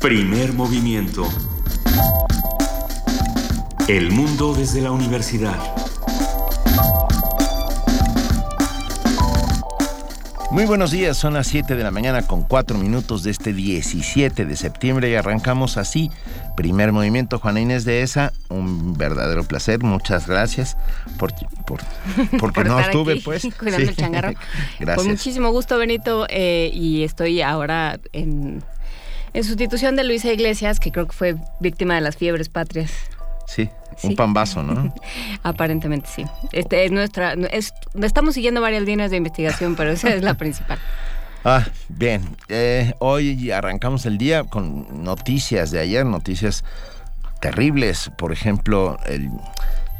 Primer movimiento. El mundo desde la universidad. Muy buenos días, son las 7 de la mañana con 4 minutos de este 17 de septiembre y arrancamos así. Primer movimiento, Juana Inés de ESA, un verdadero placer, muchas gracias por, por porque no estuve pues. Cuidando el changarro. gracias. Con muchísimo gusto Benito eh, y estoy ahora en, en sustitución de Luisa Iglesias, que creo que fue víctima de las fiebres patrias. Sí, un pambazo, ¿no? Aparentemente sí. Este es nuestra, estamos siguiendo varias líneas de investigación, pero esa es la principal. Ah, bien. Eh, hoy arrancamos el día con noticias de ayer, noticias terribles. Por ejemplo, el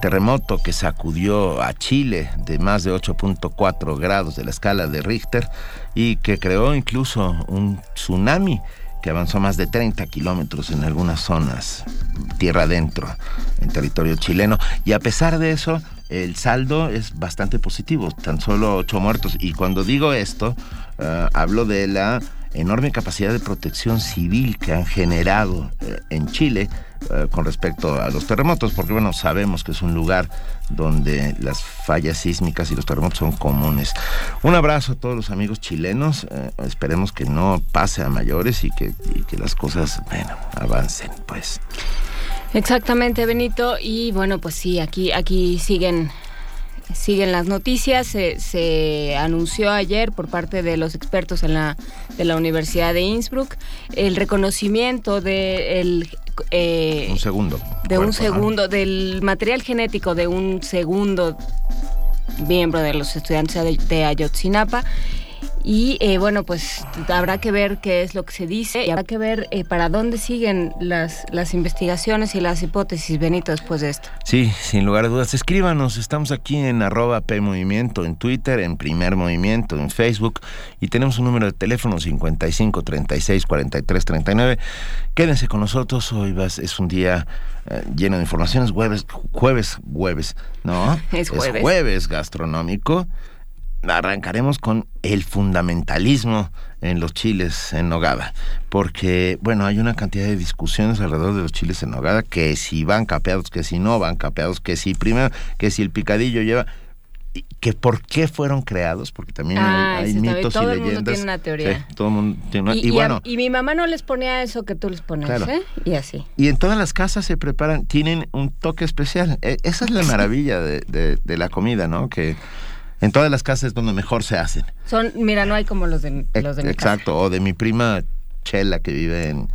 terremoto que sacudió a Chile de más de 8.4 grados de la escala de Richter y que creó incluso un tsunami que avanzó más de 30 kilómetros en algunas zonas, tierra adentro, en territorio chileno. Y a pesar de eso, el saldo es bastante positivo, tan solo ocho muertos. Y cuando digo esto, eh, hablo de la enorme capacidad de protección civil que han generado eh, en Chile eh, con respecto a los terremotos, porque bueno, sabemos que es un lugar donde las fallas sísmicas y los terremotos son comunes. Un abrazo a todos los amigos chilenos, eh, esperemos que no pase a mayores y que, que las cosas, bueno, avancen, pues. Exactamente, Benito, y bueno, pues sí, aquí, aquí siguen siguen las noticias. Se, anunció ayer por parte de los expertos en la, de la Universidad de Innsbruck el reconocimiento de el, eh, un segundo de un segundo del material genético de un segundo miembro de los estudiantes de, de Ayotzinapa y eh, bueno, pues habrá que ver qué es lo que se dice y habrá que ver eh, para dónde siguen las, las investigaciones y las hipótesis, Benito, después de esto. Sí, sin lugar a dudas. Escríbanos, estamos aquí en arroba PMovimiento, en Twitter, en Primer Movimiento, en Facebook y tenemos un número de teléfono 55 36 43 39. Quédense con nosotros, hoy vas, es un día eh, lleno de informaciones, jueves, jueves, jueves, ¿no? Es jueves. Es jueves gastronómico arrancaremos con el fundamentalismo en los chiles en nogada, porque bueno, hay una cantidad de discusiones alrededor de los chiles en nogada, que si van capeados, que si no van capeados, que si primero, que si el picadillo lleva que por qué fueron creados, porque también hay, mitos y leyendas. Mundo tiene una teoría. todo el mundo tiene una, y, bueno, y, mi mamá no les ponía eso que tú les pones, ¿eh? Y así. Y en todas las casas se preparan, tienen un toque especial. E, esa es la maravilla de, de, de la comida, ¿no? Que en todas las casas donde mejor se hacen. Son, mira, no hay como los de, los de mi Exacto, o de mi prima Chela que vive en...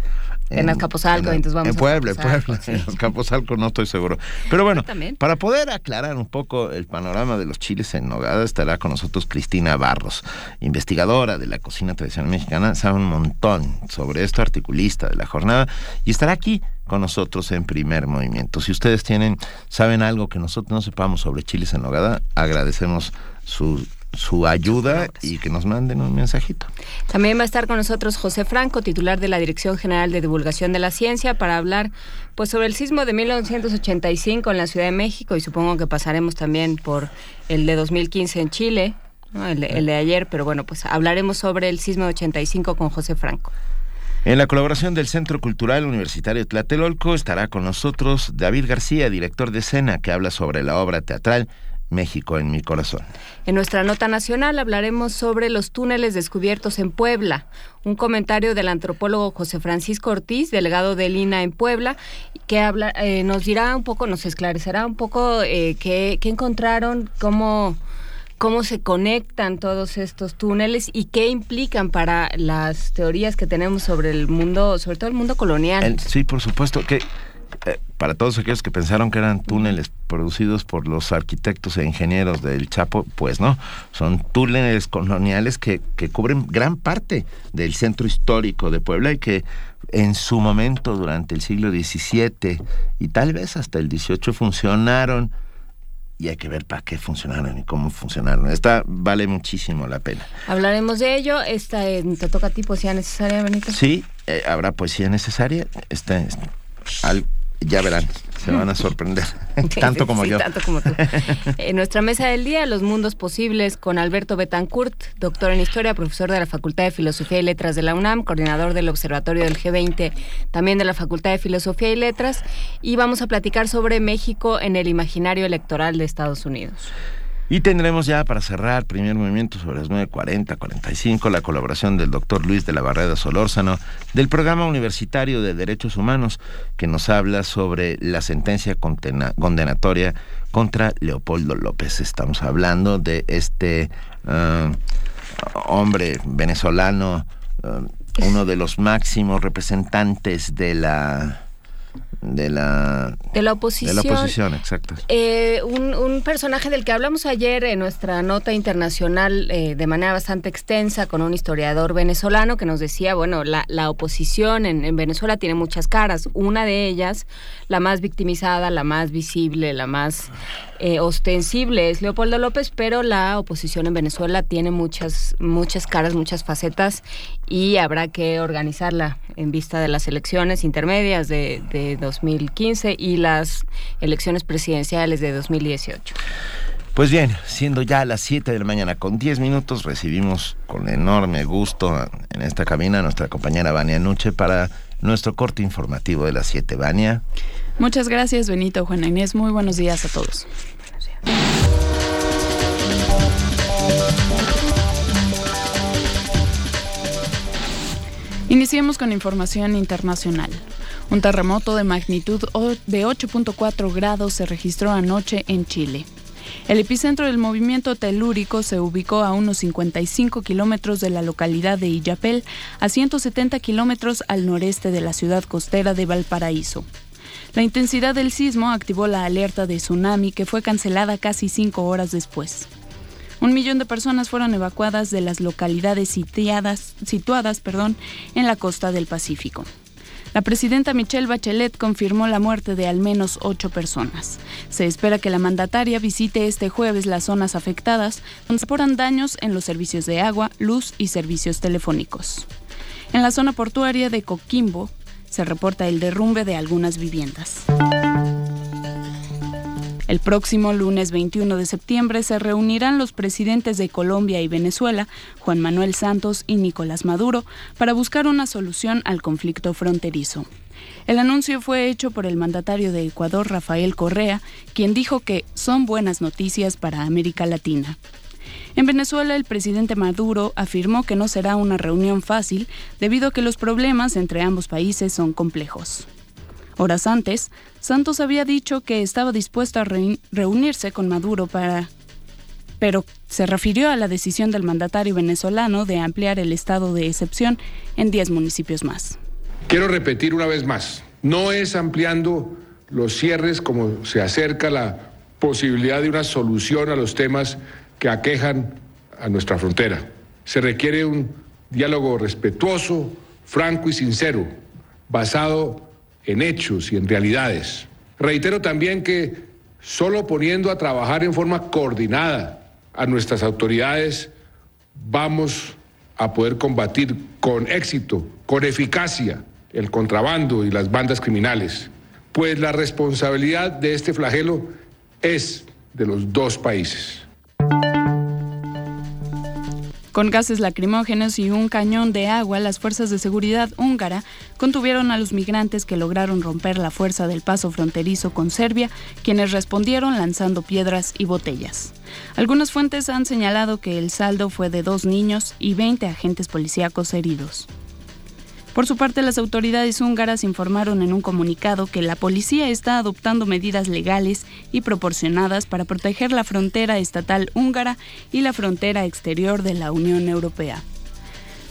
En, Azcapotzalco, en, entonces vamos en Puebla, en Puebla, en Azcapotzalco no estoy seguro. Pero bueno, para poder aclarar un poco el panorama de los chiles en nogada, estará con nosotros Cristina Barros, investigadora de la cocina tradicional mexicana, sabe un montón sobre esto, articulista de la jornada, y estará aquí con nosotros en primer movimiento. Si ustedes tienen, saben algo que nosotros no sepamos sobre chiles en nogada, agradecemos su, su ayuda y que nos manden un mensajito. También va a estar con nosotros José Franco, titular de la Dirección General de Divulgación de la Ciencia, para hablar pues sobre el sismo de 1985 en la Ciudad de México y supongo que pasaremos también por el de 2015 en Chile, el, el, de ayer, pero bueno, pues hablaremos sobre el sismo de 85 con José Franco. En la colaboración del Centro Cultural Universitario Tlatelolco estará con nosotros David García, director de escena, que habla sobre la obra teatral México en mi corazón. En nuestra nota nacional hablaremos sobre los túneles descubiertos en Puebla, un comentario del antropólogo José Francisco Ortiz, delegado de Lina en Puebla, que habla, eh, nos dirá un poco, nos esclarecerá un poco eh, qué, encontraron, cómo cómo se conectan todos estos túneles y qué implican para las teorías que tenemos sobre el mundo, sobre todo el mundo colonial. sí, por supuesto que eh, para todos aquellos que pensaron que eran túneles producidos por los arquitectos e ingenieros del Chapo, pues no, son túneles coloniales que, que cubren gran parte del centro histórico de Puebla y que en su momento durante el siglo XVII y tal vez hasta el XVIII funcionaron y hay que ver para qué funcionaron y cómo funcionaron. Esta vale muchísimo la pena. Hablaremos de ello. Esta eh, te toca a ti poesía necesaria, Benito. Sí, eh, habrá poesía necesaria. Esta, al, ya verán. se van a sorprender, tanto como yo. Tanto como tú. En nuestra mesa del día, Los Mundos Posibles, con Alberto Betancourt, doctor en Historia, profesor de la Facultad de Filosofía y Letras de la UNAM, coordinador del Observatorio del G20, también de la Facultad de Filosofía y Letras, y vamos a platicar sobre México en el imaginario electoral de Estados Unidos. Y tendremos ya para cerrar primer movimiento sobre las 9.40, 45, la colaboración del doctor Luis de la Barrera Solórzano del Programa Universitario de Derechos Humanos, que nos habla sobre la sentencia condenatoria contra Leopoldo López. Estamos hablando de este ah, hombre venezolano, ah, uno de los máximos representantes de la de la de la oposición. De la oposición, exacto. Eh, un, personaje del que hablamos ayer en nuestra nota internacional eh, de manera bastante extensa con un historiador venezolano que nos decía, bueno, la, la oposición en, en, Venezuela tiene muchas caras. Una de ellas, la más victimizada, la más visible, la más eh, ostensible es Leopoldo López, pero la oposición en Venezuela tiene muchas, muchas caras, muchas facetas y habrá que organizarla en vista de las elecciones intermedias de, de 2015 y las elecciones presidenciales de 2018. Pues bien, siendo ya las 7 de la mañana con 10 minutos, recibimos con enorme gusto en esta cabina a nuestra compañera Vania Nuche para nuestro corte informativo de las 7. Vania. Muchas gracias, Benito, Juana Inés. Muy buenos días a todos. Iniciemos con información internacional. Un terremoto de magnitud de 8.4 grados se registró anoche en Chile. El epicentro del movimiento telúrico se ubicó a unos 55 kilómetros de la localidad de Illapel, a 170 kilómetros al noreste de la ciudad costera de Valparaíso. La intensidad del sismo activó la alerta de tsunami que fue cancelada casi cinco horas después. Un millón de personas fueron evacuadas de las localidades sitiadas, situadas perdón, en la costa del Pacífico. La presidenta Michelle Bachelet confirmó la muerte de al menos ocho personas. Se espera que la mandataria visite este jueves las zonas afectadas, donde se reportan daños en los servicios de agua, luz y servicios telefónicos. En la zona portuaria de Coquimbo se reporta el derrumbe de algunas viviendas. El próximo lunes 21 de septiembre se reunirán los presidentes de Colombia y Venezuela, Juan Manuel Santos y Nicolás Maduro, para buscar una solución al conflicto fronterizo. El anuncio fue hecho por el mandatario de Ecuador, Rafael Correa, quien dijo que son buenas noticias para América Latina. En Venezuela, el presidente Maduro afirmó que no será una reunión fácil debido a que los problemas entre ambos países son complejos. Horas antes, Santos había dicho que estaba dispuesto a reunirse con Maduro para... pero se refirió a la decisión del mandatario venezolano de ampliar el estado de excepción en 10 municipios más. Quiero repetir una vez más, no es ampliando los cierres como se acerca la posibilidad de una solución a los temas que aquejan a nuestra frontera. Se requiere un diálogo respetuoso, franco y sincero, basado en hechos y en realidades. Reitero también que solo poniendo a trabajar en forma coordinada a nuestras autoridades vamos a poder combatir con éxito, con eficacia, el contrabando y las bandas criminales, pues la responsabilidad de este flagelo es de los dos países. Con gases lacrimógenos y un cañón de agua, las fuerzas de seguridad húngara contuvieron a los migrantes que lograron romper la fuerza del paso fronterizo con Serbia, quienes respondieron lanzando piedras y botellas. Algunas fuentes han señalado que el saldo fue de dos niños y 20 agentes policíacos heridos. Por su parte, las autoridades húngaras informaron en un comunicado que la policía está adoptando medidas legales y proporcionadas para proteger la frontera estatal húngara y la frontera exterior de la Unión Europea.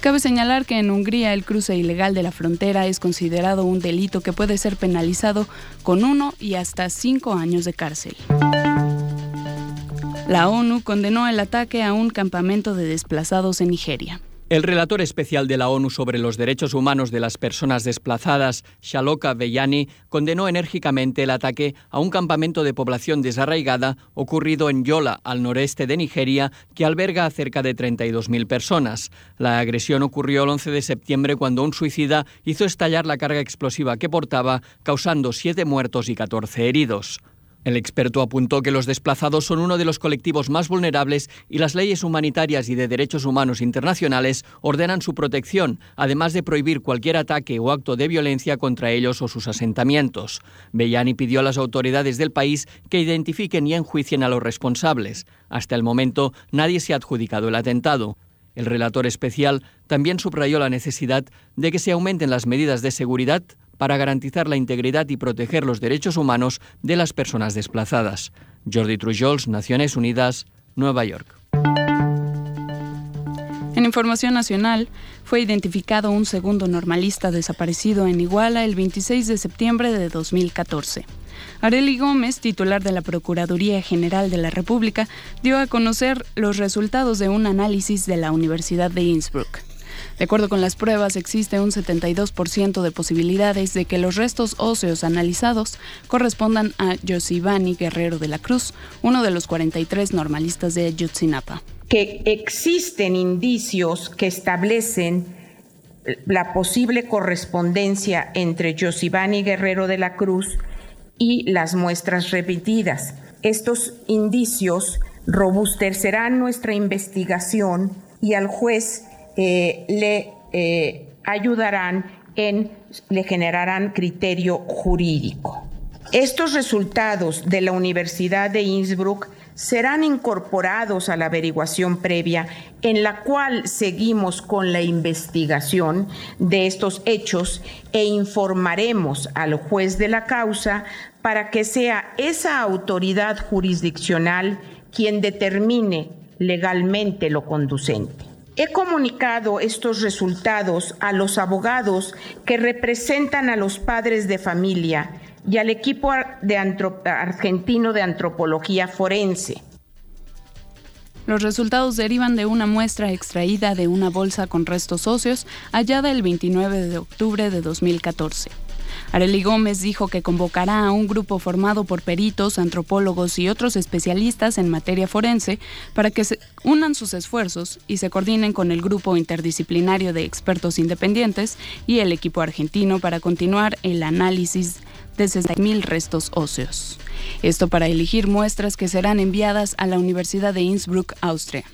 Cabe señalar que en Hungría el cruce ilegal de la frontera es considerado un delito que puede ser penalizado con uno y hasta cinco años de cárcel. La ONU condenó el ataque a un campamento de desplazados en Nigeria. El relator especial de la ONU sobre los derechos humanos de las personas desplazadas, Shaloka Veyani, condenó enérgicamente el ataque a un campamento de población desarraigada ocurrido en Yola, al noreste de Nigeria, que alberga a cerca de 32.000 personas. La agresión ocurrió el 11 de septiembre cuando un suicida hizo estallar la carga explosiva que portaba, causando siete muertos y 14 heridos. El experto apuntó que los desplazados son uno de los colectivos más vulnerables y las leyes humanitarias y de derechos humanos internacionales ordenan su protección, además de prohibir cualquier ataque o acto de violencia contra ellos o sus asentamientos. Bellani pidió a las autoridades del país que identifiquen y enjuicien a los responsables. Hasta el momento, nadie se ha adjudicado el atentado. El relator especial también subrayó la necesidad de que se aumenten las medidas de seguridad para garantizar la integridad y proteger los derechos humanos de las personas desplazadas. Jordi Trujols, Naciones Unidas, Nueva York. En información nacional, fue identificado un segundo normalista desaparecido en Iguala el 26 de septiembre de 2014. Areli Gómez, titular de la Procuraduría General de la República, dio a conocer los resultados de un análisis de la Universidad de Innsbruck. De acuerdo con las pruebas, existe un 72% de posibilidades de que los restos óseos analizados correspondan a Yosibani Guerrero de la Cruz, uno de los 43 normalistas de Ayotzinapa. Que existen indicios que establecen la posible correspondencia entre Yosibani Guerrero de la Cruz y las muestras repetidas. Estos indicios robustecerán nuestra investigación y al juez eh, le eh, ayudarán en, le generarán criterio jurídico. Estos resultados de la Universidad de Innsbruck serán incorporados a la averiguación previa en la cual seguimos con la investigación de estos hechos e informaremos al juez de la causa para que sea esa autoridad jurisdiccional quien determine legalmente lo conducente. He comunicado estos resultados a los abogados que representan a los padres de familia y al equipo de argentino de antropología forense. Los resultados derivan de una muestra extraída de una bolsa con restos óseos hallada el 29 de octubre de 2014. Areli Gómez dijo que convocará a un grupo formado por peritos, antropólogos y otros especialistas en materia forense para que se unan sus esfuerzos y se coordinen con el grupo interdisciplinario de expertos independientes y el equipo argentino para continuar el análisis de 60.000 restos óseos. Esto para elegir muestras que serán enviadas a la Universidad de Innsbruck, Austria.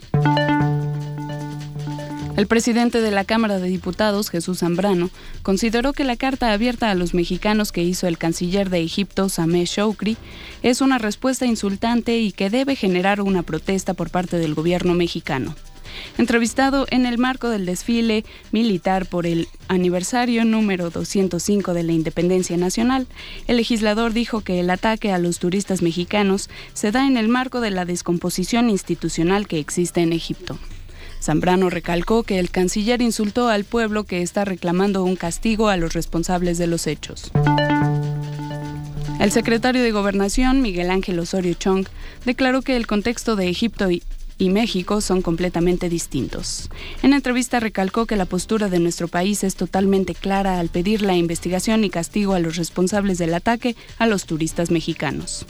El presidente de la Cámara de Diputados, Jesús Zambrano, consideró que la carta abierta a los mexicanos que hizo el canciller de Egipto, Sameh Shoukri, es una respuesta insultante y que debe generar una protesta por parte del gobierno mexicano. Entrevistado en el marco del desfile militar por el aniversario número 205 de la Independencia Nacional, el legislador dijo que el ataque a los turistas mexicanos se da en el marco de la descomposición institucional que existe en Egipto. Zambrano recalcó que el canciller insultó al pueblo que está reclamando un castigo a los responsables de los hechos. El secretario de Gobernación, Miguel Ángel Osorio Chong, declaró que el contexto de Egipto y, México son completamente distintos. En entrevista recalcó que la postura de nuestro país es totalmente clara al pedir la investigación y castigo a los responsables del ataque a los turistas mexicanos.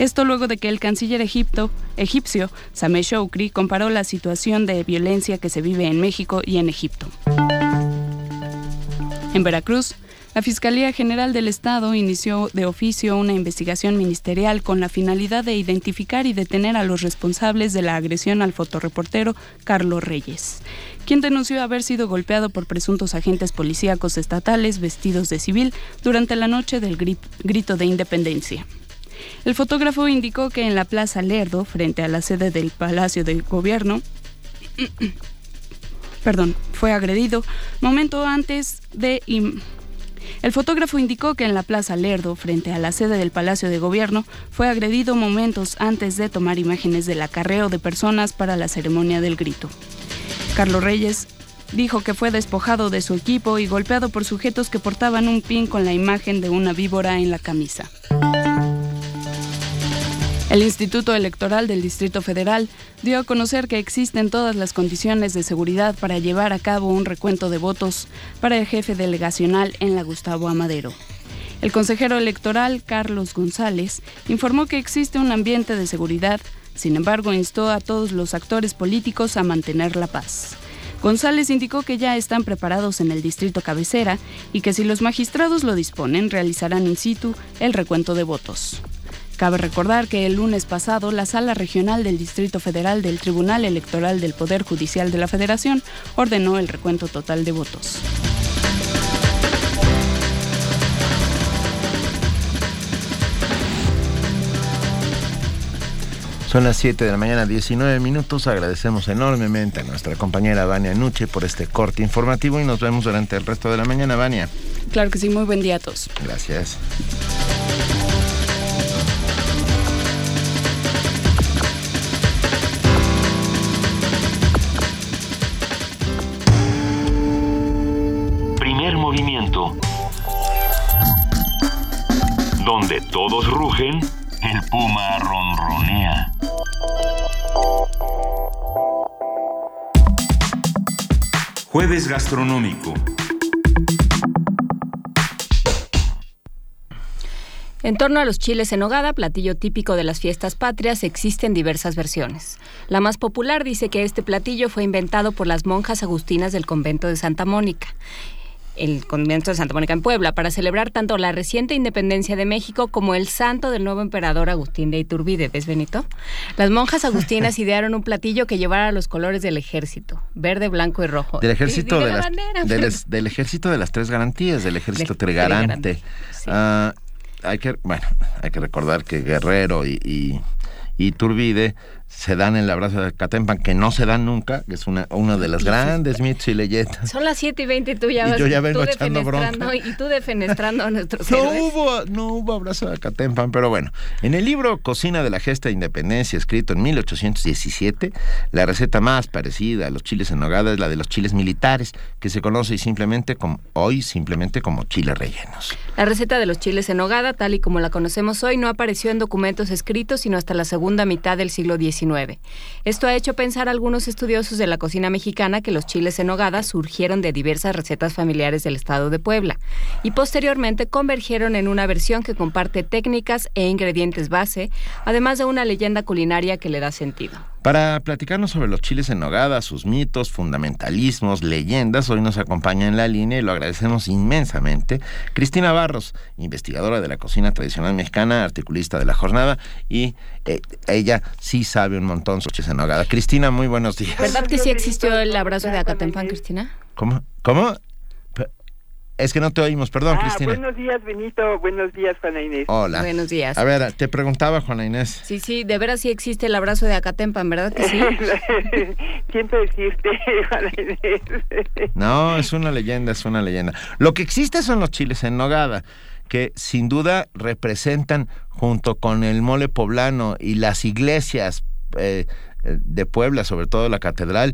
Esto luego de que el canciller Egipto, egipcio Sameh Shoukri comparó la situación de violencia que se vive en México y en Egipto. En Veracruz, la Fiscalía General del Estado inició de oficio una investigación ministerial con la finalidad de identificar y detener a los responsables de la agresión al fotoreportero Carlos Reyes, quien denunció haber sido golpeado por presuntos agentes policíacos estatales vestidos de civil durante la noche del grito de independencia. El fotógrafo indicó que en la Plaza Lerdo, frente a la sede del Palacio de Gobierno, perdón, fue agredido momento antes de... El fotógrafo indicó que en la Plaza Lerdo, frente a la sede del Palacio de Gobierno, fue agredido momentos antes de tomar imágenes del acarreo de personas para la ceremonia del grito. Carlos Reyes dijo que fue despojado de su equipo y golpeado por sujetos que portaban un pin con la imagen de una víbora en la camisa. El Instituto Electoral del Distrito Federal dio a conocer que existen todas las condiciones de seguridad para llevar a cabo un recuento de votos para el jefe delegacional en la Gustavo Amadero. El consejero electoral Carlos González informó que existe un ambiente de seguridad, sin embargo instó a todos los actores políticos a mantener la paz. González indicó que ya están preparados en el distrito cabecera y que si los magistrados lo disponen realizarán in situ el recuento de votos. Cabe recordar que el lunes pasado la Sala Regional del Distrito Federal del Tribunal Electoral del Poder Judicial de la Federación ordenó el recuento total de votos. Son las 7 de la mañana, 19 minutos. Agradecemos enormemente a nuestra compañera Vania Nuche por este corte informativo y nos vemos durante el resto de la mañana, Vania. Claro que sí, muy buen día a todos. Gracias. Donde todos rugen, el puma ronronea. Jueves gastronómico. En torno a los chiles en hogada, platillo típico de las fiestas patrias, existen diversas versiones. La más popular dice que este platillo fue inventado por las monjas agustinas del convento de Santa Mónica el convento de Santa Mónica en Puebla para celebrar tanto la reciente independencia de México como el santo del nuevo emperador Agustín de Iturbide. ¿Ves, Benito? Las monjas agustinas idearon un platillo que llevara los colores del ejército, verde, blanco y rojo. Del ejército, de, las, del, ejército de las tres garantías, del ejército trigarante. Ah, hay que, bueno, hay que recordar que Guerrero y, y Iturbide se dan en el abrazo de Catempan, que no se dan nunca, que es una, uno de los grandes mitos y leyendas. Son las 7 y 20 y tú ya y yo ya vengo echando bronca. Y tú defenestrando a nuestros no Hubo, no hubo abrazo de Catempan, pero bueno. En el libro Cocina de la Gesta de Independencia, escrito en 1817, la receta más parecida a los chiles en nogada es la de los chiles militares, que se conoce simplemente como, hoy simplemente como chiles rellenos. La receta de los chiles en nogada, tal y como la conocemos hoy, no apareció en documentos escritos sino hasta la segunda mitad del siglo XIX esto ha hecho pensar a algunos estudiosos de la cocina mexicana que los chiles en nogada surgieron de diversas recetas familiares del estado de Puebla y posteriormente convergieron en una versión que comparte técnicas e ingredientes base, además de una leyenda culinaria que le da sentido. Para platicarnos sobre los chiles en nogada, sus mitos, fundamentalismos, leyendas, hoy nos acompaña en la línea y lo agradecemos inmensamente Cristina Barros, investigadora de la cocina tradicional mexicana, articulista de la jornada y eh, ella sí sabe un montón sobre chiles en nogada. Cristina, muy buenos días. ¿Verdad que sí existió el abrazo de Acatempan, Cristina? ¿Cómo? ¿Cómo? Es que no te oímos, perdón, ah, Cristina. Buenos días, Benito. Buenos días, Juana Inés. Hola. Buenos días. A ver, te preguntaba, Juana Inés. Sí, sí, de veras sí existe el abrazo de Acatempan, ¿verdad que sí? Siempre existe, Juana Inés. no, es una leyenda, es una leyenda. Lo que existe son los chiles en nogada que sin duda representan junto con el mole poblano y las iglesias eh, de Puebla, sobre todo la catedral,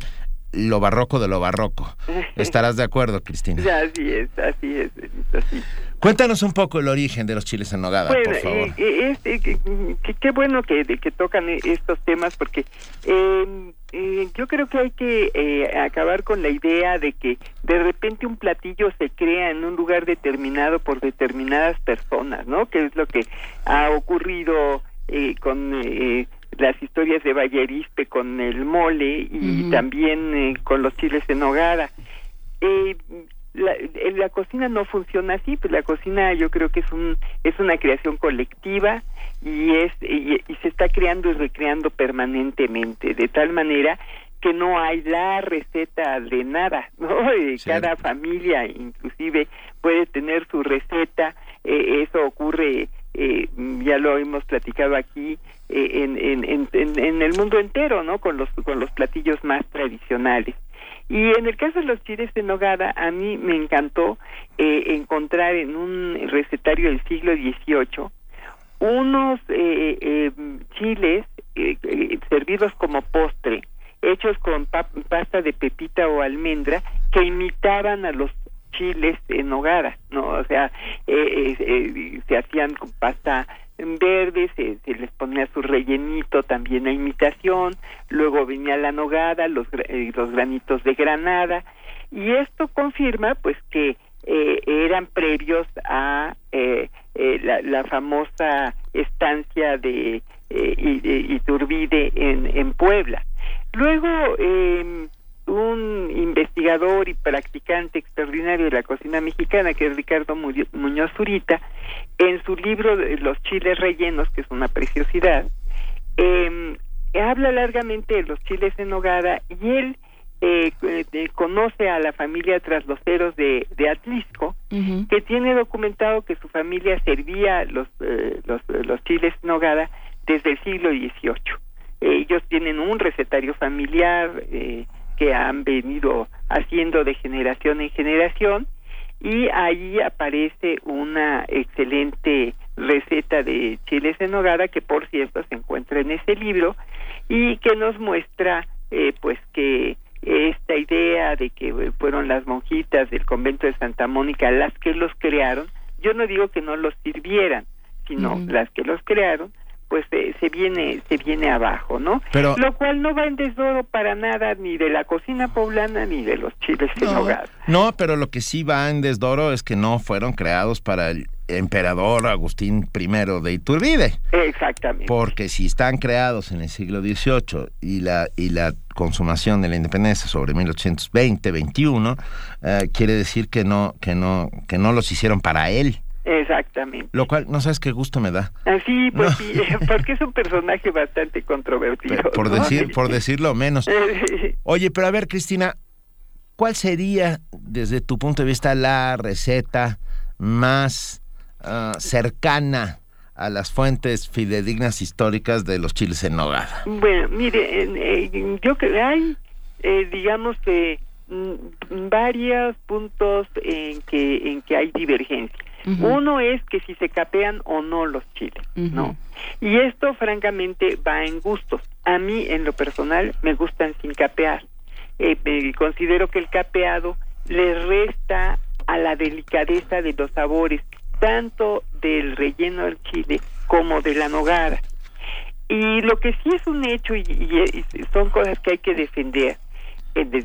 lo barroco de lo barroco. ¿Estarás de acuerdo, Cristina? Así es, así es, así. Cuéntanos un poco el origen de los chiles en nogada, por favor. Eh, eh, qué bueno que, que tocan estos temas porque em, eh, yo creo que hay que acabar con la idea de que de repente un platillo se crea en un lugar determinado por determinadas personas, ¿no? Que es lo que ha ocurrido con las historias de Vallerispe con el mole y también eh, con los chiles en hogada. Eh, la, eh, la, cocina no funciona así, pues la cocina yo creo que es un es una creación colectiva y es y, se está creando y recreando permanentemente de tal manera que no hay la receta de nada, ¿no? Cada familia inclusive puede tener su receta, eso ocurre eh, ya lo hemos platicado aquí eh, en, en, en, el mundo entero, ¿no? Con los con los platillos más tradicionales. Y en el caso de los chiles de nogada, a mí me encantó eh, encontrar en un recetario del siglo XVIII unos eh, chiles servidos como postre, hechos con pasta de pepita o almendra, que imitaban a los chiles en hogaras, ¿no? O sea, eh, eh, eh, se hacían con pasta verdes, se, les ponía su rellenito también a imitación, luego venía la nogada, los, eh, los granitos de granada, y esto confirma pues que eh, eran previos a eh, la, la, famosa estancia de, Iturbide en, en Puebla. Luego, eh, un investigador y practicante extraordinario de la cocina mexicana, que es Ricardo Muñoz Zurita, en su libro Los chiles rellenos, que es una preciosidad, eh, habla largamente de los chiles en nogada y él eh, eh, conoce a la familia trasloceros de, de Atlisco, que tiene documentado que su familia servía los, eh, los, los chiles en nogada desde el siglo XVIII. Ellos tienen un recetario familiar, eh, que han venido haciendo de generación en generación. Y ahí aparece una excelente receta de chiles en nogada que por cierto se encuentra en ese libro y que nos muestra eh, pues que esta idea de que fueron las monjitas del convento de Santa Mónica las que los crearon, yo no digo que no los sirvieran, sino las que los crearon, pues eh, se viene se viene abajo, ¿no? Pero, lo cual no va en desdoro para nada ni de la cocina poblana ni de los chiles en hogar. No, pero lo que sí va en desdoro es que no fueron creados para el emperador Agustín I de Iturbide. Exactamente. Porque si están creados en el siglo XVIII y la y la consumación de la independencia sobre 1820-21 eh, quiere decir que no que no que no los hicieron para él. Exactamente. Lo cual, no sabes qué gusto me da. Así, pues sí, porque es un personaje bastante controvertido. Por, decir, por decirlo menos. Oye, pero a ver, Cristina, ¿cuál sería, desde tu punto de vista, la receta más ah, cercana a las fuentes fidedignas históricas de los chiles en nogada? Bueno, mire, yo creo que hay, eh, digamos, que mm, varios puntos en que en que hay divergencia. Uno es que si se capean o no los chiles, ¿no? Y esto francamente va en gustos. A mí en lo personal me gustan sin capear. Eh, considero que el capeado le resta a la delicadeza de los sabores, tanto del relleno del chile como de la nogada. Y lo que sí es un hecho y, son cosas que hay que defender, eh,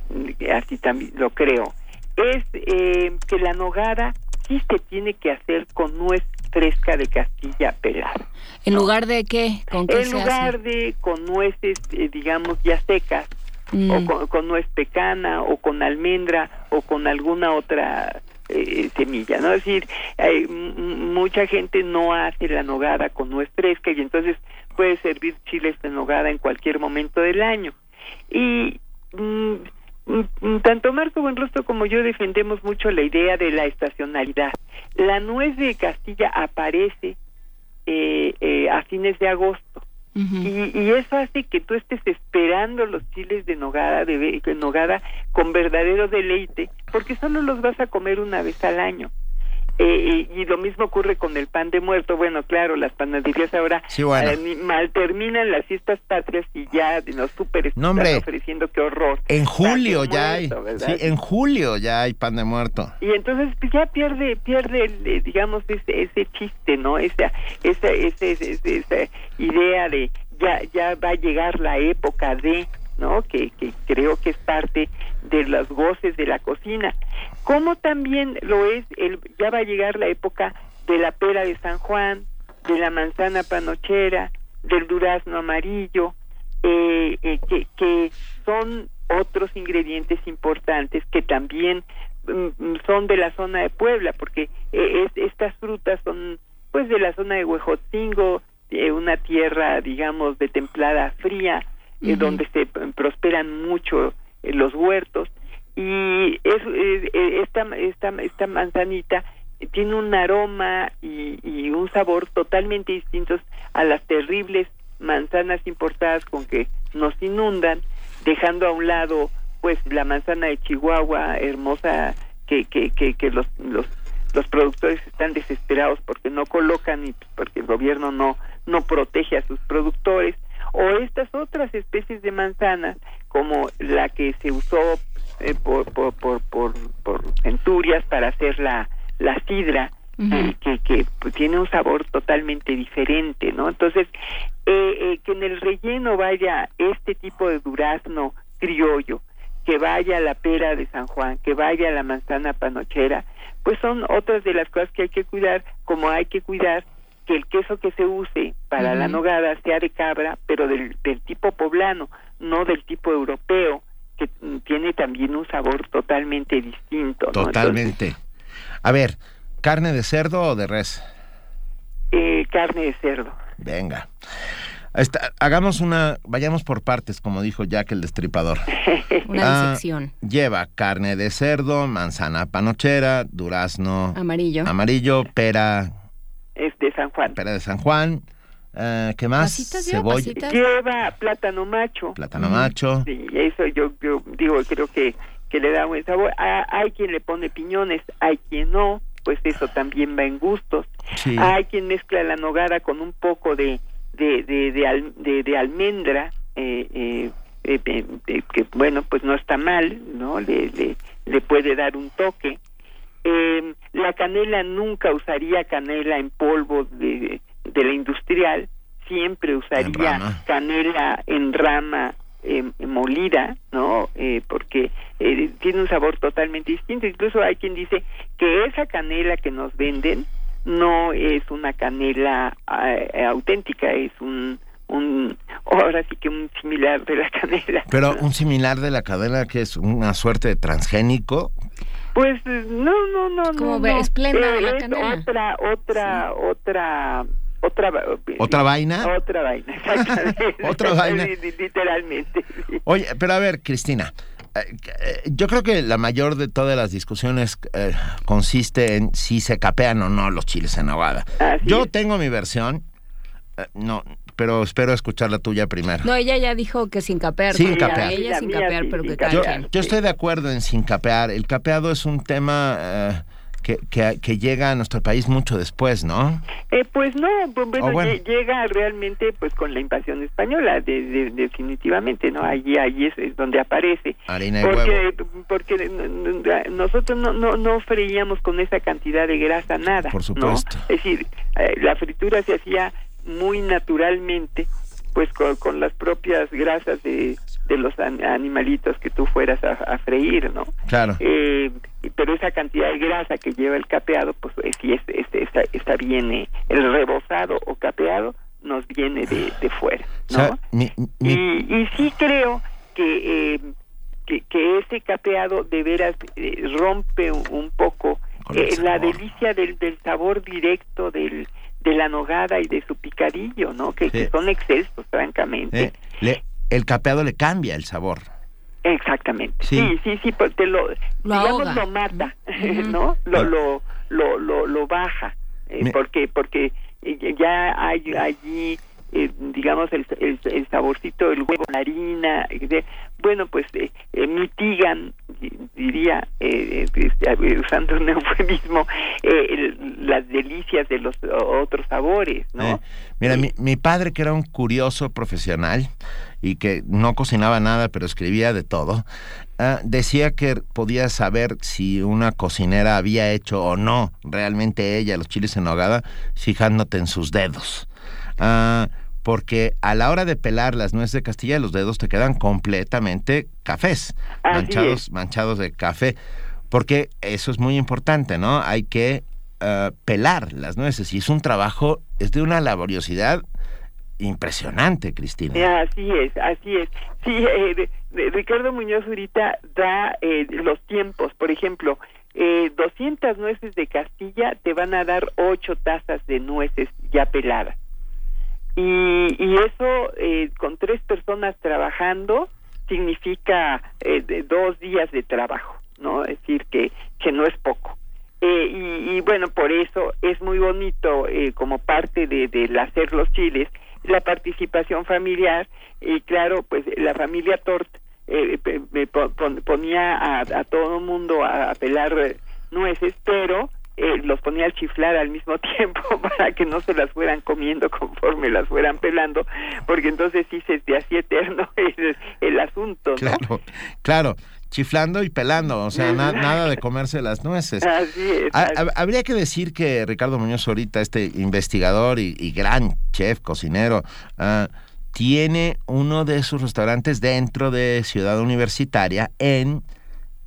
así también lo creo, es eh, que la nogada sí se tiene que hacer con nuez fresca de Castilla pelada. ¿En lugar de qué? ¿Con qué en lugar de con nueces, eh, digamos, ya secas, o mm. con, nuez pecana, o con almendra, o con alguna otra eh, semilla, ¿no? Es decir, hay, mucha gente no hace la nogada con nuez fresca y entonces puede servir chiles de nogada en cualquier momento del año. Y mm, tanto Marco Buenrostro como yo defendemos mucho la idea de la estacionalidad. La nuez de Castilla aparece eh, eh, a fines de agosto y, y, eso hace que tú estés esperando los chiles de nogada, de, de nogada con verdadero deleite, porque solo los vas a comer una vez al año. Eh, y lo mismo ocurre con el pan de muerto. Bueno, claro, las panaderías ahora eh, mal terminan las fiestas patrias y ya nos super están ofreciendo qué horror. En julio ya hay, sí, en julio ya hay pan de muerto. Y entonces pues, ya pierde, pierde, eh, digamos ese, ese chiste, ¿no? Esa, esa, esa, esa idea de ya, ya va a llegar la época de ¿no? Que, que creo que es parte de los goces de la cocina. Como también lo es, el, ya va a llegar la época de la pera de San Juan, de la manzana panochera, del durazno amarillo, eh, eh, que, que son otros ingredientes importantes que también mm, son de la zona de Puebla, porque eh, estas frutas son pues de la zona de Huejotzingo, una tierra, digamos, de templada fría, eh, donde se prosperan mucho eh, los huertos y es, esta, esta, esta manzanita tiene un aroma y, y, un sabor totalmente distintos a las terribles manzanas importadas con que nos inundan, dejando a un lado pues la manzana de Chihuahua hermosa que, que, que, que los, los, los productores están desesperados porque no colocan y porque el gobierno no, no protege a sus productores o estas otras especies de manzanas como la que se usó eh, por, por, por, por, Centurias para hacer la, la sidra que, que pues, tiene un sabor totalmente diferente, ¿no? Entonces, eh, eh, que en el relleno vaya este tipo de durazno criollo, que vaya la pera de San Juan, que vaya la manzana panochera, pues son otras de las cosas que hay que cuidar, como hay que cuidar que el queso que se use para la nogada sea de cabra, pero del, del tipo poblano, no del tipo europeo, que mm, tiene también un sabor totalmente distinto. ¿no? Totalmente. A ver, ¿carne de cerdo o de res? Eh, carne de cerdo. Venga. Hagamos una, vayamos por partes, como dijo Jack el destripador. Una Ah, disección. Lleva carne de cerdo, manzana panochera, durazno Amarillo. amarillo, pera, Es de San Juan. pera de San Juan, eh, ¿qué más? Pasitas, Cebolla, pasitas. Lleva plátano macho. plátano macho. Sí, eso yo, yo digo, creo que, que le da buen sabor. Ah, hay quien le pone piñones, hay quien no, pues eso también va en gustos. Sí. Hay quien mezcla la nogada con un poco de, de, de, de, al- de- de almendra, eh, eh, eh, eh, eh, que bueno, pues no está mal, ¿no? Le, le, le puede dar un toque. Eh, la canela nunca usaría canela en polvo de, de la industrial, siempre usaría canela en rama eh, molida, ¿no? Eh, porque eh, tiene un sabor totalmente distinto. Incluso hay quien dice que esa canela que nos venden no es una canela eh, auténtica, es un, un, ahora sí que un similar de la canela. Pero un similar de la cadena que es una suerte de transgénico. Pues eh, no, no, no, Como no, no. esplenda de la es canela. otra, otra, otra, otra, ¿Otra vaina? Otra vaina, exactamente. Otra vaina. Li- li- Literalmente. Oye, pero a ver, Cristina, eh, eh, yo creo que la mayor de todas las discusiones eh, consiste en si se capean o no los chiles en ahogada. Así Yo es. tengo mi versión, eh, no, pero espero escuchar la tuya primero. No, ella ya dijo que sin capear. Sin capear. Ella La sin capear, sí, pero sin que capear. Yo, estoy de acuerdo en sin capear. El capeado es un tema eh, que, que- que llega a nuestro país mucho después, ¿no? Eh, pues no, bueno, Oh, bueno. lle- llega realmente pues con la invasión española, de- de- definitivamente, ¿no? Allí, allí es, es donde aparece. Harina de huevo. Porque, porque nosotros no, no, no freíamos con esa cantidad de grasa nada. Por ¿no? supuesto. Es decir, eh, la fritura se hacía muy naturalmente, pues con, con las propias grasas de, de los an- animalitos que tú fueras a, a freír, ¿no? Claro. Eh, pero esa cantidad de grasa que lleva el capeado, pues eh, sí, es, es- esta, esta viene, el rebozado o capeado nos viene de, de fuera, O ¿no? sea, mi- mi- y, y sí creo que, eh, que, que ese capeado de veras eh, rompe un, poco eh, la delicia del, del sabor directo del, de la nogada y de su picadillo, ¿no? Que, son excesos, francamente. eh, le- el capeado le cambia el sabor. Exactamente. Sí. Sí, sí, sí, pues te lo, digamos ahoga. lo mata. ¿no? Lo, lo, lo, lo, lo baja, eh, Me- porque porque eh, ya hay allí, eh, digamos, el, el, el saborcito del huevo, la harina, eh, de- bueno, pues eh, eh, mitigan, di- diría, eh, eh, este, usando un eufemismo, las delicias de los otros sabores, ¿no? Eh, Mira, mi, mi padre, que era un curioso profesional y que no cocinaba nada, pero escribía de todo, ah, decía que podía saber si una cocinera había hecho o no realmente ella los chiles en nogada fijándote en sus dedos. Ah, porque a la hora de pelar las nueces de Castilla, los dedos te quedan completamente cafés, Así manchados, es. manchados de café. Porque eso es muy importante, ¿no? Hay que ah, pelar las nueces y es un trabajo, es de una laboriosidad impresionante, Cristina. Eh, Así es, así es. Sí, eh, de- Ricardo Muñoz ahorita da eh, los tiempos. Por ejemplo, eh, 200 nueces de Castilla te van a dar 8 tazas de nueces ya peladas. Y, y eso eh, con tres personas trabajando significa eh, de dos días de trabajo, ¿no? Es decir, que, que no es poco. Eh, y, y bueno, por eso es muy bonito eh, como parte de, del hacer los chiles la participación familiar y claro, pues la familia Tort eh, me po- pon- ponía a, a todo el mundo a, a pelar eh, nueces, pero eh, los ponía a chiflar al mismo tiempo para que no se las fueran comiendo conforme las fueran pelando, porque entonces sí se te hacía eterno el, el asunto, ¿no? Claro, claro. Chiflando y pelando, o sea, nada de comerse las nueces. Así es. habría que decir que Ricardo Muñoz ahorita, este investigador y, gran chef, cocinero, ah, tiene uno de sus restaurantes dentro de Ciudad Universitaria en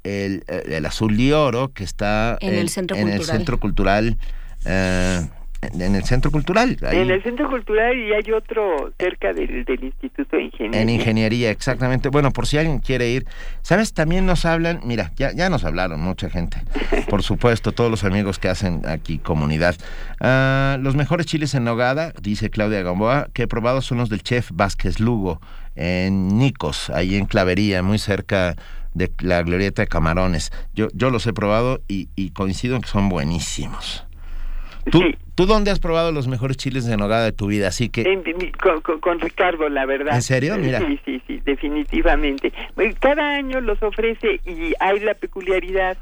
el, el Azul y Oro, que está en, el Centro en Cultural. El centro cultural eh, en el Centro Cultural. En el Centro Cultural y hay otro cerca del, Instituto de Ingeniería. En Ingeniería, exactamente. Bueno, por si alguien quiere ir. ¿Sabes? También nos hablan, mira, ya, ya nos hablaron mucha gente. Por supuesto, todos los amigos que hacen aquí comunidad. Ah, los mejores chiles en nogada, dice Claudia Gamboa, que he probado son los del chef Vázquez Lugo, en Nicos, ahí en Clavería, muy cerca de la glorieta de camarones. Yo, yo los he probado y, y coincido en que son buenísimos. ¿Tú, ¿Tú dónde has probado los mejores chiles de nogada de tu vida? Así que con, Ricardo, la verdad. ¿En serio? Mira. Sí, sí, sí, definitivamente. Cada año los ofrece y hay la peculiaridad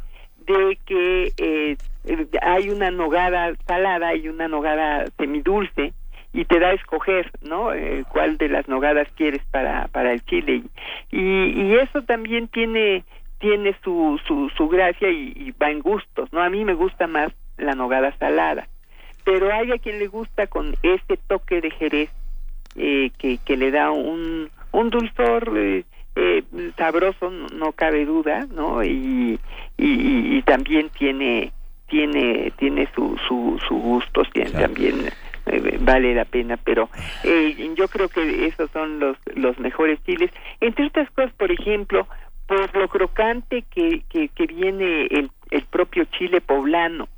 de que eh, hay una nogada salada y una nogada semidulce y te da a escoger, ¿no? Eh, cuál de las nogadas quieres para para el chile y, y eso también tiene tiene su su, su gracia y, y va en gustos, ¿no? A mí me gusta más la nogada salada pero hay a quien le gusta con este toque de jerez eh, que, que le da un, un dulzor eh, eh, sabroso, no, cabe duda, ¿no? Y, y, también tiene tiene tiene su su, su gusto, también vale la pena, pero yo creo que esos son los los mejores chiles. Entre otras cosas, por ejemplo, por lo crocante que, que, que viene el, el propio chile poblano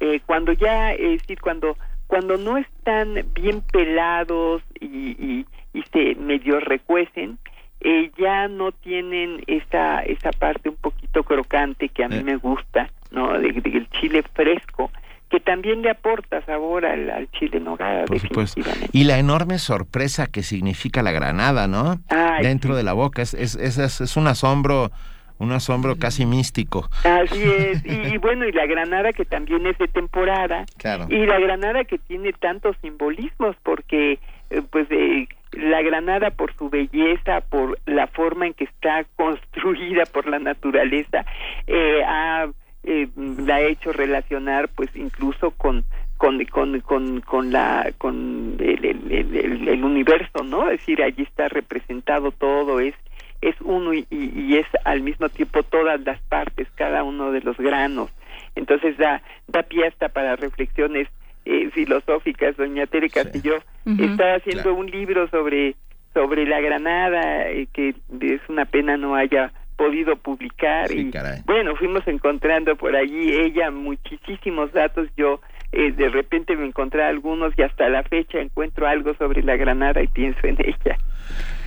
eh, cuando ya, es decir, cuando, cuando no están bien pelados y, y, se medio recuecen, eh, ya no tienen esa, esa parte un poquito crocante que a mí eh. me gusta, ¿no? Del de, chile fresco que también le aporta sabor al, chile nogada, Por supuesto. Y la enorme sorpresa que significa la granada, ¿no? Dentro de la boca, es, es, es, es un asombro un asombro casi místico. Así es, y, bueno, y la granada que también es de temporada, claro. y la granada que tiene tantos simbolismos, porque eh, pues eh, la granada por su belleza, por la forma en que está construida por la naturaleza, eh, ha, la ha hecho relacionar pues incluso con con, con, con, con la con el, el, el, universo, ¿no? Es decir, allí está representado todo, es es uno y, y, es al mismo tiempo todas las partes, cada uno de los granos. Entonces da, da pie hasta para reflexiones eh, filosóficas. Doña Tere Castillo. Está haciendo un libro sobre, sobre la granada, eh, que es una pena no haya podido publicar y bueno fuimos encontrando por allí ella muchísimos datos. Yo eh, de repente me encontré algunos y hasta la fecha encuentro algo sobre la granada y pienso en ella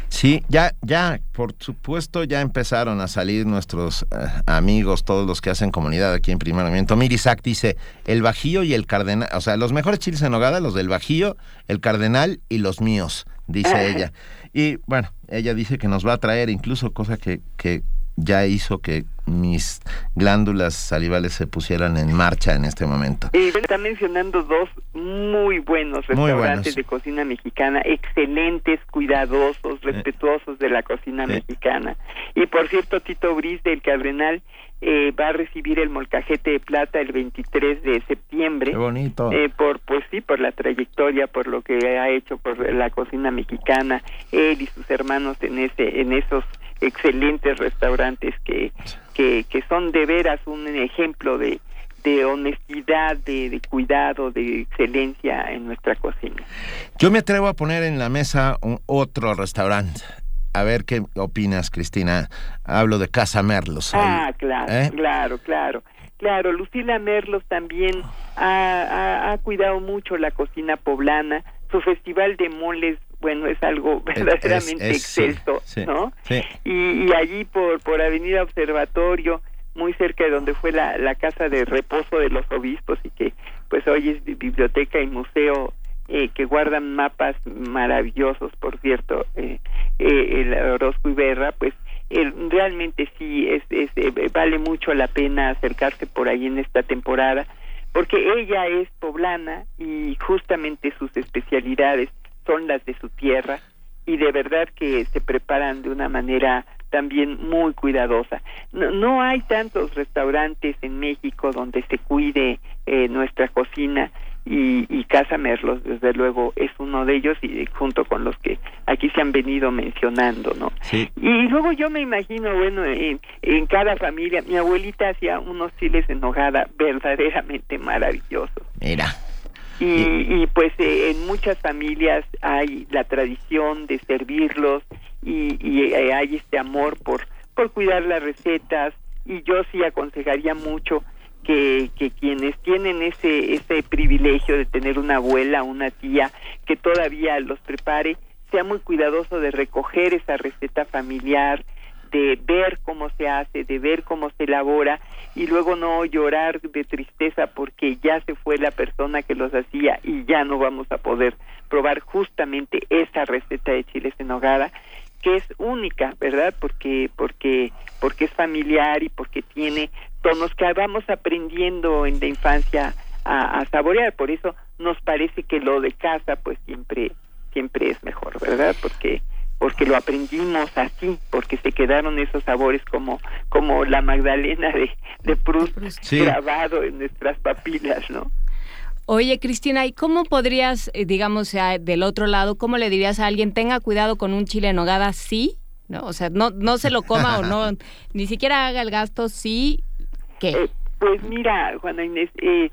Sí, ya, ya, por supuesto, ya empezaron a salir nuestros eh, amigos, todos los que hacen comunidad aquí en Primer Movimiento. Mirisac dice, el Bajío y el Cardenal, o sea, los mejores chiles en nogada, los del Bajío, el Cardenal y los míos, dice ella. Y bueno, ella dice que nos va a traer incluso cosa que, que ya hizo que mis glándulas salivales se pusieran en marcha en este momento. Y está mencionando dos muy buenos restaurantes de cocina mexicana, excelentes, cuidadosos, respetuosos de la cocina mexicana. Y por cierto, Tito Briz del Cardenal eh, va a recibir el molcajete de plata el 23 de septiembre. Qué bonito. Eh, por, pues sí, por la trayectoria, por lo que ha hecho por la cocina mexicana, él y sus hermanos en ese, en esos excelentes restaurantes que, que, que son de veras un ejemplo de, de honestidad, de, de, cuidado, de excelencia en nuestra cocina. Yo me atrevo a poner en la mesa un, otro restaurante. A ver qué opinas, Cristina. Hablo de Casa Merlos. Ah, claro, ¿eh? claro, claro. Claro, Lucila Merlos también ha, ha, cuidado mucho la cocina poblana. Su festival de moles bueno, es algo verdaderamente exceso, ¿no? Y, allí por, por Avenida Observatorio, muy cerca de donde fue la, la casa de reposo de los obispos y que pues hoy es biblioteca y museo eh, que guardan mapas maravillosos, por cierto, eh, eh, el Orozco Iberra, pues realmente sí es, es vale mucho la pena acercarse por ahí en esta temporada, porque ella es poblana y justamente sus especialidades son las de su tierra y de verdad que se preparan de una manera también muy cuidadosa. No, no hay tantos restaurantes en México donde se cuide eh, nuestra cocina y, y Casa Merlos, desde luego, es uno de ellos y junto con los que aquí se han venido mencionando, ¿no? Y luego yo me imagino, bueno, en, en cada familia, mi abuelita hacía unos chiles en hojada verdaderamente maravillosos. Mira. Y, y pues eh, en muchas familias hay la tradición de servirlos y, y eh, hay este amor por, por cuidar las recetas. Y yo sí aconsejaría mucho que, que quienes tienen ese, ese privilegio de tener una abuela, una tía que todavía los prepare, sea muy cuidadoso de recoger esa receta familiar, de ver cómo se hace, de ver cómo se elabora y luego no llorar de tristeza porque ya se fue la persona que los hacía y ya no vamos a poder probar justamente esa receta de chiles en hogada que es única, ¿verdad? Porque porque porque es familiar y porque tiene tonos que vamos aprendiendo en la infancia a, a saborear, por eso nos parece que lo de casa pues siempre siempre es mejor, ¿verdad? Porque porque lo aprendimos así, porque se quedaron esos sabores como como la Magdalena de, de Proust grabado en nuestras papilas, ¿no? Oye, Cristina, ¿y cómo podrías, eh, digamos, del otro lado, cómo le dirías a alguien, tenga cuidado con un chile en nogada, sí? ¿No? O sea, no, no se lo coma o no, ni siquiera haga el gasto, sí, ¿qué? Eh, pues mira, Juana Inés, eh,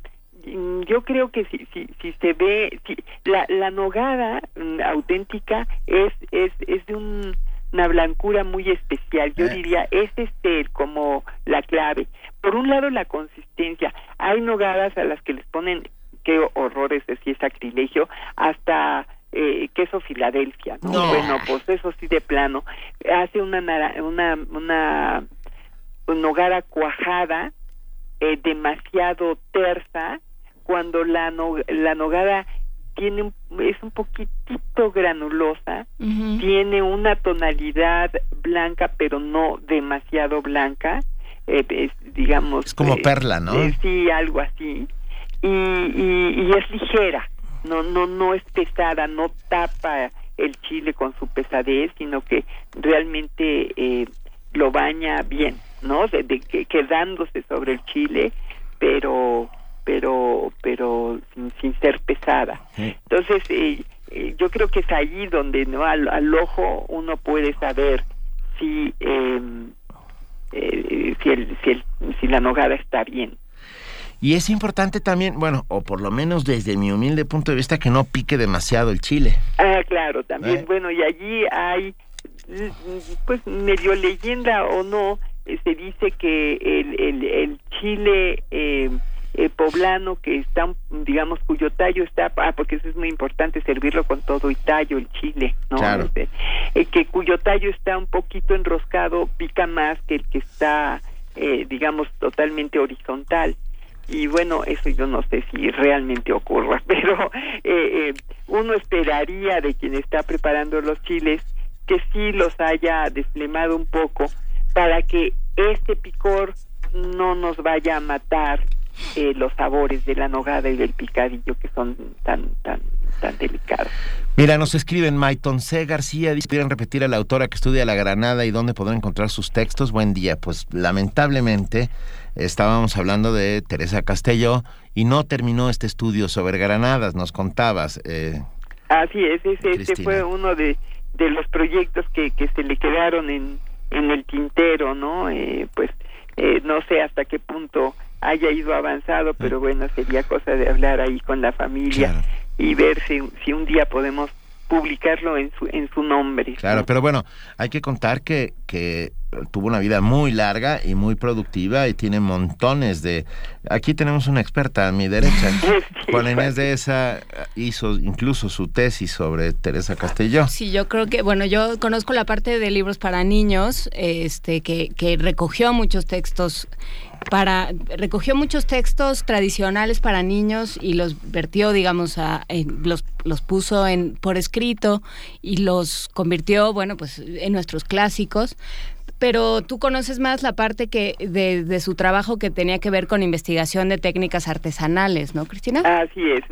yo creo que si si, si se ve si, la, la nogada mm, auténtica es es es de un, una blancura muy especial yo eh. diría es este como la clave por un lado la consistencia hay nogadas a las que les ponen qué horrores decir sacrilegio hasta eh, queso Filadelfia ¿no? bueno pues eso sí de plano hace una una una nogada cuajada eh, demasiado tersa cuando la, la nogada tiene es un poquitito granulosa, tiene una tonalidad blanca pero no demasiado blanca, eh, digamos... Es como eh, perla, ¿no? Eh, sí, algo así. Y, y, es ligera, no, no, no es pesada, no tapa el chile con su pesadez, sino que realmente lo baña bien, ¿no? De, de, quedándose sobre el chile, pero pero pero sin, ser pesada. Entonces, eh, eh, yo creo que es allí donde no al, ojo uno puede saber si em, eh, si, el, si, el, si la nogada está bien. Y es importante también, bueno, o por lo menos desde mi humilde punto de vista, que no pique demasiado el chile. Ah, claro, también. Bueno, y allí hay, pues medio leyenda o no, se dice que el, el, el chile eh, eh, poblano que está, digamos, cuyo tallo está, ah, porque eso es muy importante, servirlo con todo y tallo, el chile, ¿no? Este, eh, que cuyo tallo está un poquito enroscado, pica más que el que está, eh, digamos, totalmente horizontal. Y bueno, eso yo no sé si realmente ocurra, pero uno esperaría de quien está preparando los chiles que sí los haya desflemado un poco para que este picor no nos vaya a matar eh, los sabores de la nogada y del picadillo que son tan tan tan delicados. Mira, nos escriben Maiton C. García, dice, ¿quieren repetir a la autora que estudia la Granada y dónde podrán encontrar sus textos? Buen día. Pues lamentablemente estábamos hablando de Teresa Castelló y no terminó este estudio sobre granadas, nos contabas. Eh, Así es, ese, este fue uno de, de los proyectos que, que se le quedaron en, en el tintero, ¿no? Eh, pues eh, no sé hasta qué punto haya ido avanzado, pero bueno, sería cosa de hablar ahí con la familia y ver si, si un día podemos publicarlo en su, en su nombre. Claro, pero bueno, hay que contar que, que tuvo una vida muy larga y muy productiva y tiene montones de... Aquí tenemos una experta a mi derecha. Juan Inés de esa hizo incluso su tesis sobre Teresa Castelló. Sí, yo creo que, bueno, yo conozco la parte de libros para niños, este, que, que recogió muchos textos para recogió muchos textos tradicionales para niños y los vertió, digamos, a, los, los puso en por escrito y los convirtió, bueno, pues en nuestros clásicos. pero tú conoces más la parte que de, su trabajo que tenía que ver con investigación de técnicas artesanales, ¿no, Cristina? Así es,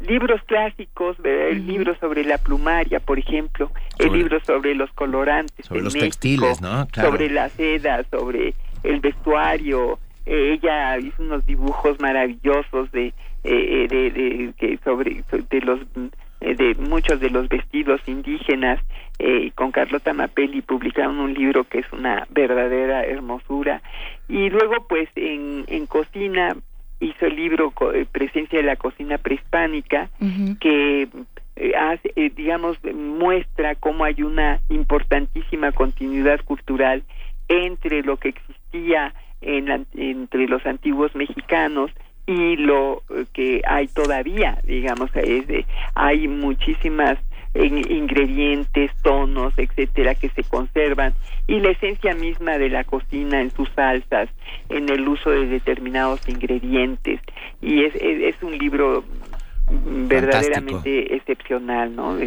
libros clásicos, el libro sobre la plumaria, por ejemplo, el libro sobre los colorantes, sobre los textiles, ¿no? Sobre la seda, sobre el vestuario. ella hizo unos dibujos maravillosos de, eh, de, de, de, sobre de los eh, de muchos de los vestidos indígenas eh, con Carlota Mapelli publicaron un libro que es una verdadera hermosura y luego pues en, en cocina hizo el libro eh, Presencia de la cocina prehispánica que hace, digamos muestra cómo hay una importantísima continuidad cultural entre lo que existía en, entre los antiguos mexicanos y lo que hay todavía, digamos, es de, hay muchísimas ingredientes, tonos, etcétera, que se conservan. Y la esencia misma de la cocina en sus salsas, en el uso de determinados ingredientes. Y es, es, un libro verdaderamente excepcional, ¿no?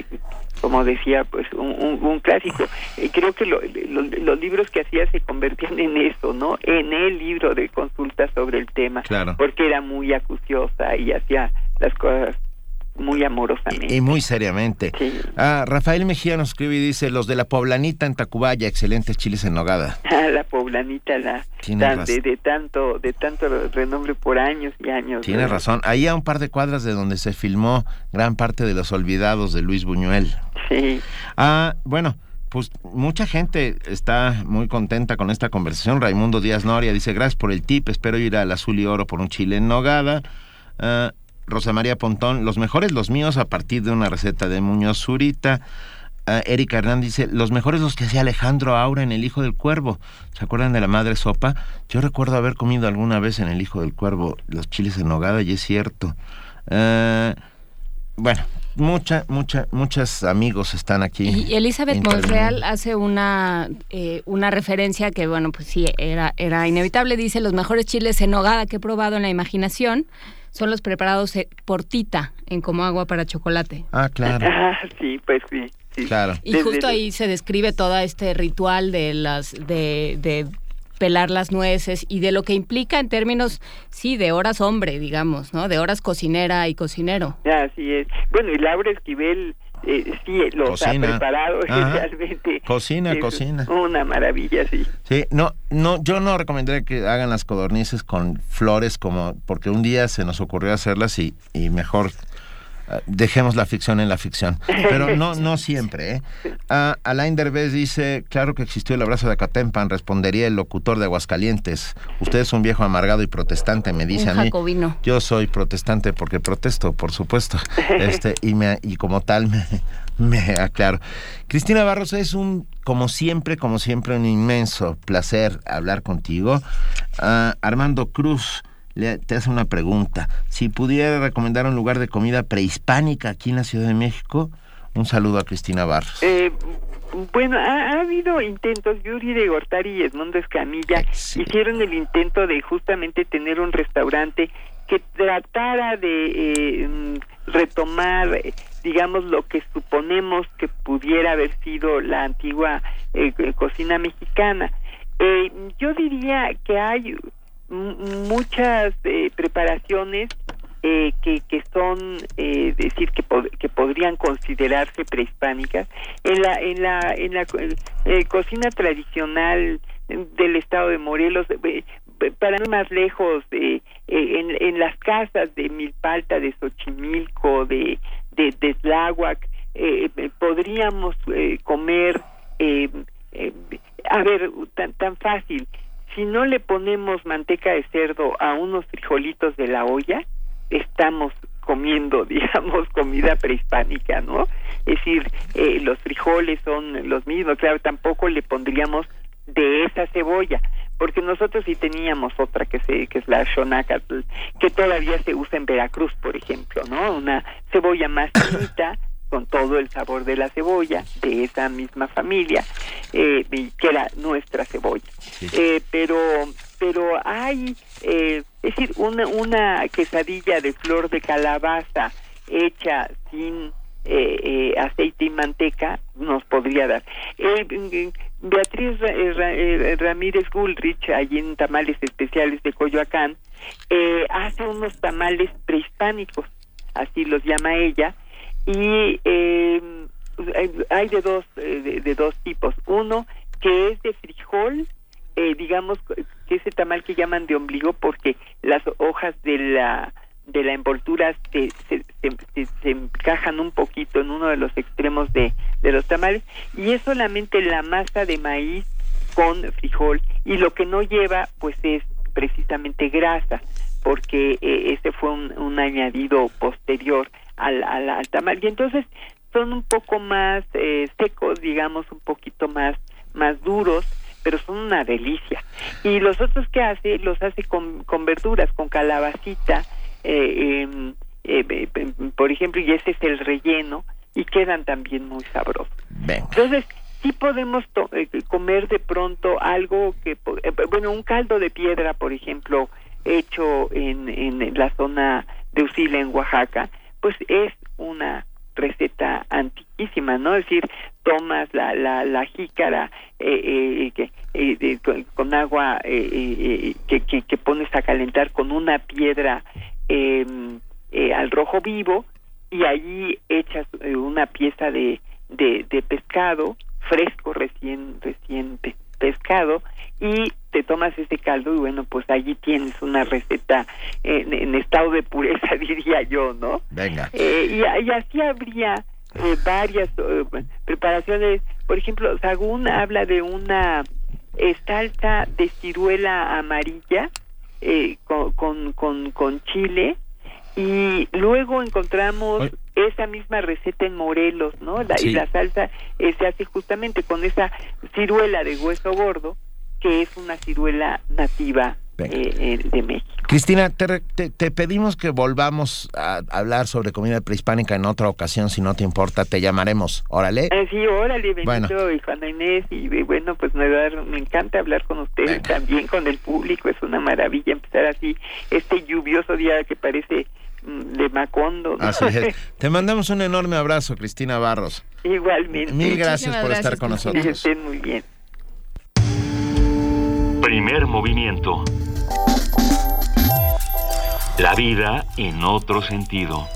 Como decía, pues un, clásico. Y creo que los libros que hacía se convertían en eso, ¿no? En el libro de consulta sobre el tema, porque era muy acuciosa y hacía las cosas muy amorosamente. Y, muy seriamente. Ah, Rafael Mejía nos escribe y dice, los de la poblanita en Tacubaya, excelentes chiles en nogada. Ah, la poblanita, la de, tanto de tanto renombre por años y años. Tiene razón. Ahí a un par de cuadras de donde se filmó gran parte de Los Olvidados de Luis Buñuel. Sí. Ah, bueno, pues mucha gente está muy contenta con esta conversación. Raimundo Díaz Noria dice, gracias por el tip, espero ir al Azul y Oro por un chile en nogada. Ah, Rosa María Pontón, los mejores los míos a partir de una receta de Muñoz Zurita. Uh, Erika Hernández dice, los mejores los que hacía Alejandro Aura en El Hijo del Cuervo. ¿Se acuerdan de la madre sopa? Yo recuerdo haber comido alguna vez en El Hijo del Cuervo los chiles en nogada y es cierto. Uh, bueno, mucha, mucha, muchos amigos están aquí. Y Elizabeth Monreal hace una, eh, una referencia que, bueno, pues sí, era, era inevitable. Dice, los mejores chiles en nogada que he probado en la imaginación son los preparados eh, por Tita en Como Agua para Chocolate. Ah, claro. Ah, sí, pues sí. Claro. Y justo ahí se describe todo este ritual de las de, de pelar las nueces y de lo que implica en términos, sí, de horas hombre, digamos, ¿no? De horas cocinera y cocinero. Así es. Bueno, y Laura Esquivel eh, sí los ha preparado realmente. Cocina, cocina. Una maravilla, sí. Sí, no, no, yo no recomendaría que hagan las codornices con flores como, porque un día se nos ocurrió hacerlas y, y mejor dejemos la ficción en la ficción. Pero no, no siempre. ¿eh? Uh, Alain Derbez dice, claro que existió el abrazo de Acatempan, respondería el locutor de Aguascalientes. Usted es un viejo amargado y protestante, me dice a mí. Yo soy protestante porque protesto, por supuesto. Este, y, me, y como tal me, me aclaro. Cristina Barros, es un, como siempre, como siempre, un inmenso placer hablar contigo. Uh, Armando Cruz te hace una pregunta. Si pudiera recomendar un lugar de comida prehispánica aquí en la Ciudad de México, un saludo a Cristina Barros. Eh, bueno, ha, habido intentos, Yuri de Gortari y Edmundo Escamilla hicieron el intento de justamente tener un restaurante que tratara de eh, retomar, digamos, lo que suponemos que pudiera haber sido la antigua eh, cocina mexicana. yo diría que hay muchas eh, preparaciones eh, que, que son eh, decir que, que podrían considerarse prehispánicas. En la en la en la eh, cocina tradicional del estado de Morelos para ir más lejos de en, en las casas de Milpalta de Xochimilco de de, de Tláhuac podríamos comer a ver tan tan fácil si no le ponemos manteca de cerdo a unos frijolitos de la olla, estamos comiendo, digamos, comida prehispánica, ¿no? Es decir, eh, los frijoles son los mismos, claro, tampoco le pondríamos de esa cebolla, porque nosotros sí teníamos otra que se que es la shonacatl, que todavía se usa en Veracruz, por ejemplo, ¿no? Una cebolla más finita con todo el sabor de la cebolla de esa misma familia eh, que era nuestra cebolla. Eh, pero pero hay eh, es decir una una quesadilla de flor de calabaza hecha sin aceite y manteca nos podría dar. Beatriz eh, Ramírez Gulrich, allí en Tamales Especiales de Coyoacán, hace unos tamales prehispánicos, así los llama ella, y hay de dos, de, dos tipos. Uno que es de frijol, digamos que ese tamal que llaman de ombligo porque las hojas de la de la envoltura se, se, se, encajan un poquito en uno de los extremos de, de los tamales y es solamente la masa de maíz con frijol y lo que no lleva pues es precisamente grasa porque eh, ese fue un, añadido posterior al, al, tamal. Y entonces son un poco más eh, secos digamos un poquito más más duros pero son una delicia. Y los otros que hace los hace con, con verduras con calabacita eh, em, eh, por ejemplo, y ese es el relleno, y quedan también muy sabrosos. Entonces, sí podemos eh, comer de pronto algo que, eh, bueno, un caldo de piedra, por ejemplo, hecho en, en la zona de Usila, en Oaxaca, pues es una receta antiquísima, ¿no? Es decir, tomas la, la, la jícara eh, que, con, agua que, que, que, pones a calentar con una piedra Em, eh, al rojo vivo y allí echas eh, una pieza de, de, pescado fresco recién recién pescado y te tomas ese caldo y bueno pues allí tienes una receta en, estado de pureza diría yo no venga. Eh, y, y, así habría eh, varias preparaciones. Por ejemplo Sagún habla de una salsa de ciruela amarilla eh, con, con, con, chile y luego encontramos esa misma receta en Morelos, ¿no? La, Y la salsa eh, se hace justamente con esa ciruela de hueso gordo, que es una ciruela nativa eh, de México. Cristina, te, pedimos que volvamos a hablar sobre comida prehispánica en otra ocasión, si no te importa, te llamaremos. Órale. Ah, sí, órale, Benito y Juana Inés. Y bueno, pues me, me encanta hablar con ustedes también, con el público. Es una maravilla empezar así este lluvioso día que parece mm, de Macondo. Así es. Te mandamos un enorme abrazo, Cristina Barros. Igualmente. Mil gracias por estar con nosotros. Que estén muy bien. Primer movimiento. La vida en otro sentido.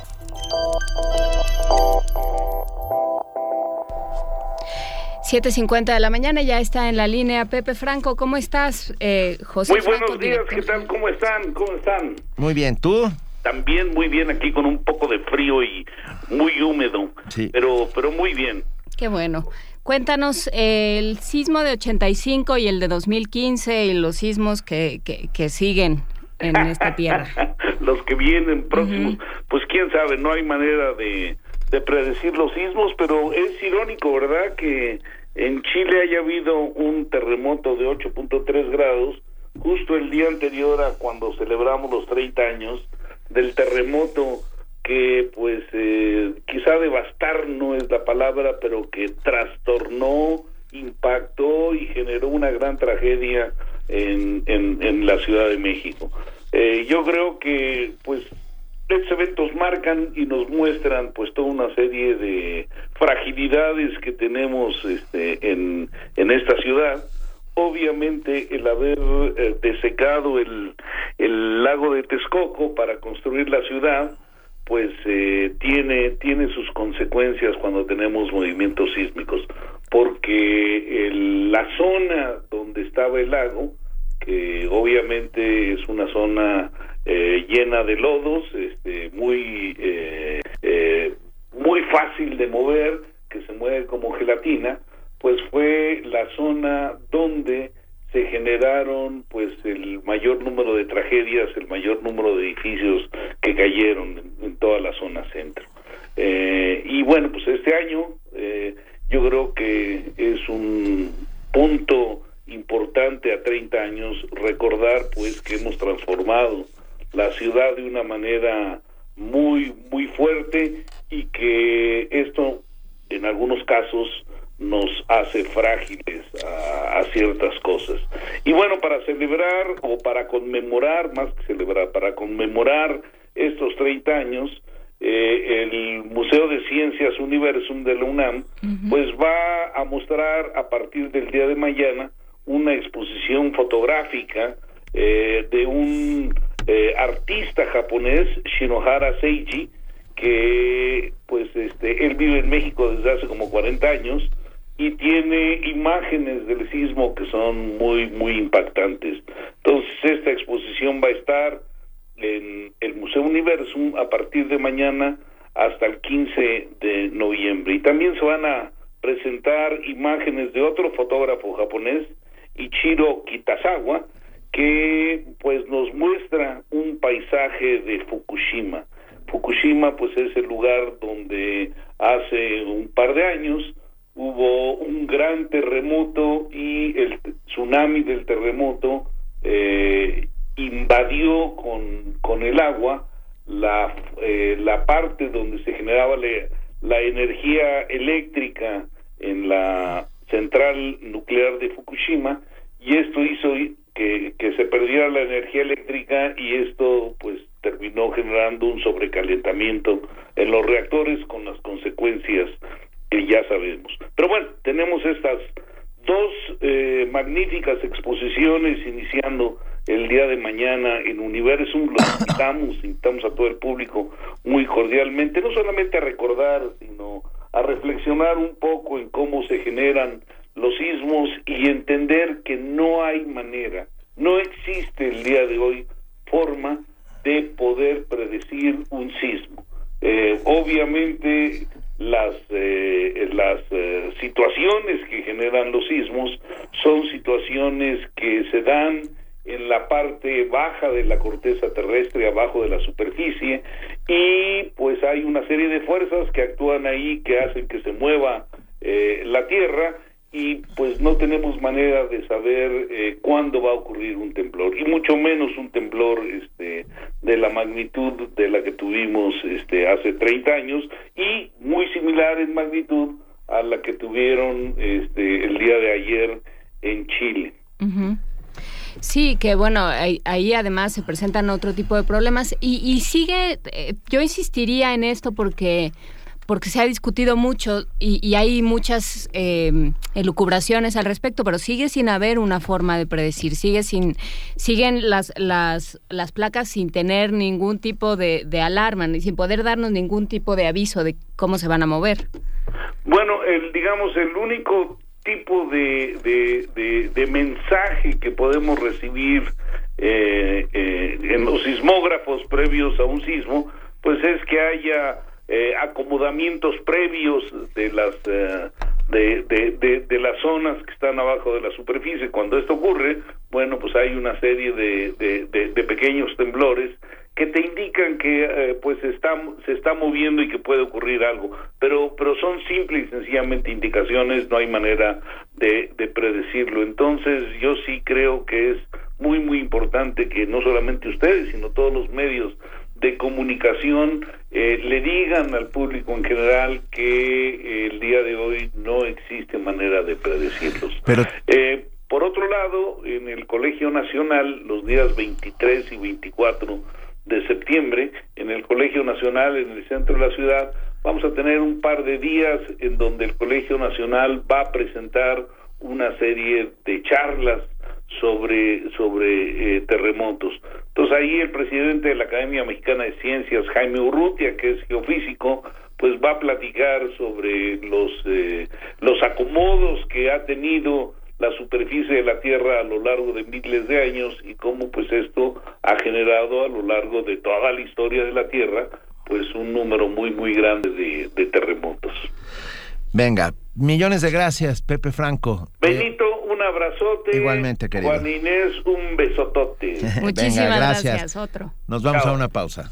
...7.50 de la mañana, ya está en la línea Pepe Franco. ¿Cómo estás, eh, José? Muy buenos días, ¿qué tal? ¿Cómo están? ¿Cómo están? Muy bien, ¿tú? También muy bien aquí con un poco de frío y muy húmedo, sí. pero, pero muy bien. Qué bueno. Cuéntanos el sismo de 85 y el de 2015 y los sismos que, que siguen en esta tierra. los que vienen próximos, pues quién sabe, no hay manera de, de predecir los sismos, pero es irónico, ¿verdad? Que en Chile haya habido un terremoto de 8.3 grados justo el día anterior a cuando celebramos los 30 años del terremoto que pues eh, quizá devastar no es la palabra, pero que trastornó, impactó y generó una gran tragedia en, en, la Ciudad de México. Eh, yo creo que pues estos eventos marcan y nos muestran pues toda una serie de fragilidades que tenemos este, en, en esta ciudad. Obviamente el haber eh, desecado el, el lago de Texcoco para construir la ciudad, pues eh, tiene tiene sus consecuencias cuando tenemos movimientos sísmicos porque la zona donde estaba el lago que obviamente es una zona eh, llena de lodos este muy eh, muy fácil de mover que se mueve como gelatina pues fue la zona donde se generaron pues el mayor número de tragedias, el mayor número de edificios que cayeron en, toda la zona centro. Eh, y bueno, pues este año eh, yo creo que es un punto importante a 30 años recordar pues que hemos transformado la ciudad de una manera muy muy fuerte y que esto en algunos casos nos hace frágiles a, ciertas cosas. Y bueno, para celebrar o para conmemorar, más que celebrar, para conmemorar estos 30 años, eh, el Museo de Ciencias Universum de la UNAM, pues va a mostrar a partir del día de mañana una exposición fotográfica eh, de un eh, artista japonés, Shinohara Seiji, que pues este él vive en México desde hace como 40 años y tiene imágenes del sismo que son muy muy impactantes. Entonces esta exposición va a estar en el Museo Universum a partir de mañana hasta el 15 de noviembre y también se van a presentar imágenes de otro fotógrafo japonés, Ichiro Kitazawa, que pues nos muestra un paisaje de Fukushima. Fukushima pues es el lugar donde hace un par de años hubo un gran terremoto y el tsunami del terremoto eh, invadió con, con el agua la, eh, la parte donde se generaba la energía eléctrica en la central nuclear de Fukushima y esto hizo que, que se perdiera la energía eléctrica y esto pues terminó generando un sobrecalentamiento en los reactores con las consecuencias que ya sabemos. Pero bueno, tenemos estas dos eh, magníficas exposiciones iniciando el día de mañana en Universum. Los invitamos, invitamos a todo el público muy cordialmente, no solamente a recordar, sino a reflexionar un poco en cómo se generan los sismos y entender que no hay manera, no existe el día de hoy forma de poder predecir un sismo. Eh, obviamente las eh, las eh, situaciones que generan los sismos son situaciones que se dan en la parte baja de la corteza terrestre, abajo de la superficie, y pues hay una serie de fuerzas que actúan ahí, que hacen que se mueva la Tierra, y pues no tenemos manera de saber eh, cuándo va a ocurrir un temblor y mucho menos un temblor este de la magnitud de la que tuvimos este hace 30 años y muy similar en magnitud a la que tuvieron este el día de ayer en Chile. Sí, que bueno, ahí, además se presentan otro tipo de problemas y, y sigue, eh, yo insistiría en esto porque porque se ha discutido mucho y, hay muchas em, elucubraciones al respecto, pero sigue sin haber una forma de predecir, sigue sin, siguen las, las, las placas sin tener ningún tipo de, alarma, ni sin poder darnos ningún tipo de aviso de cómo se van a mover. Bueno, el, digamos, el único tipo de, de, mensaje que podemos recibir eh, eh, en los sismógrafos previos a un sismo, pues es que haya eh, acomodamientos previos de las eh, de, de, las zonas que están abajo de la superficie. Cuando esto ocurre, bueno, pues hay una serie de, de pequeños temblores que te indican que eh, pues está, se está moviendo y que puede ocurrir algo, pero pero son simples y sencillamente indicaciones, no hay manera de, de predecirlo. Entonces yo sí creo que es muy muy importante que no solamente ustedes, sino todos los medios de comunicación eh, le digan al público en general que eh, el día de hoy no existe manera de predecirlos. Pero... Eh, por otro lado, en el Colegio Nacional, los días 23 y 24 de septiembre, en el Colegio Nacional, en el centro de la ciudad, vamos a tener un par de días en donde el Colegio Nacional va a presentar una serie de charlas sobre sobre eh, terremotos. Entonces ahí el presidente de la Academia Mexicana de Ciencias, Jaime Urrutia, que es geofísico, pues va a platicar sobre los eh, los acomodos que ha tenido la superficie de la Tierra a lo largo de miles de años y cómo pues esto ha generado a lo largo de toda la historia de la Tierra pues un número muy muy grande de, de terremotos. Venga, millones de gracias, Pepe Franco. Benito, abrazote. Igualmente, querido. Juan Inés, un besotote. Muchísimas gracias. Otro. Nos vamos a una pausa.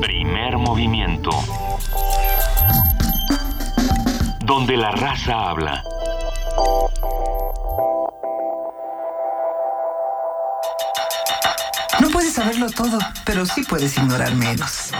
Primer movimiento. Donde la raza habla. No puedes saberlo todo, pero sí puedes ignorar menos.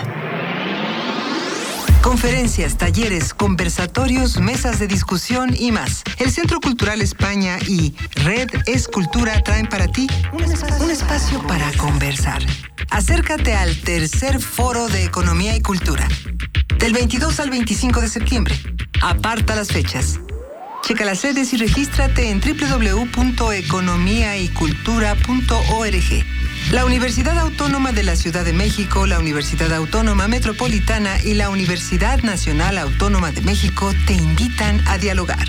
Conferencias, talleres, conversatorios, mesas de discusión y más. El Centro Cultural España y Red Escultura traen para ti un espacio para conversar. Acércate al tercer foro de Economía y Cultura. Del 22 al 25 de septiembre. Aparta las fechas. Checa las sedes y regístrate en www.economiaycultura.org. La Universidad Autónoma de la Ciudad de México, la Universidad Autónoma Metropolitana y la Universidad Nacional Autónoma de México te invitan a dialogar.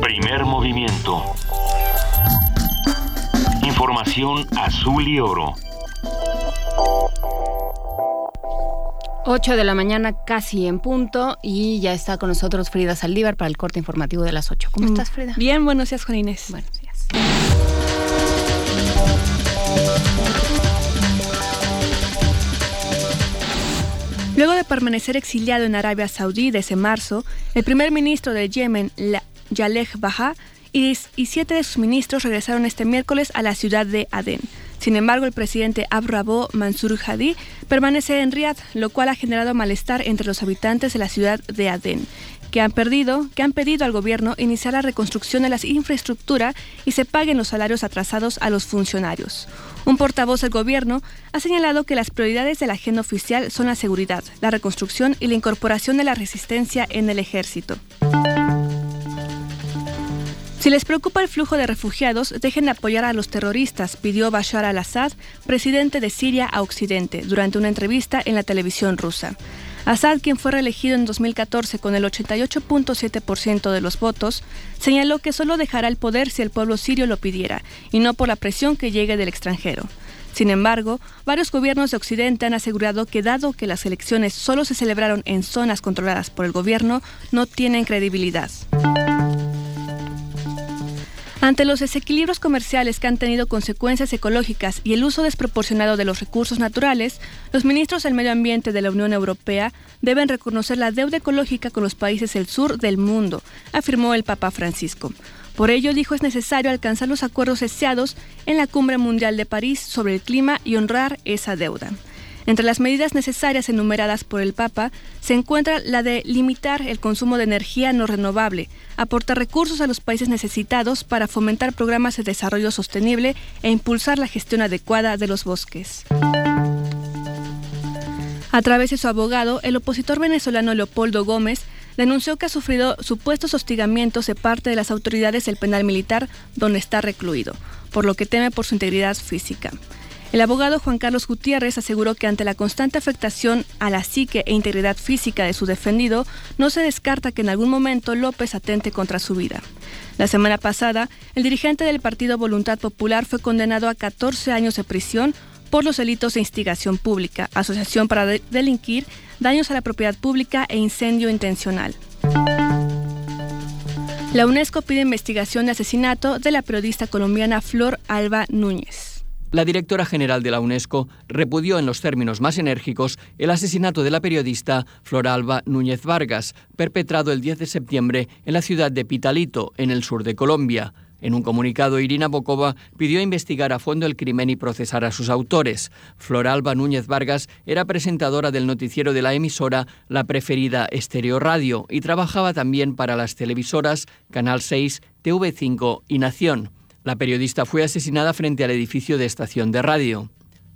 Primer movimiento. Información azul y oro. 8 de la mañana casi en punto y ya está con nosotros Frida Saldívar para el corte informativo de las 8. ¿Cómo estás, Frida? Bien, buenos días, Juan Inés. Buenos días. Luego de permanecer exiliado en Arabia Saudí desde marzo, el primer ministro de Yemen, Yaleh Baha, y, siete de sus ministros regresaron este miércoles a la ciudad de Adén. Sin embargo, el presidente Abrabo Mansur Hadi permanece en Riad, lo cual ha generado malestar entre los habitantes de la ciudad de Adén, que han, perdido, que han pedido al gobierno iniciar la reconstrucción de las infraestructuras y se paguen los salarios atrasados a los funcionarios. Un portavoz del gobierno ha señalado que las prioridades de la agenda oficial son la seguridad, la reconstrucción y la incorporación de la resistencia en el ejército. Si les preocupa el flujo de refugiados, dejen de apoyar a los terroristas, pidió Bashar al-Assad, presidente de Siria a Occidente, durante una entrevista en la televisión rusa. Assad, quien fue reelegido en 2014 con el 88.7% de los votos, señaló que solo dejará el poder si el pueblo sirio lo pidiera, y no por la presión que llegue del extranjero. Sin embargo, varios gobiernos de Occidente han asegurado que dado que las elecciones solo se celebraron en zonas controladas por el gobierno, no tienen credibilidad. Ante los desequilibrios comerciales que han tenido consecuencias ecológicas y el uso desproporcionado de los recursos naturales, los ministros del Medio Ambiente de la Unión Europea deben reconocer la deuda ecológica con los países del sur del mundo, afirmó el Papa Francisco. Por ello, dijo, es necesario alcanzar los acuerdos deseados en la Cumbre Mundial de París sobre el clima y honrar esa deuda. Entre las medidas necesarias enumeradas por el Papa se encuentra la de limitar el consumo de energía no renovable, aportar recursos a los países necesitados para fomentar programas de desarrollo sostenible e impulsar la gestión adecuada de los bosques. A través de su abogado, el opositor venezolano Leopoldo Gómez denunció que ha sufrido supuestos hostigamientos de parte de las autoridades del penal militar donde está recluido, por lo que teme por su integridad física. El abogado Juan Carlos Gutiérrez aseguró que ante la constante afectación a la psique e integridad física de su defendido, no se descarta que en algún momento López atente contra su vida. La semana pasada, el dirigente del Partido Voluntad Popular fue condenado a 14 años de prisión por los delitos de instigación pública, asociación para delinquir, daños a la propiedad pública e incendio intencional. La UNESCO pide investigación de asesinato de la periodista colombiana Flor Alba Núñez. La directora general de la UNESCO repudió en los términos más enérgicos el asesinato de la periodista Floralba Núñez Vargas, perpetrado el 10 de septiembre en la ciudad de Pitalito, en el sur de Colombia. En un comunicado, Irina Bokova pidió investigar a fondo el crimen y procesar a sus autores. Floralba Núñez Vargas era presentadora del noticiero de la emisora La Preferida Estéreo Radio y trabajaba también para las televisoras Canal 6, TV5 y Nación. La periodista fue asesinada frente al edificio de estación de radio.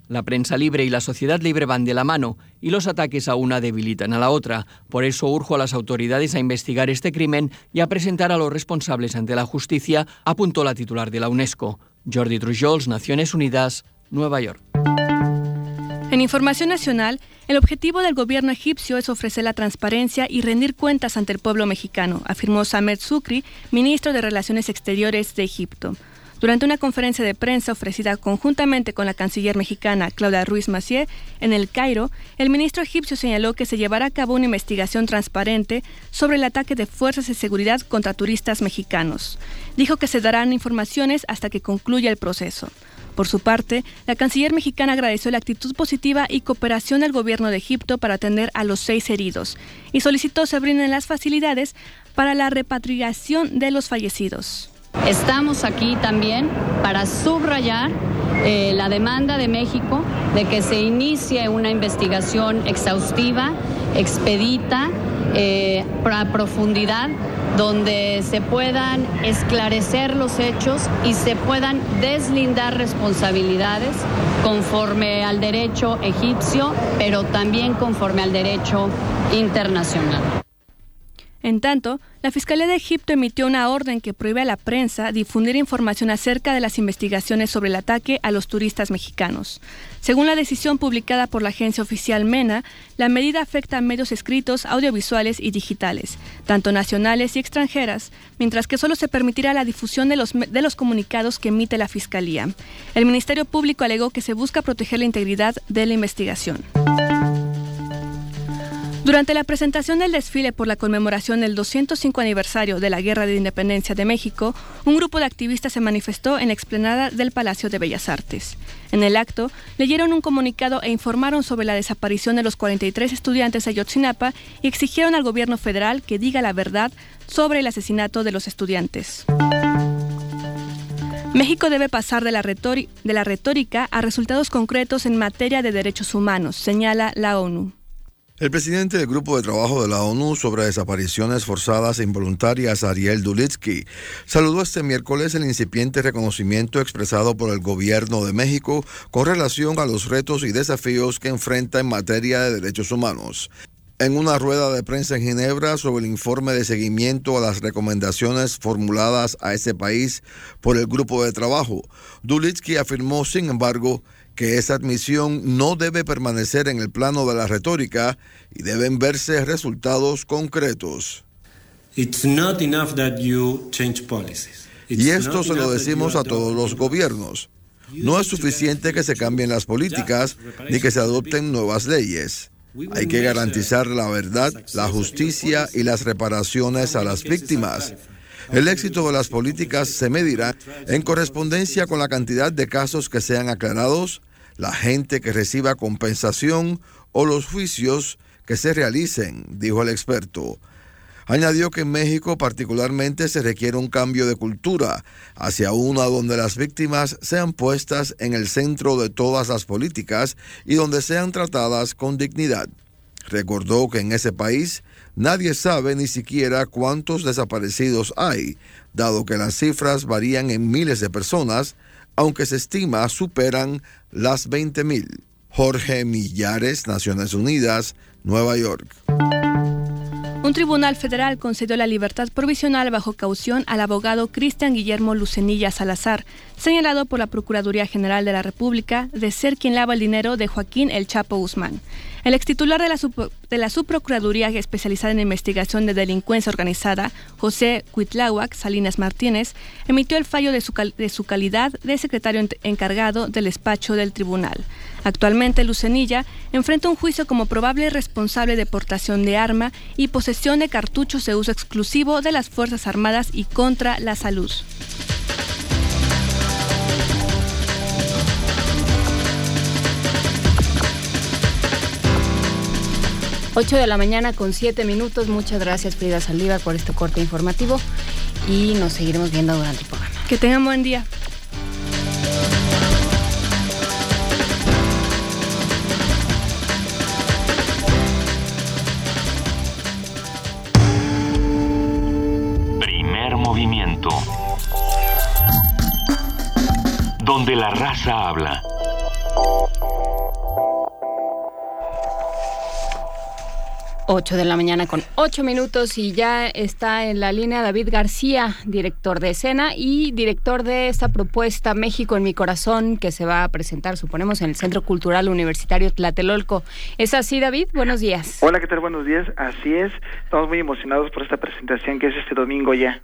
La prensa libre y la sociedad libre van de la mano y los ataques a una debilitan a la otra. Por eso urjo a las autoridades a investigar este crimen y a presentar a los responsables ante la justicia, apuntó la titular de la UNESCO. Jordi Trujols, Naciones Unidas, Nueva York. En información nacional, el objetivo del gobierno egipcio es ofrecer la transparencia y rendir cuentas ante el pueblo mexicano, afirmó Samed Sukri, ministro de Relaciones Exteriores de Egipto. Durante una conferencia de prensa ofrecida conjuntamente con la canciller mexicana Claudia Ruiz Massieu en el Cairo, el ministro egipcio señaló que se llevará a cabo una investigación transparente sobre el ataque de fuerzas de seguridad contra turistas mexicanos. Dijo que se darán informaciones hasta que concluya el proceso. Por su parte, la canciller mexicana agradeció la actitud positiva y cooperación del gobierno de Egipto para atender a los seis heridos y solicitó se brinden las facilidades para la repatriación de los fallecidos. Estamos aquí también para subrayar eh, la demanda de México de que se inicie una investigación exhaustiva, expedita, eh, profundidad, donde se puedan esclarecer los hechos y se puedan deslindar responsabilidades conforme al derecho egipcio, pero también conforme al derecho internacional. En tanto, la Fiscalía de Egipto emitió una orden que prohíbe a la prensa difundir información acerca de las investigaciones sobre el ataque a los turistas mexicanos. Según la decisión publicada por la agencia oficial MENA, la medida afecta a medios escritos, audiovisuales y digitales, tanto nacionales y extranjeras, mientras que solo se permitirá la difusión de los, de los comunicados que emite la Fiscalía. El Ministerio Público alegó que se busca proteger la integridad de la investigación. Durante la presentación del desfile por la conmemoración del 205 aniversario de la Guerra de Independencia de México, un grupo de activistas se manifestó en la explanada del Palacio de Bellas Artes. En el acto, leyeron un comunicado e informaron sobre la desaparición de los 43 estudiantes de Ayotzinapa y exigieron al gobierno federal que diga la verdad sobre el asesinato de los estudiantes. México debe pasar de la, de la retórica a resultados concretos en materia de derechos humanos, señala la ONU. El presidente del Grupo de Trabajo de la ONU sobre desapariciones forzadas e involuntarias, Ariel Dulitsky, saludó este miércoles el incipiente reconocimiento expresado por el gobierno de México con relación a los retos y desafíos que enfrenta en materia de derechos humanos. En una rueda de prensa en Ginebra sobre el informe de seguimiento a las recomendaciones formuladas a ese país por el grupo de trabajo, Dulitsky afirmó, sin embargo, que esa admisión no debe permanecer en el plano de la retórica y deben verse resultados concretos. y esto se lo decimos a todos los gobiernos. No es suficiente que se cambien las políticas ni que se adopten nuevas leyes. Hay que garantizar la verdad, la justicia y las reparaciones a las víctimas. El éxito de las políticas se medirá en correspondencia con la cantidad de casos que sean aclarados, la gente que reciba compensación o los juicios que se realicen, dijo el experto. Añadió que en México particularmente se requiere un cambio de cultura hacia una donde las víctimas sean puestas en el centro de todas las políticas y donde sean tratadas con dignidad. Recordó que en ese país nadie sabe ni siquiera cuántos desaparecidos hay, dado que las cifras varían en miles de personas, aunque se estima superan las 20.000. Jorge Millares, Naciones Unidas, Nueva York. Un tribunal federal concedió la libertad provisional bajo caución al abogado Cristian Guillermo Lucenilla Salazar, señalado por la Procuraduría General de la República de ser quien lava el dinero de Joaquín El Chapo Guzmán. El extitular de la, de la Subprocuraduría especializada en investigación de delincuencia organizada, José Cuitláhuac Salinas Martínez, emitió el fallo de su, de su calidad de secretario encargado del despacho del tribunal. Actualmente, Lucenilla enfrenta un juicio como probable responsable de portación de arma y posesión de cartuchos de uso exclusivo de las Fuerzas Armadas y contra la salud. 8 de la mañana con 7 minutos. Muchas gracias Frida Saldívar por este corte informativo y nos seguiremos viendo durante el programa. Que tengan buen día. Primer movimiento. Donde la raza habla. 8 de la mañana con 8 minutos y ya está en la línea David García, director de escena y director de esta propuesta México en mi corazón que se va a presentar, suponemos, en el Centro Cultural Universitario Tlatelolco. ¿Es así, David? Buenos días. Hola, ¿qué tal? Buenos días. Así es. Estamos muy emocionados por esta presentación que es este domingo ya.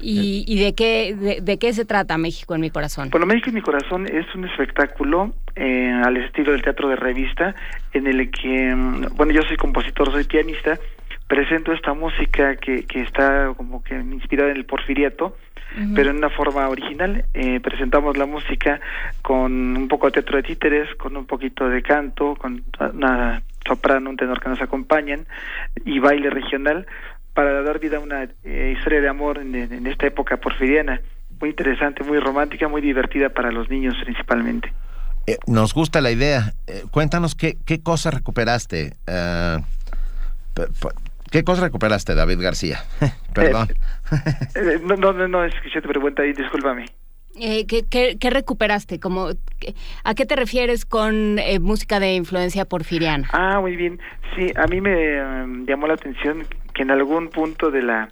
¿Y, y de, qué, de, qué se trata México en mi corazón? Bueno, México en mi corazón es un espectáculo eh, al estilo del teatro de revista, en el que, mm, bueno, yo soy compositor, soy pianista, presento esta música que, que está como que inspirada en el porfiriato, pero en una forma original. Eh, presentamos la música con un poco de teatro de títeres, con un poquito de canto, con una soprano, un tenor que nos acompañan y baile regional para dar vida a una eh, historia de amor en, esta época porfiriana. Muy interesante, muy romántica, muy divertida para los niños principalmente. Eh, nos gusta la idea. Eh, cuéntanos qué, qué cosa recuperaste. ¿Qué cosa recuperaste, David García? Perdón. no, no, no, es que yo te pregunto ahí, discúlpame. Eh, ¿qué, qué, recuperaste? Como, ¿A qué te refieres con música de influencia porfiriana? Ah, muy bien. Sí, a mí me llamó la atención que en algún punto de la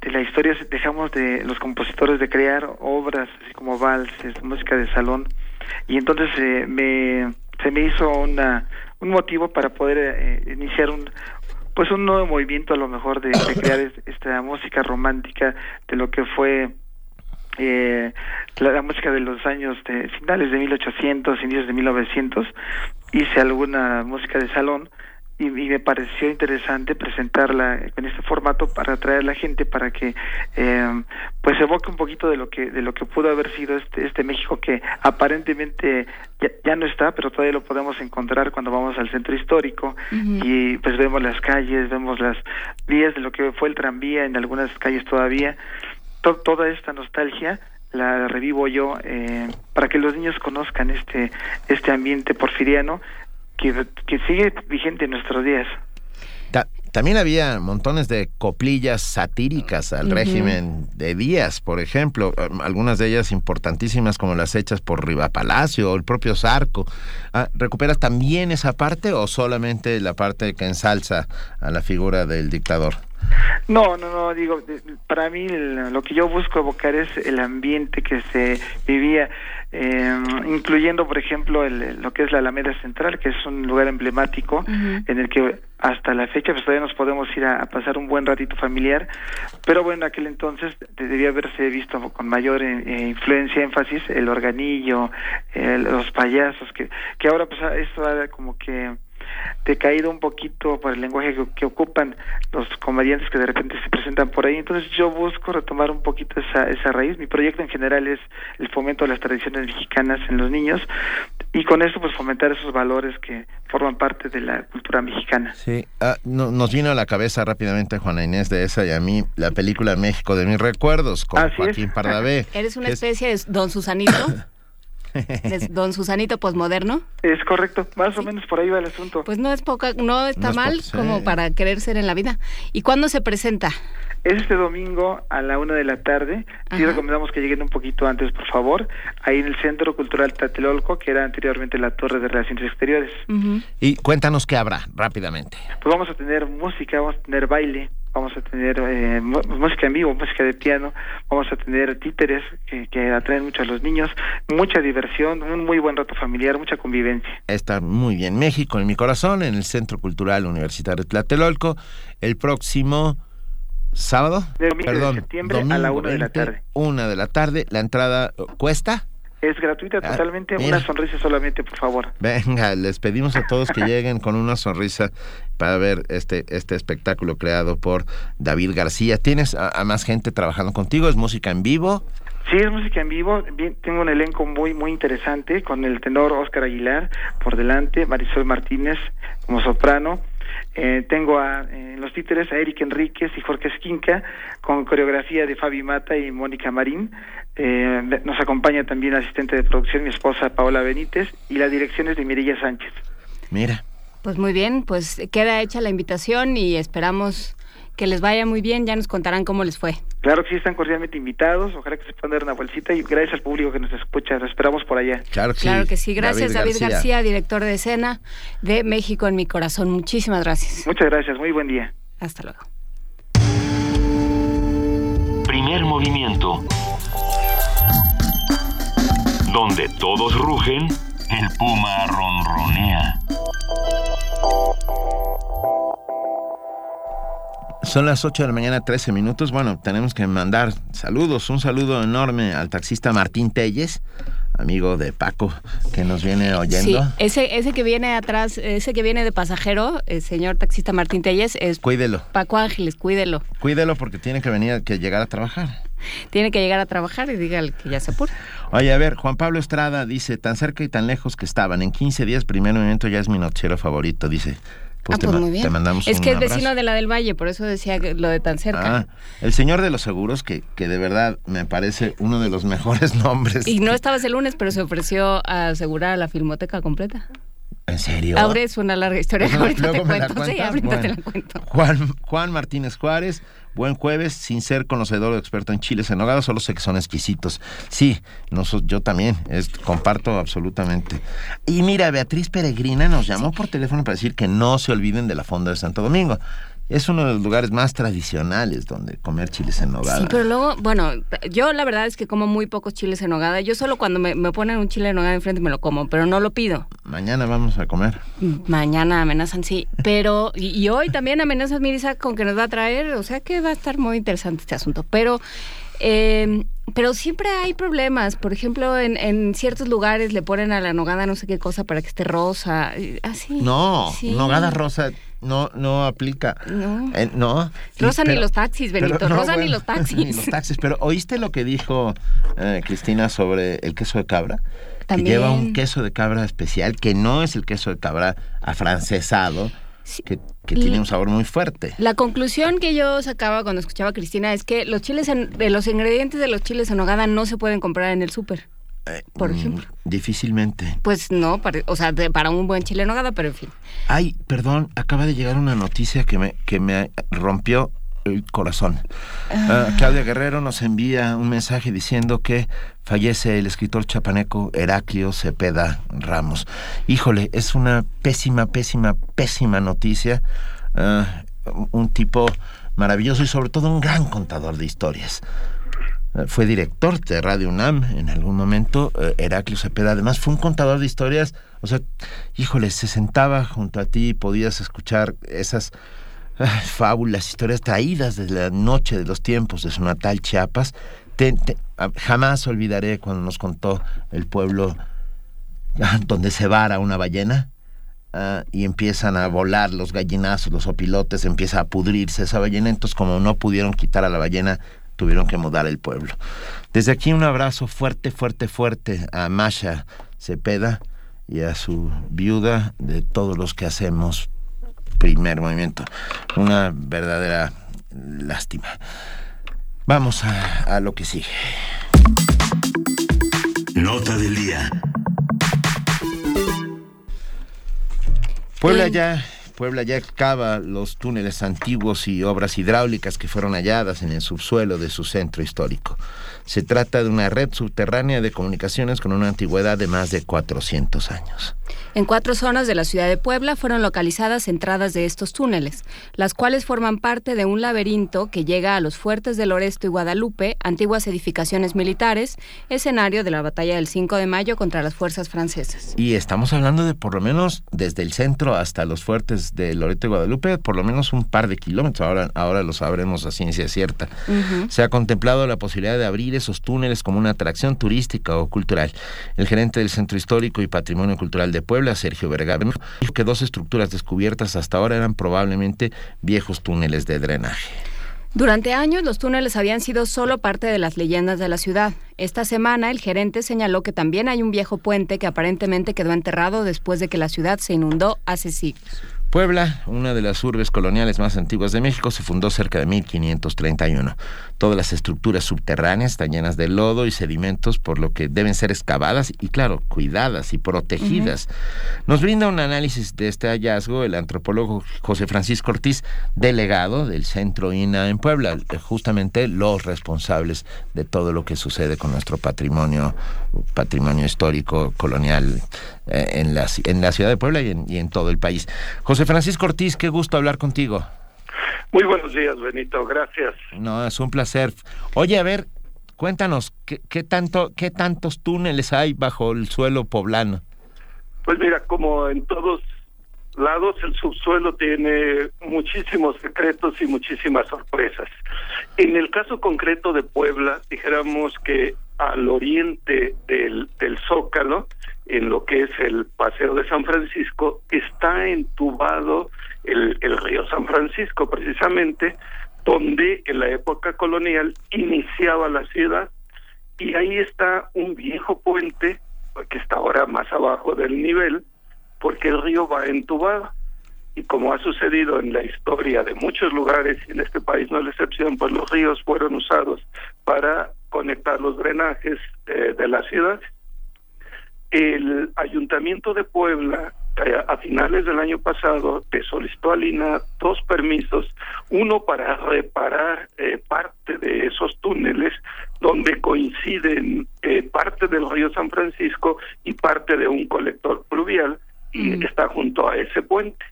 de la historia dejamos de los compositores de crear obras así como valses, música de salón y entonces eh, me se me hizo una un motivo para poder eh, iniciar un pues un nuevo movimiento a lo mejor de, crear esta música romántica de lo que fue eh, la, música de los años de finales de 1800 inicios de 1900 hice alguna música de salón y, me pareció interesante presentarla en este formato para atraer a la gente para que eh, pues evoque un poquito de lo que de lo que pudo haber sido este este México que aparentemente ya, no está pero todavía lo podemos encontrar cuando vamos al centro histórico y pues vemos las calles vemos las vías de lo que fue el tranvía en algunas calles todavía toda esta nostalgia la revivo yo eh, para que los niños conozcan este este ambiente porfiriano que, sigue vigente en nuestros días. también había montones de coplillas satíricas al régimen de Díaz, por ejemplo, um, algunas de ellas importantísimas como las hechas por Riva Palacio o el propio Zarco. Ah, ¿Recuperas también esa parte o solamente la parte que ensalza a la figura del dictador? No, no, no, digo, para mí lo que yo busco evocar es el ambiente que se vivía eh, incluyendo, por ejemplo, el, lo que es la Alameda Central, que es un lugar emblemático en el que hasta la fecha pues todavía nos podemos ir a, pasar un buen ratito familiar, pero bueno, aquel entonces debía haberse visto con mayor eh, eh, influencia, énfasis, el organillo, los payasos, que, que ahora pues esto como que decaído un poquito por el lenguaje que, ocupan los comediantes que de repente se presentan por ahí. Entonces yo busco retomar un poquito esa, esa raíz. Mi proyecto en general es el fomento de las tradiciones mexicanas en los niños y con eso pues fomentar esos valores que forman parte de la cultura mexicana. Sí, ah, nos vino a la cabeza rápidamente Juana Inés de esa y a mí la película México de mis recuerdos con Joaquín Pardavé. ¿Eres una especie de Don Susanito? don Susanito posmoderno. Es correcto, más o menos por ahí va el asunto. Pues no es poca, no está mal como para querer ser en la vida. ¿Y cuándo se presenta? Es este domingo a la una de la tarde. Sí recomendamos que lleguen un poquito antes, por favor. Ahí en el Centro Cultural Tatelolco, que era anteriormente la Torre de Relaciones Exteriores. Y cuéntanos qué habrá, rápidamente. Pues vamos a tener música, vamos a tener baile, vamos a tener eh, música en vivo, música de piano, vamos a tener títeres que, atraen mucho a los niños, mucha diversión, un muy buen rato familiar, mucha convivencia. Está muy bien. México en mi corazón, en el Centro Cultural Universitario Tlatelolco, el próximo sábado, perdón, de septiembre a la una de la tarde. Una de la tarde, ¿la entrada cuesta? Es gratuita ah, totalmente, una sonrisa solamente, por favor. Venga, les pedimos a todos que lleguen con una sonrisa para ver este, este espectáculo creado por David García. ¿Tienes a, más gente trabajando contigo? ¿Es música en vivo? Sí, es música en vivo. Bien, tengo un elenco muy muy interesante con el tenor Oscar Aguilar por delante, Marisol Martínez como soprano, Eh, tengo a, en los títeres a Eric Enríquez y Jorge Esquinca, con coreografía de Fabi Mata y Mónica Marín. Eh, nos acompaña también la asistente de producción, mi esposa Paola Benítez, y la dirección es de Mirella Sánchez. Mira. Pues muy bien, pues queda hecha la invitación y esperamos que les vaya muy bien, ya nos contarán cómo les fue. Claro que sí, están cordialmente invitados, ojalá que se puedan dar una bolsita y gracias al público que nos escucha, nos esperamos por allá. Claro que claro sí. Que sí. Gracias David, García. director de escena de México en mi corazón. Muchísimas gracias. Muchas gracias, muy buen día. Hasta luego. Primer movimiento. Donde todos rugen, el puma ronronea. Son las 8 de la mañana, 13 minutos. Bueno, tenemos que mandar saludos. Un saludo enorme al taxista Martín Telles, amigo de Paco, que nos viene oyendo. Sí, ese, ese que viene atrás, ese que viene de pasajero, el señor taxista Martín Telles, es Cuídelo. Paco Ángeles, cuídelo. Cuídelo porque tiene que venir, que llegar a trabajar. Tiene que llegar a trabajar y dígale que ya se apure. Oye, a ver, Juan Pablo Estrada dice, tan cerca y tan lejos que estaban. En 15 días, primer movimiento ya es mi nochero favorito, dice. Pues, ah, te, pues muy bien. te mandamos es un que es abrazo. vecino de la del Valle, por eso decía que lo de tan cerca. Ah, el señor de los seguros, que, que de verdad me parece uno de los mejores nombres. Y no estabas el lunes, pero se ofreció a asegurar la filmoteca completa. ¿En serio? Ahora es una larga historia. Pues, ahorita luego te me la cuento. Sí, ahorita te la cuento. Juan, Juan Martínez Juárez, buen jueves, sin ser conocedor o experto en chiles en nogada, solo sé que son exquisitos. Sí, noso- yo también, es- comparto absolutamente. Y mira, Beatriz Peregrina nos llamó por teléfono para decir que no se olviden de la Fonda de Santo Domingo. Es uno de los lugares más tradicionales donde comer chiles en nogada. Sí, pero luego, bueno, yo la verdad es que como muy pocos chiles en nogada. Yo solo cuando me, me ponen un chile en nogada enfrente me lo como, pero no lo pido. Mañana vamos a comer. Mañana amenazan, sí. Pero, y, y hoy también amenazan Mirisa con que nos va a traer, o sea que va a estar muy interesante este asunto. Pero, eh, pero siempre hay problemas. Por ejemplo, en, en ciertos lugares le ponen a la nogada no sé qué cosa para que esté rosa. Así. No, Sí. nogada rosa no, no aplica. No. Eh, no. Rosa ni los taxis, Benito. pero no, Rosa ni los taxis. ni los taxis. Pero ¿oíste lo que dijo eh, Cristina sobre el queso de cabra? También. Que lleva un queso de cabra especial, que no es el queso de cabra afrancesado, que, que tiene un sabor muy fuerte. La conclusión que yo sacaba cuando escuchaba a Cristina es que los chiles en- de los ingredientes de los chiles en nogada no se pueden comprar en el súper. Por Mm, ejemplo. Difícilmente. Pues no, para- o sea, de- para un buen chile en nogada, pero en fin. Ay, perdón, acaba de llegar una noticia que me, que me rompió el corazón. Ah, Claudia Guerrero nos envía un mensaje diciendo que fallece el escritor chapaneco Heraclio Cepeda Ramos. Híjole, es una pésima, pésima, pésima noticia. Ah, un tipo maravilloso y sobre todo un gran contador de historias. Eh, Fue director de Radio UNAM en algún momento, eh, Heraclio Cepeda. Además, fue un contador de historias. O sea, híjole, se sentaba junto a ti y podías escuchar esas ah, fábulas, historias traídas desde la noche de los tiempos de su natal Chiapas. Te- te- jamás olvidaré cuando nos contó el pueblo ah, donde se vara una ballena. ah, y empiezan a volar los gallinazos, los opilotes, empieza a pudrirse esa ballena, entonces como no pudieron quitar a la ballena, tuvieron que mudar el pueblo. Desde aquí un abrazo fuerte, fuerte, fuerte a Masha Cepeda y a su viuda de todos los que hacemos primer movimiento. Una verdadera lástima. Vamos a, a lo que sigue. Nota del día. Puebla ya, Puebla ya excava los túneles antiguos y obras hidráulicas que fueron halladas en el subsuelo de su centro histórico. Se trata de una red subterránea de comunicaciones con una antigüedad de más de 400 años. En cuatro zonas de la ciudad de Puebla fueron localizadas entradas de estos túneles, las cuales forman parte de un laberinto que llega a los fuertes del Oresto y Guadalupe, antiguas edificaciones militares, escenario de la batalla del 5 de mayo contra las fuerzas francesas. Y estamos hablando de por lo menos desde el centro hasta los fuertes de Loreto y Guadalupe, por lo menos un par de kilómetros. Ahora, ahora lo sabremos a ciencia cierta. Se ha contemplado la posibilidad de abrir esos túneles como una atracción turística o cultural. El gerente del Centro Histórico y Patrimonio Cultural de Puebla, Sergio Vergara, dijo que dos estructuras descubiertas hasta ahora eran probablemente viejos túneles de drenaje. Durante años los túneles habían sido solo parte de las leyendas de la ciudad. Esta semana el gerente señaló que también hay un viejo puente que aparentemente quedó enterrado después de que la ciudad se inundó hace siglos. Puebla, una de las urbes coloniales más antiguas de México, se fundó cerca de 1531. Todas las estructuras subterráneas están llenas de lodo y sedimentos, por lo que deben ser excavadas y, claro, cuidadas y protegidas. Nos brinda un análisis de este hallazgo el antropólogo José Francisco Ortiz, delegado del Centro INA en Puebla, justamente los responsables de todo lo que sucede con nuestro patrimonio, patrimonio histórico colonial eh, en, la, en la ciudad de Puebla y en, y en todo el país. José Francisco Ortiz, qué gusto hablar contigo. Muy buenos días, Benito, gracias. No, es un placer. Oye, a ver, cuéntanos, ¿qué, qué tanto, qué tantos túneles hay bajo el suelo poblano? Pues mira, como en todos lados, el subsuelo tiene muchísimos secretos y muchísimas sorpresas. En el caso concreto de Puebla, dijéramos que al oriente del, del Zócalo, en lo que es el Paseo de San Francisco, está entubado el, río San Francisco, precisamente, donde en la época colonial iniciaba la ciudad, y ahí está un viejo puente, que está ahora más abajo del nivel, porque el río va entubado. Y como ha sucedido en la historia de muchos lugares, y en este país no es la excepción, pues los ríos fueron usados para conectar los drenajes eh, de la ciudad. El Ayuntamiento de Puebla a finales del año pasado te solicitó a Lina dos permisos, uno para reparar eh, parte de esos túneles donde coinciden eh, parte del río San Francisco y parte de un colector pluvial y está junto a ese puente.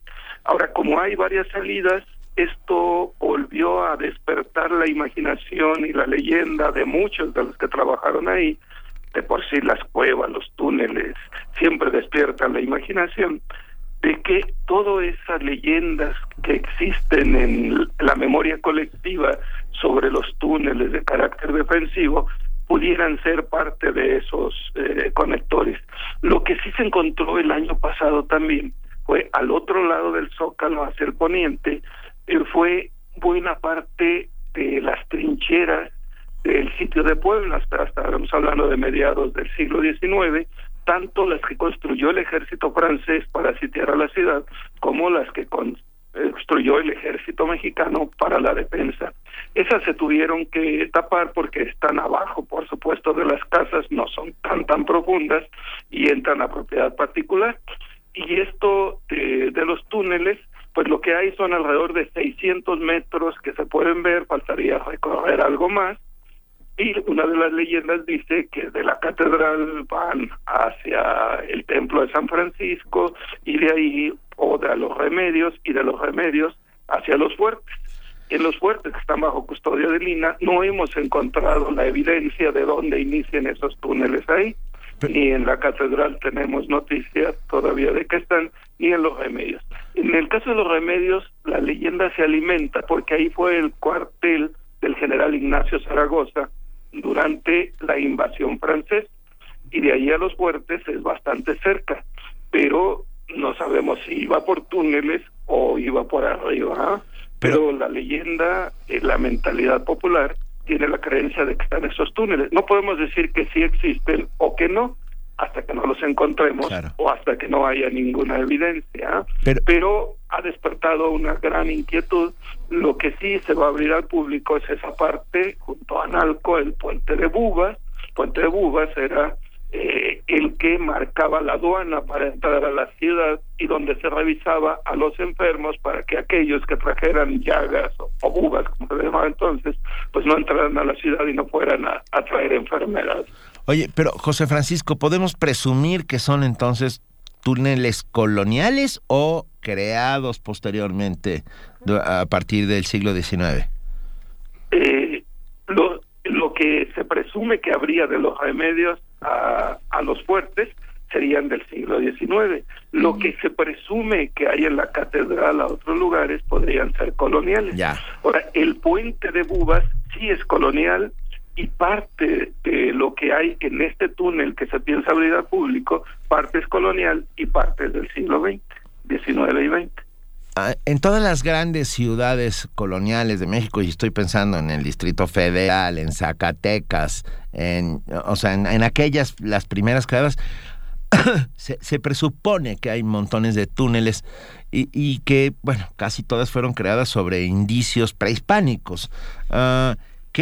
Ahora, como hay varias salidas, esto volvió a despertar la imaginación y la leyenda de muchos de los que trabajaron ahí. Por sí las cuevas, los túneles, siempre despiertan la imaginación de que todas esas leyendas que existen en la memoria colectiva sobre los túneles de carácter defensivo pudieran ser parte de esos eh, conectores. Lo que sí se encontró el año pasado también fue al otro lado del zócalo, hacia el poniente, eh, fue buena parte de las trincheras del sitio de Puebla, hasta, estamos hablando de mediados del siglo XIX, tanto las que construyó el ejército francés para sitiar a la ciudad, como las que construyó el ejército mexicano para la defensa. Esas se tuvieron que tapar porque están abajo, por supuesto, de las casas, no son tan tan profundas y entran a propiedad particular. Y esto de, de los túneles, pues lo que hay son alrededor de 600 metros que se pueden ver, faltaría recorrer algo más. Y una de las leyendas dice que de la catedral van hacia el templo de San Francisco y de ahí o de los remedios y de los remedios hacia los fuertes. En los fuertes que están bajo custodia de Lina no hemos encontrado la evidencia de dónde inician esos túneles ahí, ni en la catedral tenemos noticias todavía de que están, ni en los remedios. En el caso de los remedios, la leyenda se alimenta porque ahí fue el cuartel del general Ignacio Zaragoza durante la invasión francesa y de ahí a los fuertes es bastante cerca, pero no sabemos si iba por túneles o iba por arriba. ¿ah? Pero, la leyenda, eh, la mentalidad popular tiene la creencia de que están esos túneles. No podemos decir que sí existen o que no hasta que no los encontremos o hasta que no haya ninguna evidencia. Pero, ha despertado una gran inquietud. Lo que sí se va a abrir al público es esa parte junto a Analco, el puente de Bubas. El puente de Bubas era eh, el que marcaba la aduana para entrar a la ciudad y donde se revisaba a los enfermos para que aquellos que trajeran llagas o, o bubas, como se llamaba entonces, pues no entraran a la ciudad y no fueran a, a traer enfermedades. Oye, pero José Francisco, ¿podemos presumir que son entonces túneles coloniales o creados posteriormente a partir del siglo XIX? Eh, lo, lo que se presume que habría de los remedios a, a los fuertes serían del siglo XIX. Lo que se presume que hay en la catedral a otros lugares podrían ser coloniales. Ahora, el puente de Bubas sí es colonial y parte de lo que hay en este túnel que se piensa abrir al público, parte es colonial y parte es del siglo XX, XIX y XX. Ah, en todas las grandes ciudades coloniales de México, y estoy pensando en el Distrito Federal, en Zacatecas, en, o sea, en, aquellas, las primeras creadas, se, presupone que hay montones de túneles y, que, bueno, casi todas fueron creadas sobre indicios prehispánicos. Uh,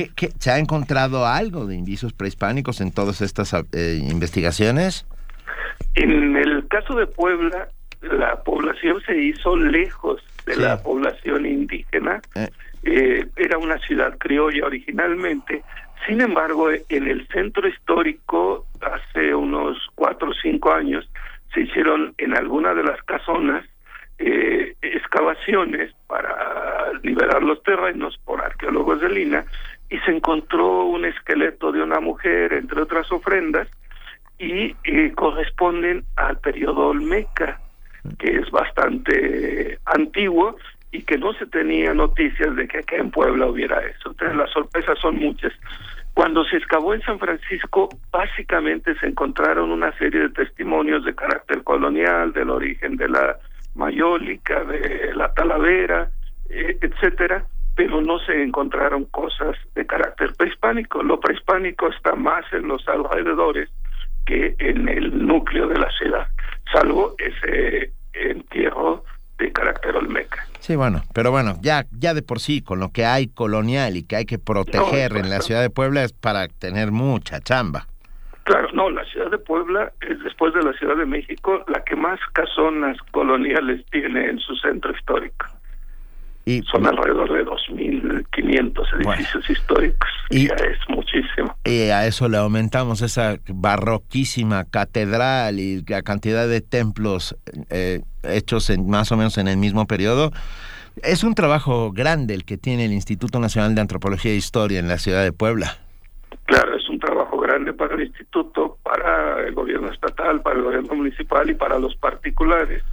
¿qué, se ha encontrado algo de indicios prehispánicos en todas estas eh, investigaciones? En el caso de Puebla, la población se hizo lejos de la población indígena. Eh. Eh, era una ciudad criolla originalmente. Sin embargo, en el centro histórico, hace unos cuatro o cinco años, se hicieron en alguna de las casonas eh, excavaciones para liberar los terrenos por arqueólogos de Lina y se encontró un esqueleto de una mujer, entre otras ofrendas, y eh, corresponden al periodo Olmeca, que es bastante antiguo y que no se tenía noticias de que acá en Puebla hubiera eso. Entonces las sorpresas son muchas. Cuando se excavó en San Francisco, básicamente se encontraron una serie de testimonios de carácter colonial, del origen de la mayólica, de la talavera, eh, etcétera, pero no se encontraron cosas de carácter prehispánico. Lo prehispánico está más en los alrededores que en el núcleo de la ciudad, salvo ese entierro de carácter olmeca. Sí, bueno, pero bueno, ya, ya de por sí, con lo que hay colonial y que hay que proteger en la ciudad de Puebla es para tener mucha chamba. Claro, no, la ciudad de Puebla es después de la Ciudad de México la que más casonas coloniales tiene en su centro histórico. Y, Son alrededor de 2.500 edificios históricos. Y, ya es muchísimo. Y a eso le aumentamos esa barroquísima catedral y la cantidad de templos eh, hechos en, más o menos en el mismo periodo. Es un trabajo grande el que tiene el Instituto Nacional de Antropología e Historia en la ciudad de Puebla. Claro, es un trabajo grande para el instituto, para el gobierno estatal, para el gobierno municipal y para los particulares,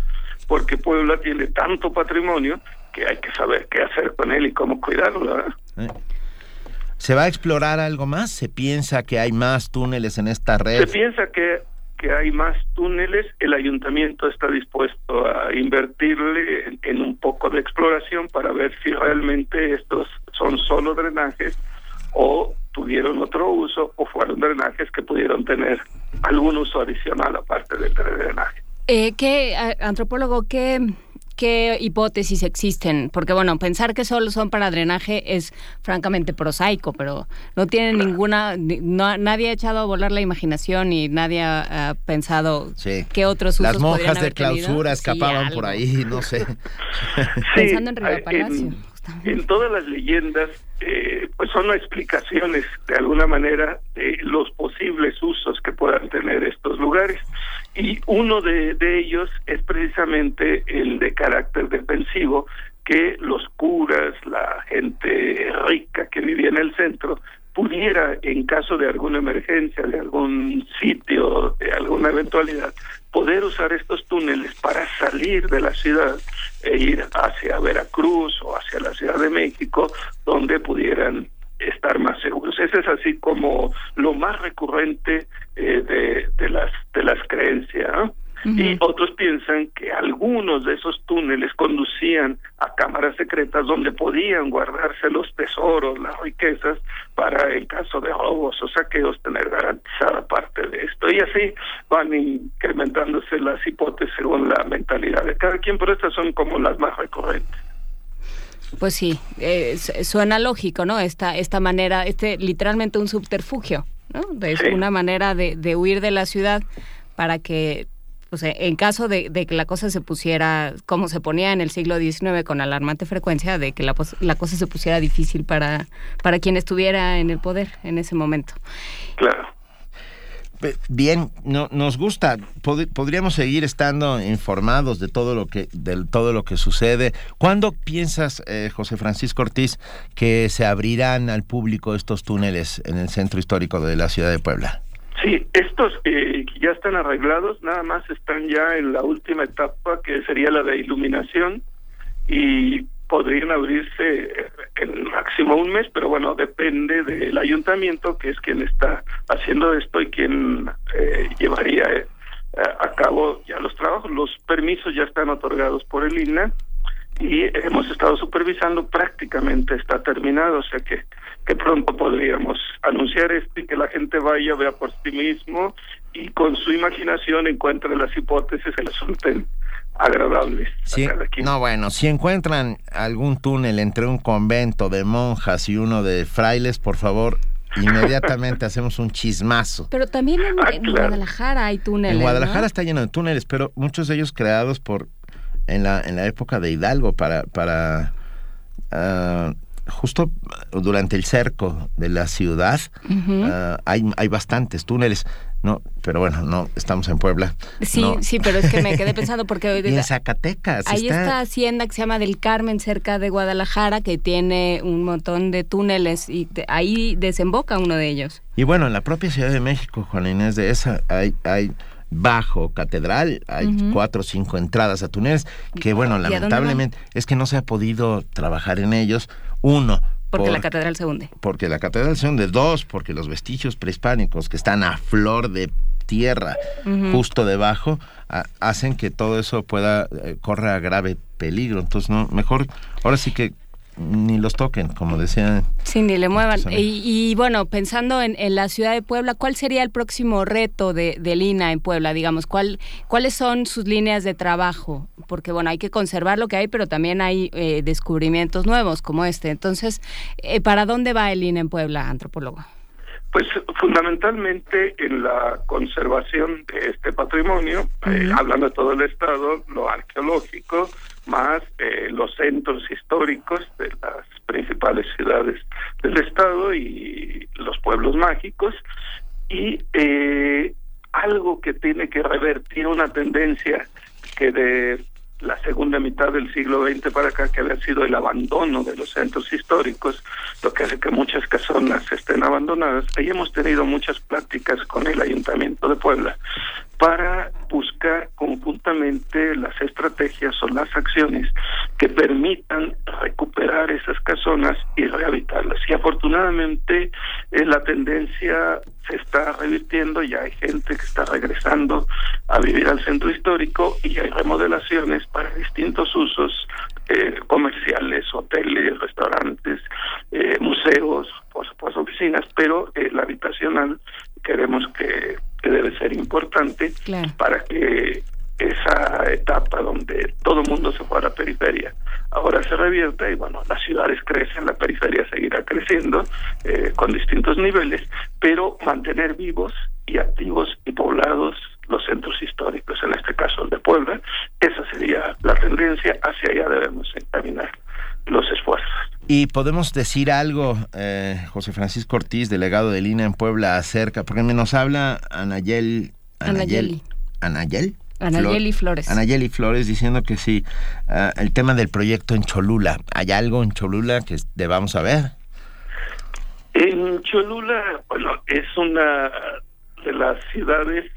porque Puebla tiene tanto patrimonio que hay que saber qué hacer con él y cómo cuidarlo. Eh. ¿Se va a explorar algo más? ¿Se piensa que hay más túneles en esta red? Se piensa que, que hay más túneles. El ayuntamiento está dispuesto a invertirle en un poco de exploración para ver si realmente estos son solo drenajes o tuvieron otro uso o fueron drenajes que pudieron tener algún uso adicional aparte del drenaje. Eh, ¿Qué, antropólogo, qué, qué hipótesis existen? Porque, bueno, pensar que solo son para drenaje es francamente prosaico, pero no tiene ninguna, nadie ha echado a volar la imaginación y nadie ha, pensado qué otros usos Las monjas de clausura escapaban por ahí, no sé. Pensando en Río Palacio. En todas las leyendas, eh, pues son explicaciones de alguna manera de los posibles usos que puedan tener estos lugares. Y uno de, ellos es precisamente el de carácter defensivo, que los curas, la gente rica que vivía en el centro, pudiera, en caso de alguna emergencia, de algún sitio, de alguna eventualidad, poder usar estos túneles para salir de la ciudad e ir hacia Veracruz o hacia la Ciudad de México, donde pudieran estar más seguros. Ese es así como lo más recurrente eh, de, de, las de las creencias. Y otros piensan que algunos de esos túneles conducían a cámaras secretas donde podían guardarse los tesoros, las riquezas, para en caso de robos o saqueos tener garantizada parte de esto. Y así van incrementándose las hipótesis según la mentalidad de cada quien, pero estas son como las más recurrentes. Pues sí, eh, suena lógico, ¿no? Esta, esta manera, este literalmente un subterfugio, ¿no? Es una manera de, de huir de la ciudad para que o sea, en caso de, que la cosa se pusiera como se ponía en el siglo XIX con alarmante frecuencia, de que la, la cosa se pusiera difícil para, para quien estuviera en el poder en ese momento. Claro. Bien, no, nos gusta. podríamos seguir estando informados de todo lo que de todo lo que sucede. ¿Cuándo piensas, eh, José Francisco Ortiz, que se abrirán al público estos túneles en el centro histórico de la ciudad de Puebla? Sí, estos eh, ya están arreglados, nada más están ya en la última etapa que sería la de iluminación y podrían abrirse en máximo un mes, pero bueno, depende del ayuntamiento que es quien está haciendo esto y quien eh, llevaría eh, a cabo ya los trabajos. Los permisos ya están otorgados por el INA y hemos estado supervisando, prácticamente está terminado, o sea que, que pronto podríamos anunciar esto y que la gente vaya, vea por sí mismo y con su imaginación encuentren las hipótesis que resulten agradables. Sí, no, bueno, si encuentran algún túnel entre un convento de monjas y uno de frailes, por favor, inmediatamente hacemos un chismazo. Pero también en, Ah, Guadalajara hay túneles. En Guadalajara ¿no? está lleno de túneles, pero muchos de ellos creados por en la en la época de Hidalgo para para ah, justo durante el cerco de la ciudad Ujú. ah, hay hay bastantes túneles. No, pero bueno, no estamos en Puebla. Sí, no. sí, pero es que me quedé pensando porque Y en Zacatecas Ahí está- esta hacienda que se llama del Carmen, cerca de Guadalajara, que tiene un montón de túneles y de- ahí desemboca uno de ellos. Y bueno, en la propia Ciudad de México, Juan Inés de esa, hay, hay bajo catedral, hay Ujú. cuatro o cinco entradas a túneles, que bueno, ¿Y a dónde lamentablemente es que no se ha podido trabajar en ellos. Uno, Porque por- la catedral se hunde. porque la catedral son de dos, porque los vestigios prehispánicos que están a flor de tierra, justo debajo, ha- hacen que todo eso pueda, eh, corra grave peligro. Entonces, no, mejor, ahora sí que ni los toquen, como decían. Sí, ni le muevan. Y, y, bueno, pensando en, en la ciudad de Puebla, ¿cuál sería el próximo reto de, de Lina en Puebla? Digamos, ¿cuál, ¿cuáles son sus líneas de trabajo? Porque bueno, hay que conservar lo que hay, pero también hay eh, descubrimientos nuevos como este. Entonces, eh, ¿para dónde va el Lina en Puebla, antropólogo? Pues fundamentalmente en la conservación de este patrimonio, eh, hablando de todo el Estado, lo arqueológico, más eh, los centros históricos de las principales ciudades del Estado y los pueblos mágicos, y eh, algo que tiene que revertir una tendencia que de la segunda mitad del siglo XX para acá, que había sido el abandono de los centros históricos, lo que hace que muchas casonas estén abandonadas. Ahí hemos tenido muchas pláticas con el Ayuntamiento de Puebla para buscar conjuntamente las estrategias o las acciones que permitan recuperar esas casonas y rehabilitarlas. Y afortunadamente eh, la tendencia se está revirtiendo, ya hay gente que está regresando a vivir al centro histórico y hay remodelaciones para distintos usos eh, comerciales, hoteles, restaurantes, eh, museos, por supuesto oficinas, pero la habitacional queremos que, que debe ser importante para que esa etapa donde todo el mundo se fue a la periferia ahora se revierta y bueno, las ciudades crecen, la periferia seguirá creciendo eh, con distintos niveles, pero mantener vivos y activos y poblados los centros históricos, en este caso el de Puebla, esa sería la tendencia, hacia allá debemos encaminar los esfuerzos. Y podemos decir algo, eh, José Francisco Ortiz, delegado de Lina en Puebla, acerca, porque nos habla Anayel. Anayeli. Anayel. Anayeli Flores. Anayeli Flores diciendo que sí, ah, el tema del proyecto en Cholula. ¿Hay algo en Cholula que debamos saber? En Cholula, bueno, es una de las ciudades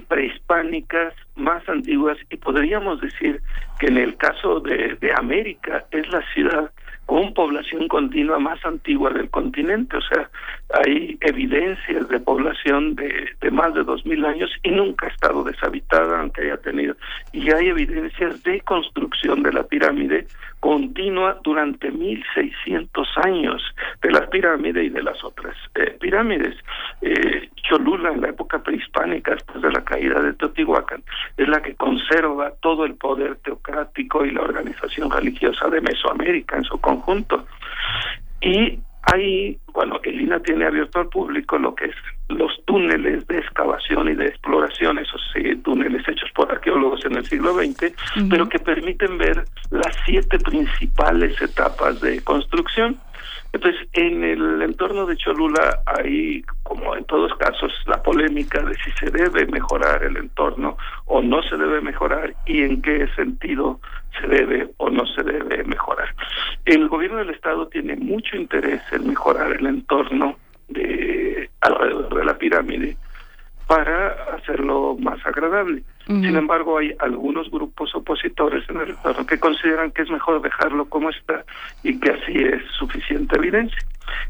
prehispánicas más antiguas y podríamos decir que en el caso de, América es la ciudad con población continua más antigua del continente, o sea, hay evidencias de población de, de más de dos mil años y nunca ha estado deshabitada, aunque haya tenido, y hay evidencias de construcción de la pirámide continua durante 1600 años de la pirámide y de las otras eh, pirámides. Eh, Cholula, en la época prehispánica, después de la caída de Teotihuacán, es la que conserva todo el poder teocrático y la organización religiosa de Mesoamérica en su conjunto. Y ahí, bueno, el INA tiene abierto al público lo que es los túneles de excavación y de exploración, esos sí, túneles hechos por arqueólogos en el siglo XX, pero que permiten ver las siete principales etapas de construcción. Entonces, en el entorno de Cholula hay, como en todos casos, la polémica de si se debe mejorar el entorno o no se debe mejorar y en qué sentido se debe o no se debe mejorar. El gobierno del Estado tiene mucho interés en mejorar el entorno de alrededor de la pirámide para hacerlo más agradable. Sin embargo, hay algunos grupos opositores en el entorno que consideran que es mejor dejarlo como está y que así es suficiente evidencia.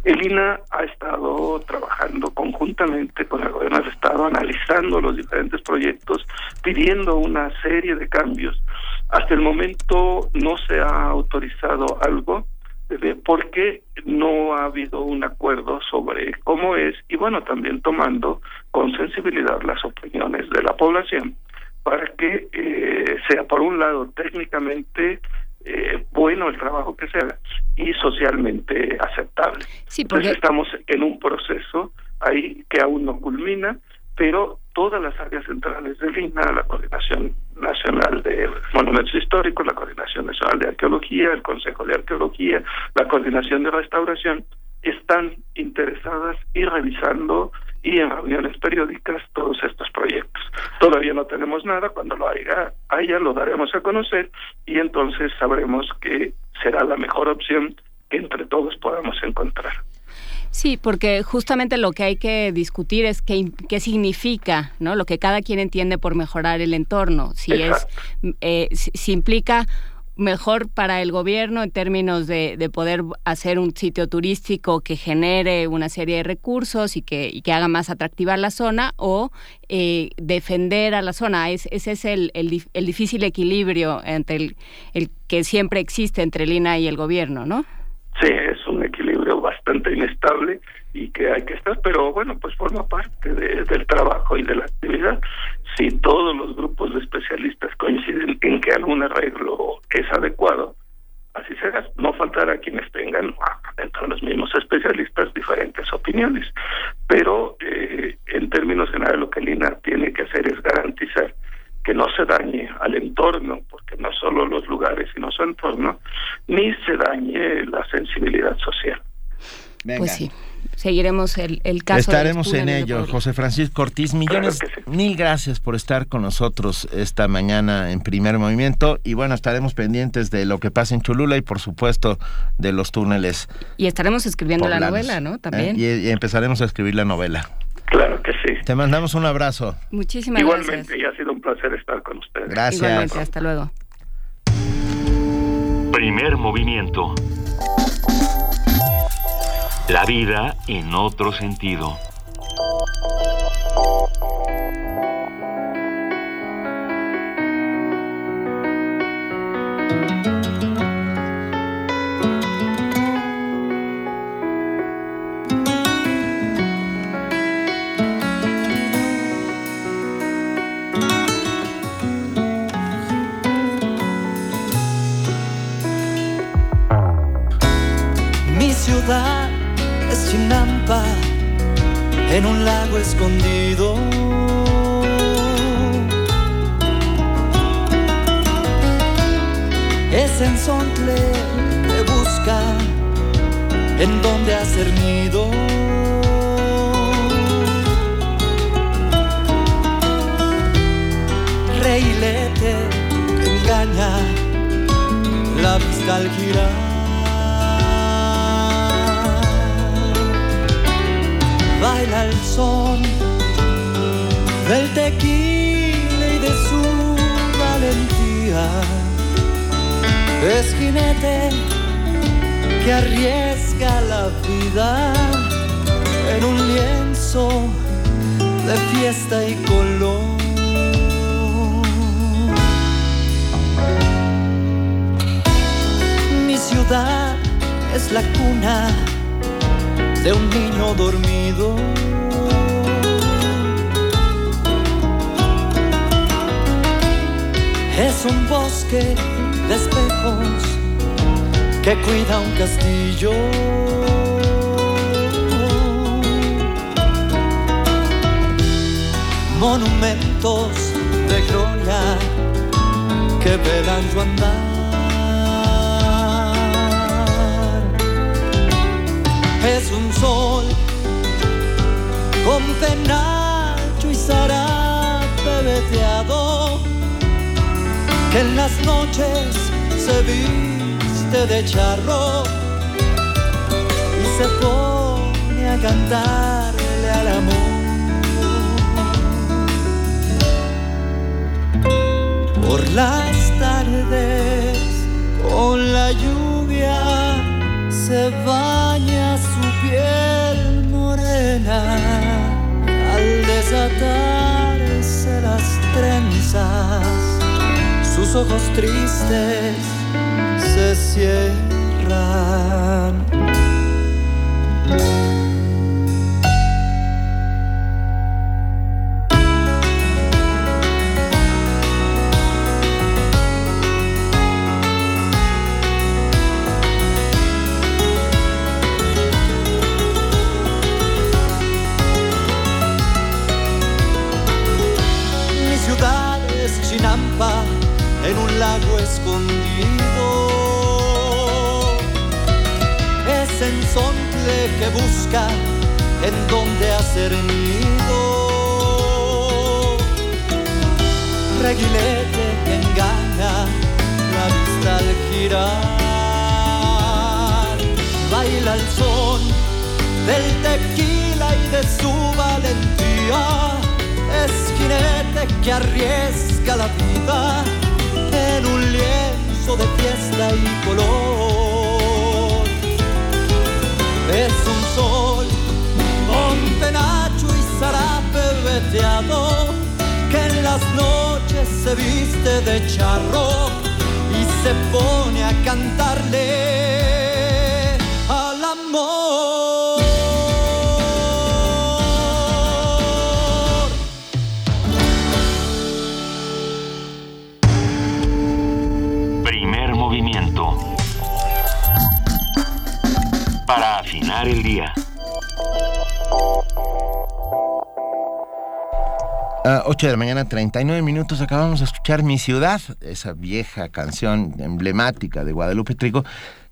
El INA ha estado trabajando conjuntamente con el gobierno del Estado, analizando los diferentes proyectos, pidiendo una serie de cambios. Hasta el momento no se ha autorizado algo, de por qué no ha habido un acuerdo sobre cómo es y bueno, también tomando con sensibilidad las opiniones de la población para que eh, sea por un lado técnicamente eh, bueno el trabajo que se haga y socialmente aceptable. Sí, porque... Entonces estamos en un proceso ahí que aún no culmina, pero todas las áreas centrales del INA, la Coordinación Nacional de Monumentos Históricos, la Coordinación Nacional de Arqueología, el Consejo de Arqueología, la Coordinación de Restauración, están interesadas y revisando y en reuniones periódicas todos estos proyectos. Todavía no tenemos nada, cuando lo haya, haya lo daremos a conocer y entonces sabremos que será la mejor opción que entre todos podamos encontrar. Sí, porque justamente lo que hay que discutir es qué, qué significa, ¿no? Lo que cada quien entiende por mejorar el entorno. Si es, eh, si, implica mejor para el gobierno en términos de, de, poder hacer un sitio turístico que genere una serie de recursos y que, y que haga más atractiva la zona o eh, defender a la zona. Es, ese es el, el, difícil equilibrio entre el, el, que siempre existe entre el INA y el gobierno, ¿no? Sí, es un equilibrio bastante inestable y que hay que estar, pero bueno, pues forma parte de, del trabajo y de la actividad. Si todos los grupos de especialistas coinciden en que algún arreglo es adecuado, así será. No faltará quienes tengan dentro de los mismos especialistas diferentes opiniones, pero eh, en términos generales lo que el INA tiene que hacer es garantizar que no se dañe al entorno, porque no solo los lugares, sino su entorno, ni se dañe la sensibilidad social. Pues sí, seguiremos el, el caso. Estaremos en ello. José Francisco Ortiz, millones, mil gracias por estar con nosotros esta mañana en primer movimiento y bueno, estaremos pendientes de lo que pasa en Cholula y por supuesto de los túneles. Y estaremos escribiendo la novela, ¿no? También. ¿Eh? Y, y empezaremos a escribir la novela. Claro que sí. Te mandamos un abrazo. Muchísimas Igualmente, gracias. y ha sido un placer estar con ustedes. Gracias. Igualmente, hasta luego. Primer movimiento. La vida en otro sentido. Mi ciudad Chinampa, en un lago escondido. Es en Sontle que busca en donde hacer nido. Reilete que engaña la vista al girar. Baila el son del tequila y de su valentía. Es jinete que arriesga la vida en un lienzo de fiesta y color. Mi ciudad es la cuna de un niño dormido. Es un bosque de espejos que cuida un castillo. Monumentos de gloria que velan su andar. Es un sol con penacho y zarape veteado que en las noches se viste de charro y se pone a cantarle al amor. Por las tardes con la lluvia se baña su piel morena al desatarse las trenzas. Sus ojos tristes se cierran escondido. Es ensontle que busca en donde hacer nido. Reguilete que engaña la vista al girar. Baila el son del tequila y de su valentía. Es jinete que arriesga la vida se viste de charro y se pone a cantarle A 8 de la mañana, 39 minutos, acabamos de escuchar Mi Ciudad, esa vieja canción emblemática de Guadalupe Trigo,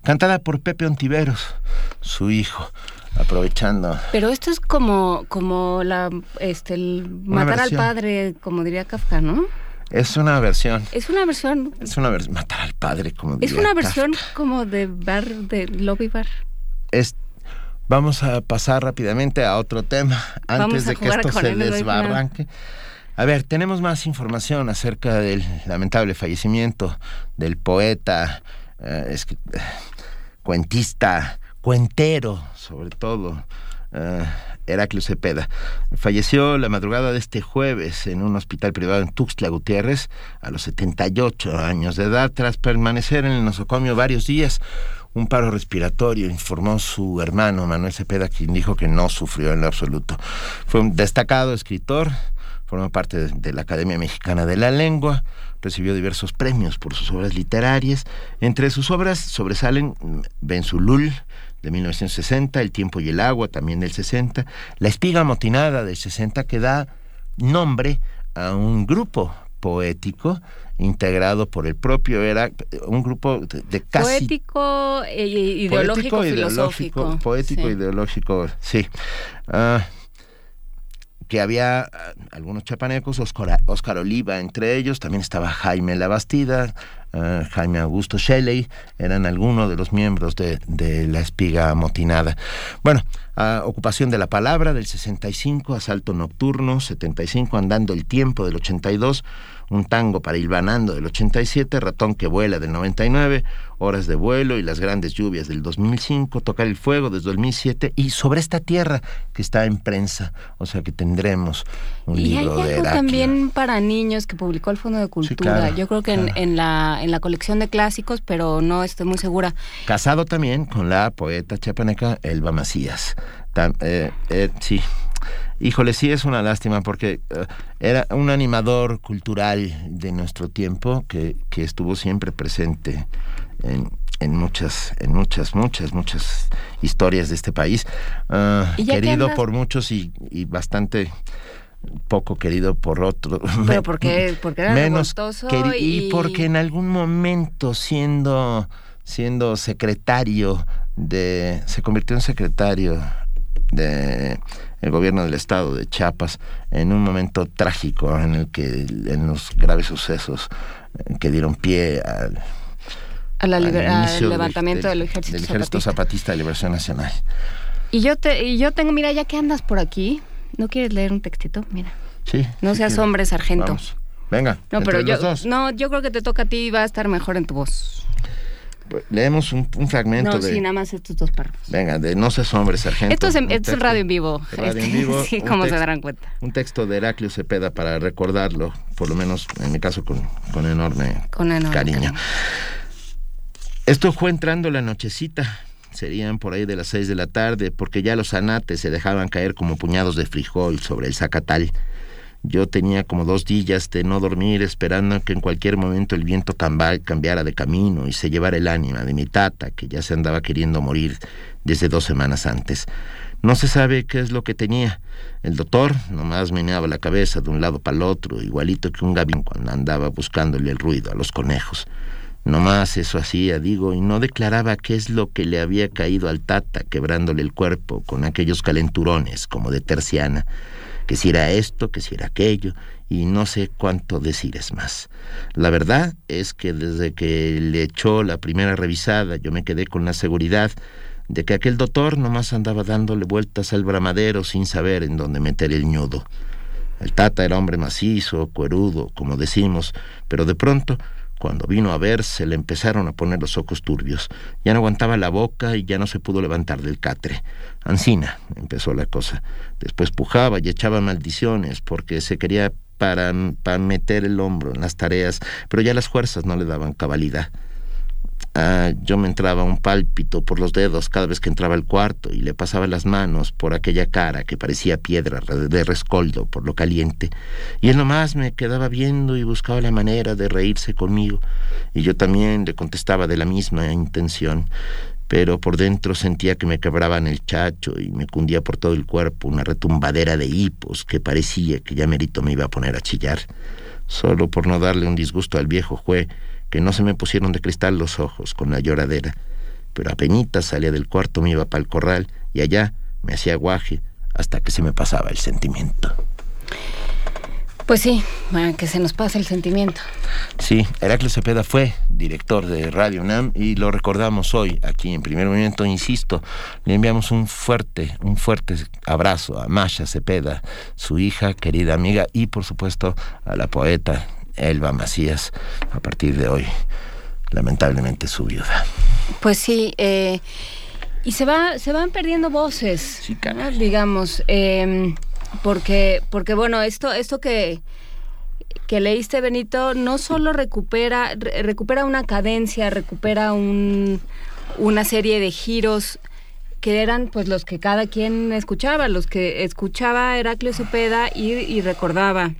cantada por Pepe Ontiveros, su hijo, aprovechando. Pero esto es como, como la, este, el Una matar al padre, como diría Kafka, ¿no? Es una versión, Es una versión, es una versión, matar al padre, como es diría una Kafka. versión como de bar, de lobby bar. Es- vamos a pasar rápidamente a otro tema antes a de que esto se desbarranque. A ver, tenemos más información acerca del lamentable fallecimiento del poeta, eh, eh, cuentista, cuentero, sobre todo, eh, Heraclio Cepeda. Falleció la madrugada de este jueves en un hospital privado en Tuxtla Gutiérrez a los 78 años de edad tras permanecer en el nosocomio varios días. Un paro respiratorio, informó su hermano Manuel Cepeda, quien dijo que no sufrió en lo absoluto. Fue un destacado escritor, forma parte de, de la Academia Mexicana de la Lengua, recibió diversos premios por sus obras literarias. Entre sus obras sobresalen mm, Benzulul, de 1960, El tiempo y el agua, también del 60, La espiga motinada, del 60, que da nombre a un grupo poético integrado por el propio, era un grupo de, de casi Poético, e- ideológico, Poético, filosófico. ideológico, poético, Sí. ideológico, sí. Ah, que había ah, algunos chapanecos, Oscar, Oliva entre ellos, también estaba Jaime Labastida, ah, Jaime Augusto Shelley, eran algunos de los miembros de, de la espiga motinada. Bueno, ah, ocupación de la palabra del 65, asalto nocturno, 75, andando el tiempo del 82, un tango para Ilvanando del 87, Ratón que vuela del 99, Horas de vuelo y las grandes lluvias del 2005, Tocar el fuego desde 2007 y Sobre esta tierra que está en prensa, o sea que tendremos un Y hay libro de algo también para niños que publicó el Fondo de Cultura. claro, Yo creo que en, en la, en la colección de clásicos, pero no estoy muy segura. Casado también con la poeta chapaneca Elba Macías. Eh, eh, sí. Híjole, sí es una lástima porque eh, era un animador cultural de nuestro tiempo que, que estuvo siempre presente en, en muchas, en muchas, muchas, muchas historias de este país. Ah, que querido por muchos y, y bastante poco querido por otros. Pero porque, porque era menos queri- y... y porque en algún momento siendo siendo secretario de se convirtió en secretario de el gobierno del estado de Chiapas en un momento trágico en el que en los graves sucesos eh, que dieron pie al, a la levantamiento del, ejército, del ejército zapatista. de liberación nacional Y yo te, y yo tengo, mira, ya que andas por aquí, ¿no quieres leer un textito? Mira. sí No sí seas quiero. hombre, sargento. Vamos. venga No, pero yo, no, yo creo que te toca a ti y va a estar mejor en tu voz. Leemos un, un fragmento No, de sí, nada más estos dos párrafos. venga de no seas hombre sargento Esto es, en- esto es radio en vivo. Radio en este, vivo, sí, como se darán cuenta. un texto de Heraclio Cepeda para recordarlo, por lo menos en mi caso con, con enorme Con enorme cariño. cariño. Esto fue entrando la nochecita, serían por ahí de las seis de la tarde, porque ya los anates se dejaban caer como puñados de frijol sobre el zacatal. Yo tenía como dos días de no dormir esperando que en cualquier momento el viento cambiara de camino y se llevara el ánima de mi tata, que ya se andaba queriendo morir desde dos semanas antes. No se sabe qué es lo que tenía. El doctor nomás meneaba la cabeza de un lado para el otro, igualito que un gavín cuando andaba buscándole el ruido a los conejos. No más eso hacía, digo, y no declaraba qué es lo que le había caído al tata, quebrándole el cuerpo con aquellos calenturones como de terciana, que si era esto, que si era aquello, y no sé cuánto decir es más. La verdad es que desde que le echó la primera revisada yo me quedé con la seguridad de que aquel doctor nomás andaba dándole vueltas al bramadero sin saber en dónde meter el ñudo. El tata era hombre macizo, cuerudo, como decimos, pero de pronto cuando vino a ver, se le empezaron a poner los ojos turbios. Ya no aguantaba la boca y ya no se pudo levantar del catre. Ancina, empezó la cosa. Después pujaba y echaba maldiciones porque se quería para, para meter el hombro en las tareas, pero ya las fuerzas no le daban cabalidad. Ah, yo me entraba un pálpito por los dedos cada vez que entraba al cuarto y le pasaba las manos por aquella cara que parecía piedra de rescoldo por lo caliente. Y él nomás me quedaba viendo y buscaba la manera de reírse conmigo. Y yo también le contestaba de la misma intención. Pero por dentro sentía que me quebraban el chacho y me cundía por todo el cuerpo una retumbadera de hipos que parecía que ya merito me iba a poner a chillar. Solo por no darle un disgusto al viejo juez que no se me pusieron de cristal los ojos con la lloradera, pero apenas salía del cuarto me iba para el corral y allá me hacía guaje hasta que se me pasaba el sentimiento. Pues sí, que se nos pase el sentimiento. Sí, Heraclio Cepeda fue director de Radio UNAM y lo recordamos hoy aquí en primer momento, insisto, le enviamos un fuerte, un fuerte abrazo a Masha Cepeda, su hija, querida amiga y por supuesto a la poeta Elba Macías, a partir de hoy, lamentablemente su viuda. Pues sí, eh, y se va, se van perdiendo voces, digamos, em, porque, porque bueno, esto, esto que que leíste Benito no solo recupera recupera una cadencia, recupera un, una serie de giros que eran pues los que cada quien escuchaba, los que escuchaba Heraclio Cepeda y, y recordaba.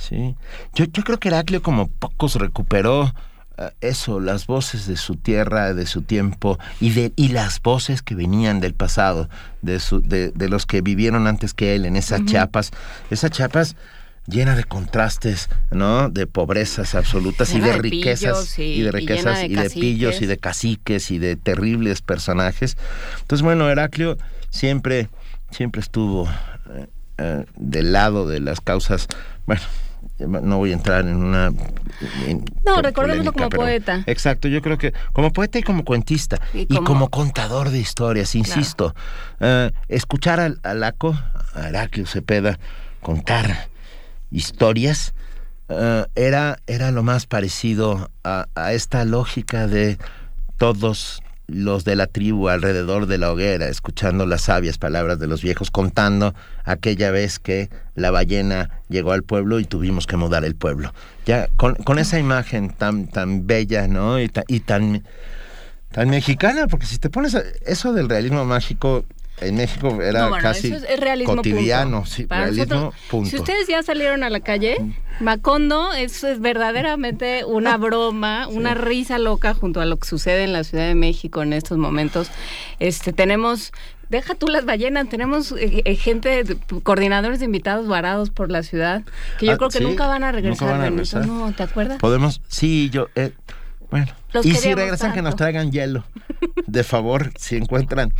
Sí, yo, yo creo que Heraclio como pocos recuperó eh, eso, las voces de su tierra, de su tiempo y de y las voces que venían del pasado, de, su, de, de los que vivieron antes que él en esas chapas, esas chapas llena de contrastes, ¿no? De pobrezas absolutas y de, riquezas y, de riquezas y, de, pillos y de caciques y de terribles personajes. Entonces, bueno, Heraclio siempre siempre estuvo eh, eh, del lado de las causas, bueno, no voy a entrar en una... no, recordémoslo como poeta. Exacto, yo creo que como poeta y como cuentista y como, contador de historias, insisto, eh, escuchar al, a Laco, a Heraclio Cepeda, contar historias, eh, era, era lo más parecido a, a esta lógica de todos los de la tribu alrededor de la hoguera, escuchando las sabias palabras de los viejos, contando aquella vez que la ballena llegó al pueblo y tuvimos que mudar el pueblo. Ya con, con esa imagen tan, tan bella, ¿no? Y, tan, tan mexicana, porque si te pones eso del realismo mágico, en México era casi cotidiano, sí, realismo, punto. Si ustedes ya salieron a la calle, Macondo es, es verdaderamente una broma, una risa loca junto a lo que sucede en la Ciudad de México en estos momentos. Este tenemos deja tú las ballenas, tenemos eh, eh, gente, coordinadores de invitados varados por la ciudad, que yo ah, creo que nunca van a regresar. No, ¿te acuerdas? Podemos, sí, yo, eh, bueno. y si regresan que nos traigan hielo, de favor, si encuentran.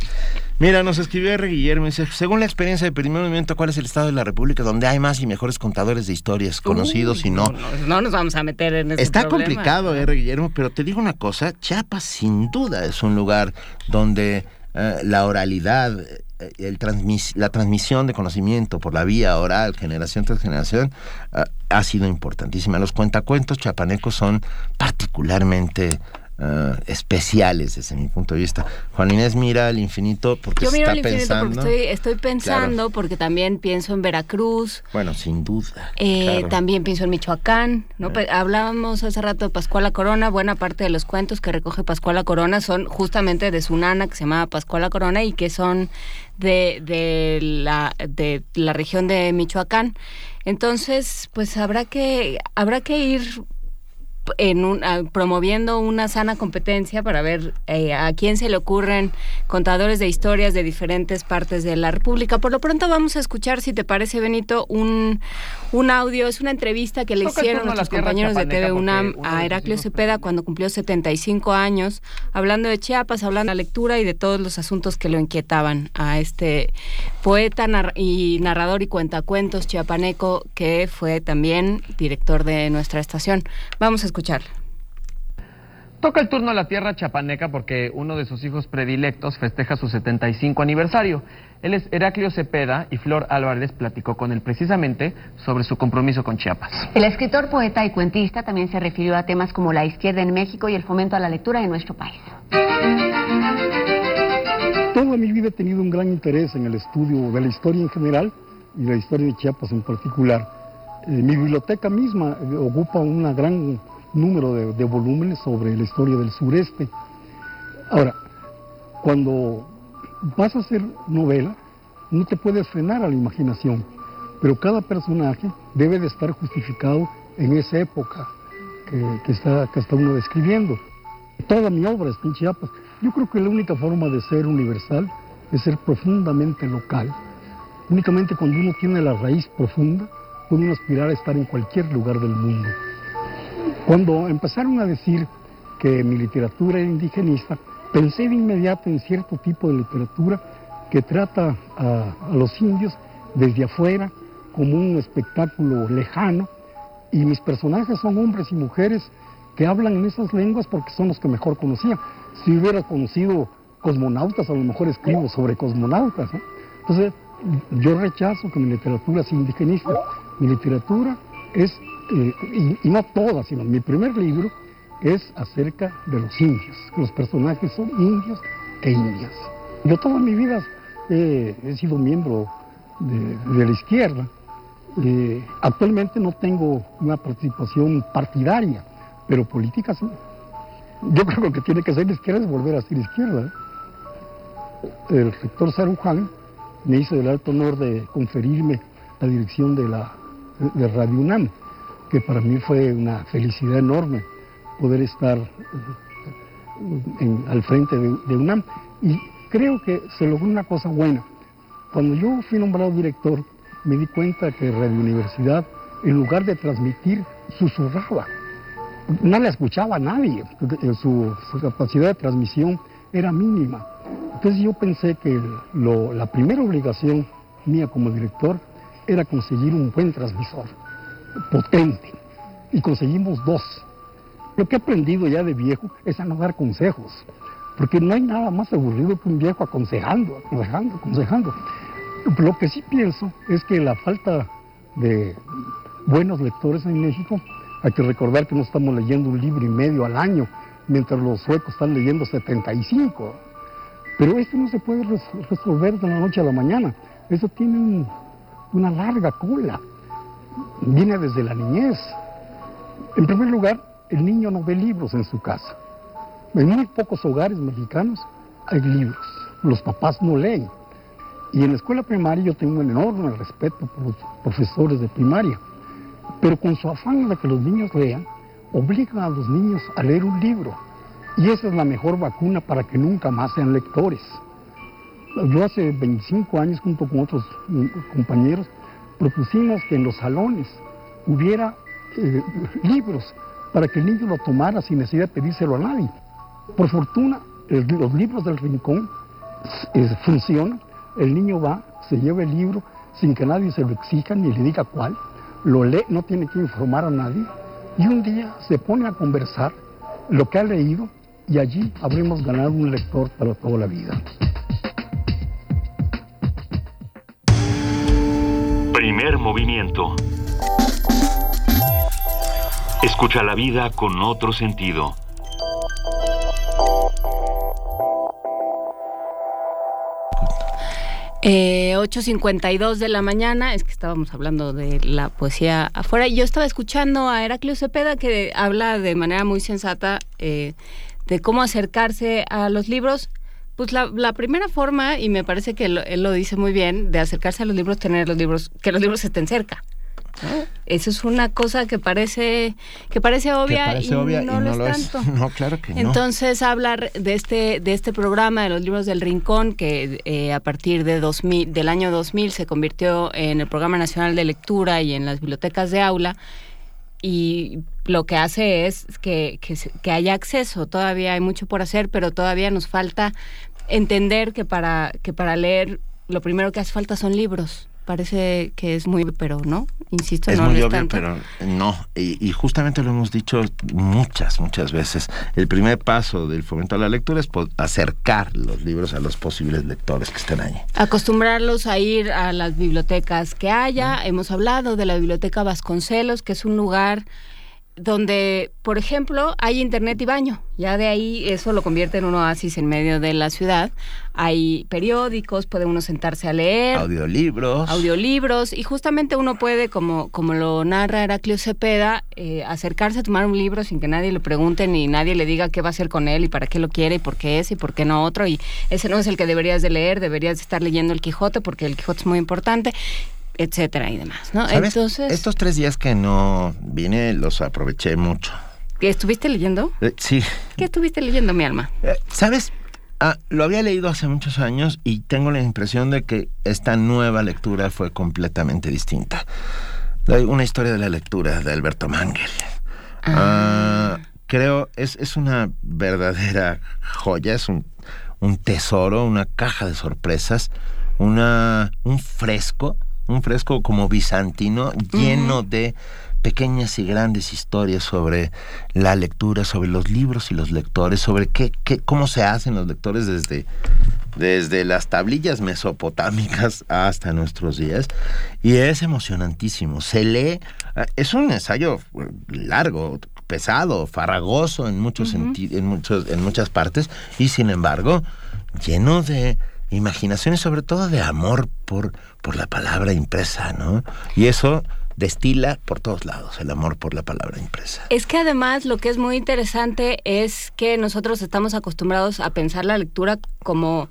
Mira, nos escribió R. Guillermo, dice, según la experiencia del primer movimiento, ¿cuál es el estado de la República donde hay más y mejores contadores de historias, conocidos y no? no? nos vamos a meter en ese Está complicado, R. Guillermo, pero te digo una cosa, Chiapas sin duda es un lugar donde eh, la oralidad, eh, el la transmisión de conocimiento por la vía oral, generación tras generación, eh, ha sido importantísima. Los cuentacuentos chapanecos son particularmente ah, especiales desde mi punto de vista. Juan Inés mira al infinito porque Yo miro está al infinito pensando. porque estoy, estoy pensando, porque también pienso en Veracruz, Bueno, sin duda. eh, claro. también pienso en Michoacán, ¿no? Pe- Hablábamos hace rato de Pascuala Corona, buena parte de los cuentos que recoge Pascuala Corona son justamente de su nana que se llamaba Pascuala Corona y que son de, de, la, de la región de Michoacán. Entonces, pues habrá que, habrá que ir en un, a- promoviendo una sana competencia para ver eh, a quién se le ocurren contadores de historias de diferentes partes de la República. Por lo pronto vamos a escuchar, si te parece, Benito, un, un audio, es una entrevista que le Toca hicieron nuestros compañeros de TV UNAM a Heraclio Cepeda cuando cumplió 75 años, hablando de Chiapas, hablando de la lectura y de todos los asuntos que lo inquietaban a este poeta nar- y narrador y cuentacuentos chiapaneco que fue también director de nuestra estación. Vamos a escuchar. Toca el turno a la tierra chapaneca porque uno de sus hijos predilectos festeja su 75 aniversario. Él es Heraclio Cepeda y Flor Álvarez platicó con él precisamente sobre su compromiso con Chiapas. El escritor, poeta y cuentista también se refirió a temas como la izquierda en México y el fomento a la lectura en nuestro país. Toda mi vida he tenido un gran interés en el estudio de la historia en general y la historia de Chiapas en particular. Eh, mi biblioteca misma eh, ocupa un gran número de, de volúmenes sobre la historia del sureste. Ahora, cuando vas a hacer novela, no te puedes frenar a la imaginación, pero cada personaje debe de estar justificado en esa época que, que está, que está uno describiendo. Toda mi obra está en Chiapas. Yo creo que la única forma de ser universal es ser profundamente local. Únicamente cuando uno tiene la raíz profunda, puede uno aspirar a estar en cualquier lugar del mundo. Cuando empezaron a decir que mi literatura era indigenista, pensé de inmediato en cierto tipo de literatura que trata a, los indios desde afuera como un espectáculo lejano y mis personajes son hombres y mujeres que hablan en esas lenguas porque son los que mejor conocían. Si hubiera conocido cosmonautas, a lo mejor escribo sobre cosmonautas. Entonces, yo rechazo que mi literatura sea indigenista. Mi literatura es, y, no toda, sino mi primer libro es acerca de los indios. Los personajes son indios e indias. Yo toda mi vida eh, he sido miembro de, la izquierda. Eh, actualmente no tengo una participación partidaria, pero política sí. Yo creo que lo que tiene que ser la izquierda es volver a ser izquierda. El rector Saruján me hizo el alto honor de conferirme la dirección de, la, de Radio UNAM, que para mí fue una felicidad enorme poder estar eh, al frente de, UNAM. Y creo que se logró una cosa buena. Cuando yo fui nombrado director, me di cuenta que Radio Universidad, en lugar de transmitir, susurraba. No le escuchaba a nadie, eh, su, su capacidad de transmisión era mínima. Entonces yo pensé que lo- la primera obligación mía como director era conseguir un buen transmisor, potente. Y conseguimos dos. Lo que he aprendido ya de viejo es a no dar consejos, porque no hay nada más aburrido que un viejo aconsejando, aconsejando, aconsejando. Lo que sí pienso es que la falta de buenos lectores en México, hay que recordar que no estamos leyendo un libro y medio al año, mientras los suecos están leyendo 75. Pero esto no se puede res- resolver de la noche a la mañana. Eso tiene un- una larga cola. Viene desde la niñez. En primer lugar, el niño no ve libros en su casa. En muy pocos hogares mexicanos hay libros. Los papás no leen. Y en la escuela primaria yo tengo un enorme respeto por los profesores de primaria. Pero con su afán de que los niños lean, obligan a los niños a leer un libro. Y esa es la mejor vacuna para que nunca más sean lectores. Yo hace 25 años, junto con otros mm, compañeros, propusimos que en los salones hubiera eh, libros para que el niño lo tomara sin necesidad de pedírselo a nadie. Por fortuna, los libros del rincón eh, funcionan. El niño va, se lleva el libro sin que nadie se lo exija ni le diga cuál, lo lee, no tiene que informar a nadie, y un día se pone a conversar lo que ha leído y allí habremos ganado un lector para toda la vida. Primer movimiento. Escucha la vida con otro sentido. Eh, 8.52 de la mañana, es que estábamos hablando de la poesía afuera. Yo estaba escuchando a Heraclio Cepeda que habla de manera muy sensata eh, de cómo acercarse a los libros pues la, la primera forma, y me parece que lo- él lo dice muy bien, de acercarse a los libros, tener los libros, que los libros estén cerca. ¿no? Eso es una cosa que parece que parece obvia, parece y, obvia no y no lo es. tanto. No, claro que no. Entonces hablar de este de este programa de los libros del Rincón que eh, a partir de 2000 del año 2000 se convirtió en el programa nacional de lectura y en las bibliotecas de aula y lo que hace es que, que, que haya acceso. Todavía hay mucho por hacer, pero todavía nos falta entender que para que para leer lo primero que hace falta son libros. Parece que es muy, pero no, insisto, Es no muy lo obvio, tanto. pero no. Y, y justamente lo hemos dicho muchas, muchas veces. El primer paso del fomento a la lectura es acercar los libros a los posibles lectores que estén ahí. acostumbrarlos a ir a las bibliotecas que haya. Hemos hablado de la biblioteca Vasconcelos, que es un lugar donde, por ejemplo, hay internet y baño. Ya de ahí eso lo convierte en un oasis en medio de la ciudad. Hay periódicos, puede uno sentarse a leer. Audiolibros. Audiolibros. Y justamente uno puede, como, como lo narra Heraclio Cepeda, eh, acercarse a tomar un libro sin que nadie le pregunte ni nadie le diga qué va a hacer con él y para qué lo quiere y por qué es y por qué no otro. Y ese no es el que deberías de leer, deberías de estar leyendo el Quijote porque el Quijote es muy importante, etcétera y demás. ¿no? ¿Sabes? Entonces, Estos tres días que no vine los aproveché mucho. ¿qué ¿estuviste leyendo? Eh, sí. ¿Qué estuviste leyendo, mi alma? Eh, ¿Sabes? Ah, lo había leído hace muchos años y tengo la impresión de que esta nueva lectura fue completamente distinta. Hay Una historia de la lectura de Alberto Mangel. Ah, creo, es, es una verdadera joya, es un, un tesoro, una caja de sorpresas, una, un fresco, un fresco como bizantino, lleno de pequeñas y grandes historias sobre la lectura, sobre los libros y los lectores, sobre qué, qué, cómo se hacen los lectores desde, desde las tablillas mesopotámicas hasta nuestros días. Y es emocionantísimo. Se lee, ah, es un ensayo eh, largo, pesado, farragoso en muchos senti- en muchos, en muchas partes, y sin embargo, lleno de imaginación y sobre todo de amor por, por la palabra impresa, ¿no? Y eso destila por todos lados el amor por la palabra impresa. Es que además lo que es muy interesante es que nosotros estamos acostumbrados a pensar la lectura como,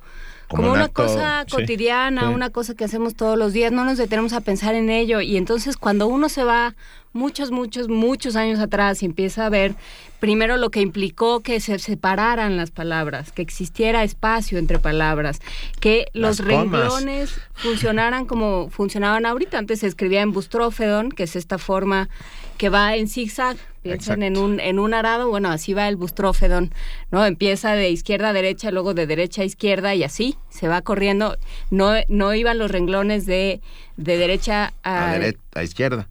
Como como, un una acto, cosa sí, cotidiana, sí. una cosa que hacemos todos los días, no nos detenemos a pensar en ello. Y entonces cuando uno se va muchos, muchos, muchos años atrás y empieza a ver primero lo que implicó que se separaran las palabras, que existiera espacio entre palabras, que los comas. renglones funcionaran como funcionaban ahorita. Antes se escribía en bustrófedon, que es esta forma que va en zigzag. Piensen en un, en un arado, bueno, así va el bustrófedon, ¿no? Empieza de izquierda a derecha, luego de derecha a izquierda y así se va corriendo. No, no iban los renglones de, de derecha a, A, dere- a izquierda.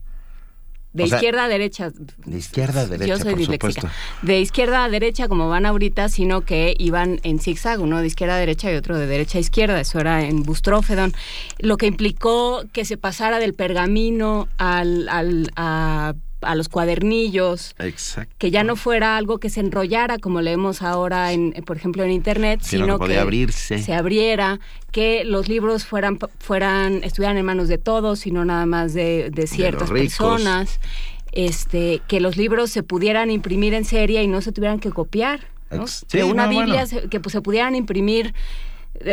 de o sea, izquierda a derecha. De izquierda a derecha, Yo soy por disléxica. supuesto. De izquierda a derecha, como van ahorita, sino que iban en zigzag, uno de izquierda a derecha y otro de derecha a izquierda. Eso era en bustrófedon. Lo que implicó que se pasara del pergamino al, al- a, a los cuadernillos. Exacto. Que ya no fuera algo que se enrollara como leemos ahora, en, por ejemplo, en Internet, Sino sino, que podía abrirse. se abriera, que los libros fueran, fueran estuvieran en manos de todos y no nada más de, de ciertas personas este, que los libros se pudieran imprimir en serie y no se tuvieran que copiar. ¿no? Ex- que sí, una no, Biblia, bueno. se, que pues, se pudieran imprimir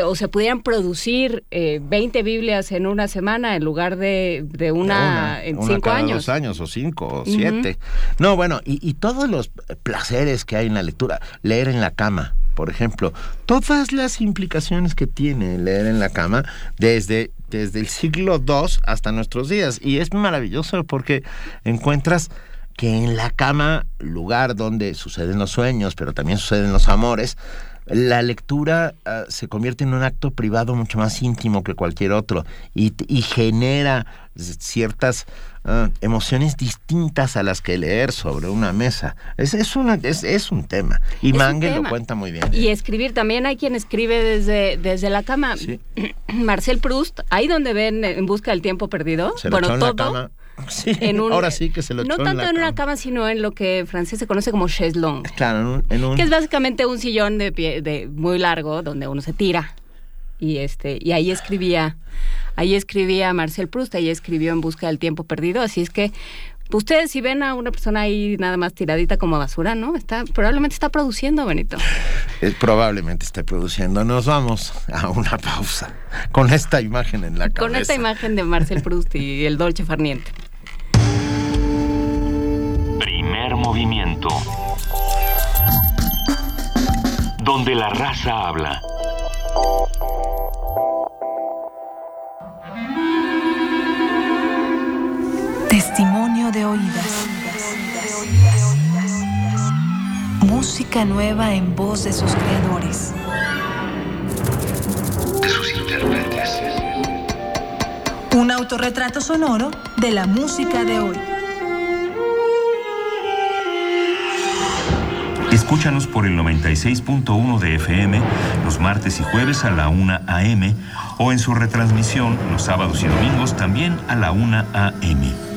o se pudieran producir eh, 20 Biblias en una semana en lugar de, de una, en una cinco cada años. dos años o cinco o siete. No, bueno, y, y todos los placeres que hay en la lectura, leer en la cama, por ejemplo, todas las implicaciones que tiene leer en la cama desde, desde el siglo II hasta nuestros días. Y es maravilloso porque encuentras que en la cama, lugar donde suceden los sueños, pero también suceden los amores, la lectura ah, se convierte en un acto privado mucho más íntimo que cualquier otro y, y genera ciertas ah, emociones distintas a las que leer sobre una mesa. Es, es, una, es, es un tema. Y Mangel lo tema. cuenta muy bien. Y escribir, también hay quien escribe desde, desde la cama. Marcel Proust, ahí donde ven En Busca del Tiempo Perdido. Se lo bueno, echó en la todo cama. Sí, en un- ahora sí que se lo No echó tanto en en, la una cama, sino en lo que en francés se conoce como chaiselong. Claro, en un... en un- Que es básicamente un sillón de pie de muy largo donde uno se tira. y este y ahí escribía ahí escribía Marcel Proust, ahí escribió En busca del tiempo perdido, así es que ustedes si ven a una persona ahí nada más tiradita como basura, ¿no? Está probablemente está produciendo, Benito. Eh, probablemente esté produciendo. Nos vamos a una pausa con esta imagen en la cabeza. Con esta imagen de Marcel Proust y el Dolce Farniente. Movimiento. Donde la raza habla. Testimonio de oídas. Música nueva en voz de sus creadores. De sus intérpretes. Un autorretrato sonoro de la música de hoy. Escúchanos por el 96.1 de FM los martes y jueves a la 1 a.m. o en su retransmisión los sábados y domingos también a la 1 a.m.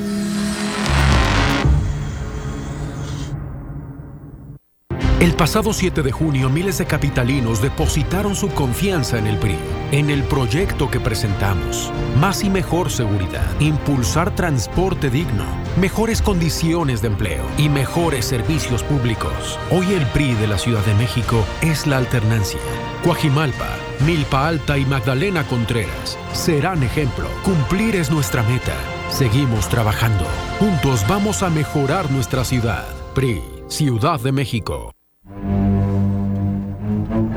El pasado 7 de junio, miles de capitalinos depositaron su confianza en el PRI, en el proyecto que presentamos. Más y mejor seguridad, impulsar transporte digno, mejores condiciones de empleo y mejores servicios públicos. Hoy el PRI de la Ciudad de México es la alternancia. Coajimalpa, Milpa Alta y Magdalena Contreras serán ejemplo. Cumplir es nuestra meta. Seguimos trabajando. Juntos vamos a mejorar nuestra ciudad. PRI, Ciudad de México.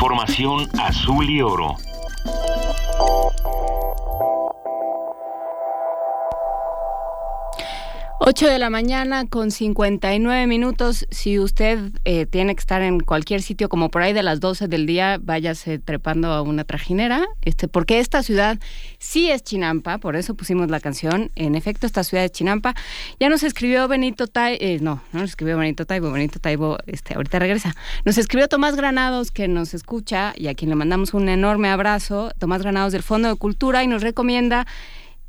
Información azul y oro. Ocho de la mañana con 59 minutos. Si usted eh, tiene que estar en cualquier sitio como por ahí de las 12 del día, váyase trepando a una trajinera, este, porque esta ciudad sí es Chinampa, por eso pusimos la canción. En efecto, esta ciudad es Chinampa. Ya nos escribió Benito Taibo, eh, no, no nos escribió Benito Taibo, Benito Taibo este, ahorita regresa. Nos escribió Tomás Granados, que nos escucha y a quien le mandamos un enorme abrazo. Tomás Granados del Fondo de Cultura y nos recomienda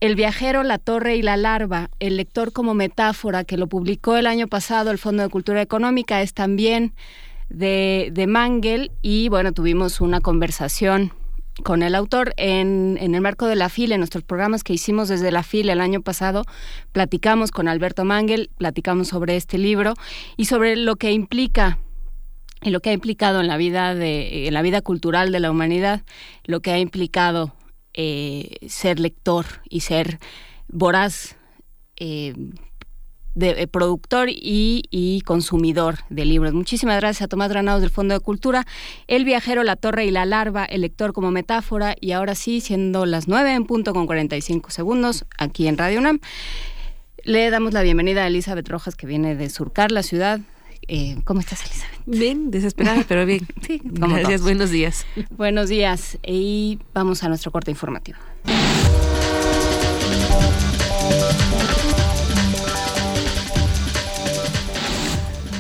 el viajero, la torre y la larva, el lector como metáfora, que lo publicó el año pasado el Fondo de Cultura Económica, es también de, Mangel. Y bueno, tuvimos una conversación con el autor en, el marco de la FIL, en nuestros programas que hicimos desde la FIL el año pasado, platicamos con Alberto Mangel, platicamos sobre este libro y sobre lo que implica y lo que ha implicado en la vida en la vida cultural de la humanidad, lo que ha implicado eh, ser lector y ser voraz eh, de, eh, productor y, y consumidor de libros. Muchísimas gracias a Tomás Granados del Fondo de Cultura, El viajero, la torre y la larva, el lector como metáfora y ahora sí, siendo las 9 en punto con 45 segundos aquí en Radio UNAM, le damos la bienvenida a Elizabeth Rojas que viene de surcar la ciudad. Eh, ¿Cómo estás, Elizabeth? Bien, desesperada, pero bien. Sí, como Gracias, todos. buenos días. Buenos días y vamos a nuestro corte informativo.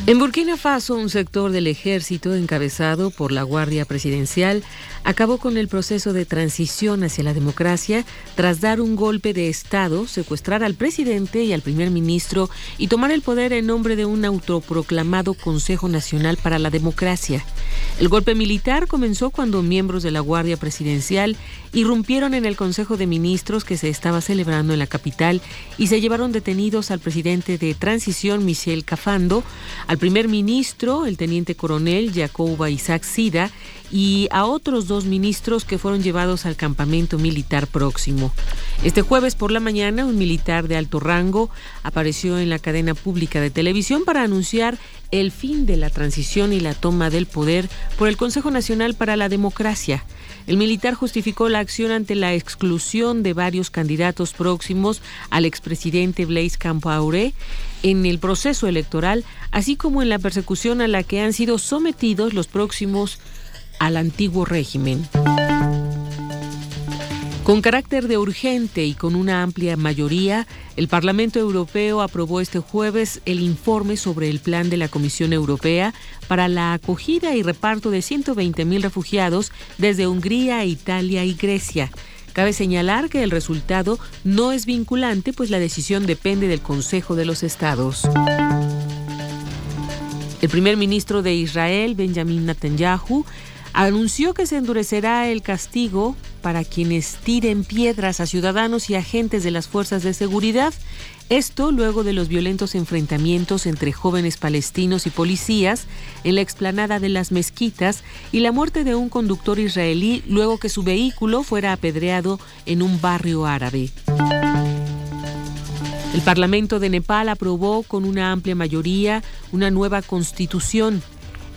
En Burkina Faso, un sector del ejército encabezado por la Guardia Presidencial acabó con el proceso de transición hacia la democracia tras dar un golpe de Estado, secuestrar al presidente y al primer ministro y tomar el poder en nombre de un autoproclamado Consejo Nacional para la Democracia. El golpe militar comenzó cuando miembros de la Guardia Presidencial irrumpieron en el Consejo de Ministros que se estaba celebrando en la capital y se llevaron detenidos al presidente de transición Michel Cafando, al primer ministro, el teniente coronel Jacoba Isaac Sida, y a otros dos ministros que fueron llevados al campamento militar próximo. Este jueves por la mañana, un militar de alto rango apareció en la cadena pública de televisión para anunciar el fin de la transición y la toma del poder por el Consejo Nacional para la Democracia. El militar justificó la acción ante la exclusión de varios candidatos próximos al expresidente Blaise Compaoré en el proceso electoral, así como en la persecución a la que han sido sometidos los próximos al antiguo régimen. Con carácter de urgente y con una amplia mayoría, el Parlamento Europeo aprobó este jueves el informe sobre el plan de la Comisión Europea para la acogida y reparto de 120.000 refugiados desde Hungría, Italia y Grecia. Cabe señalar que el resultado no es vinculante, pues la decisión depende del Consejo de los Estados. El primer ministro de Israel, Benjamin Netanyahu, anunció que se endurecerá el castigo para quienes tiren piedras a ciudadanos y agentes de las fuerzas de seguridad. Esto luego de los violentos enfrentamientos entre jóvenes palestinos y policías en la explanada de las mezquitas y la muerte de un conductor israelí luego que su vehículo fuera apedreado en un barrio árabe. El Parlamento de Nepal aprobó con una amplia mayoría una nueva constitución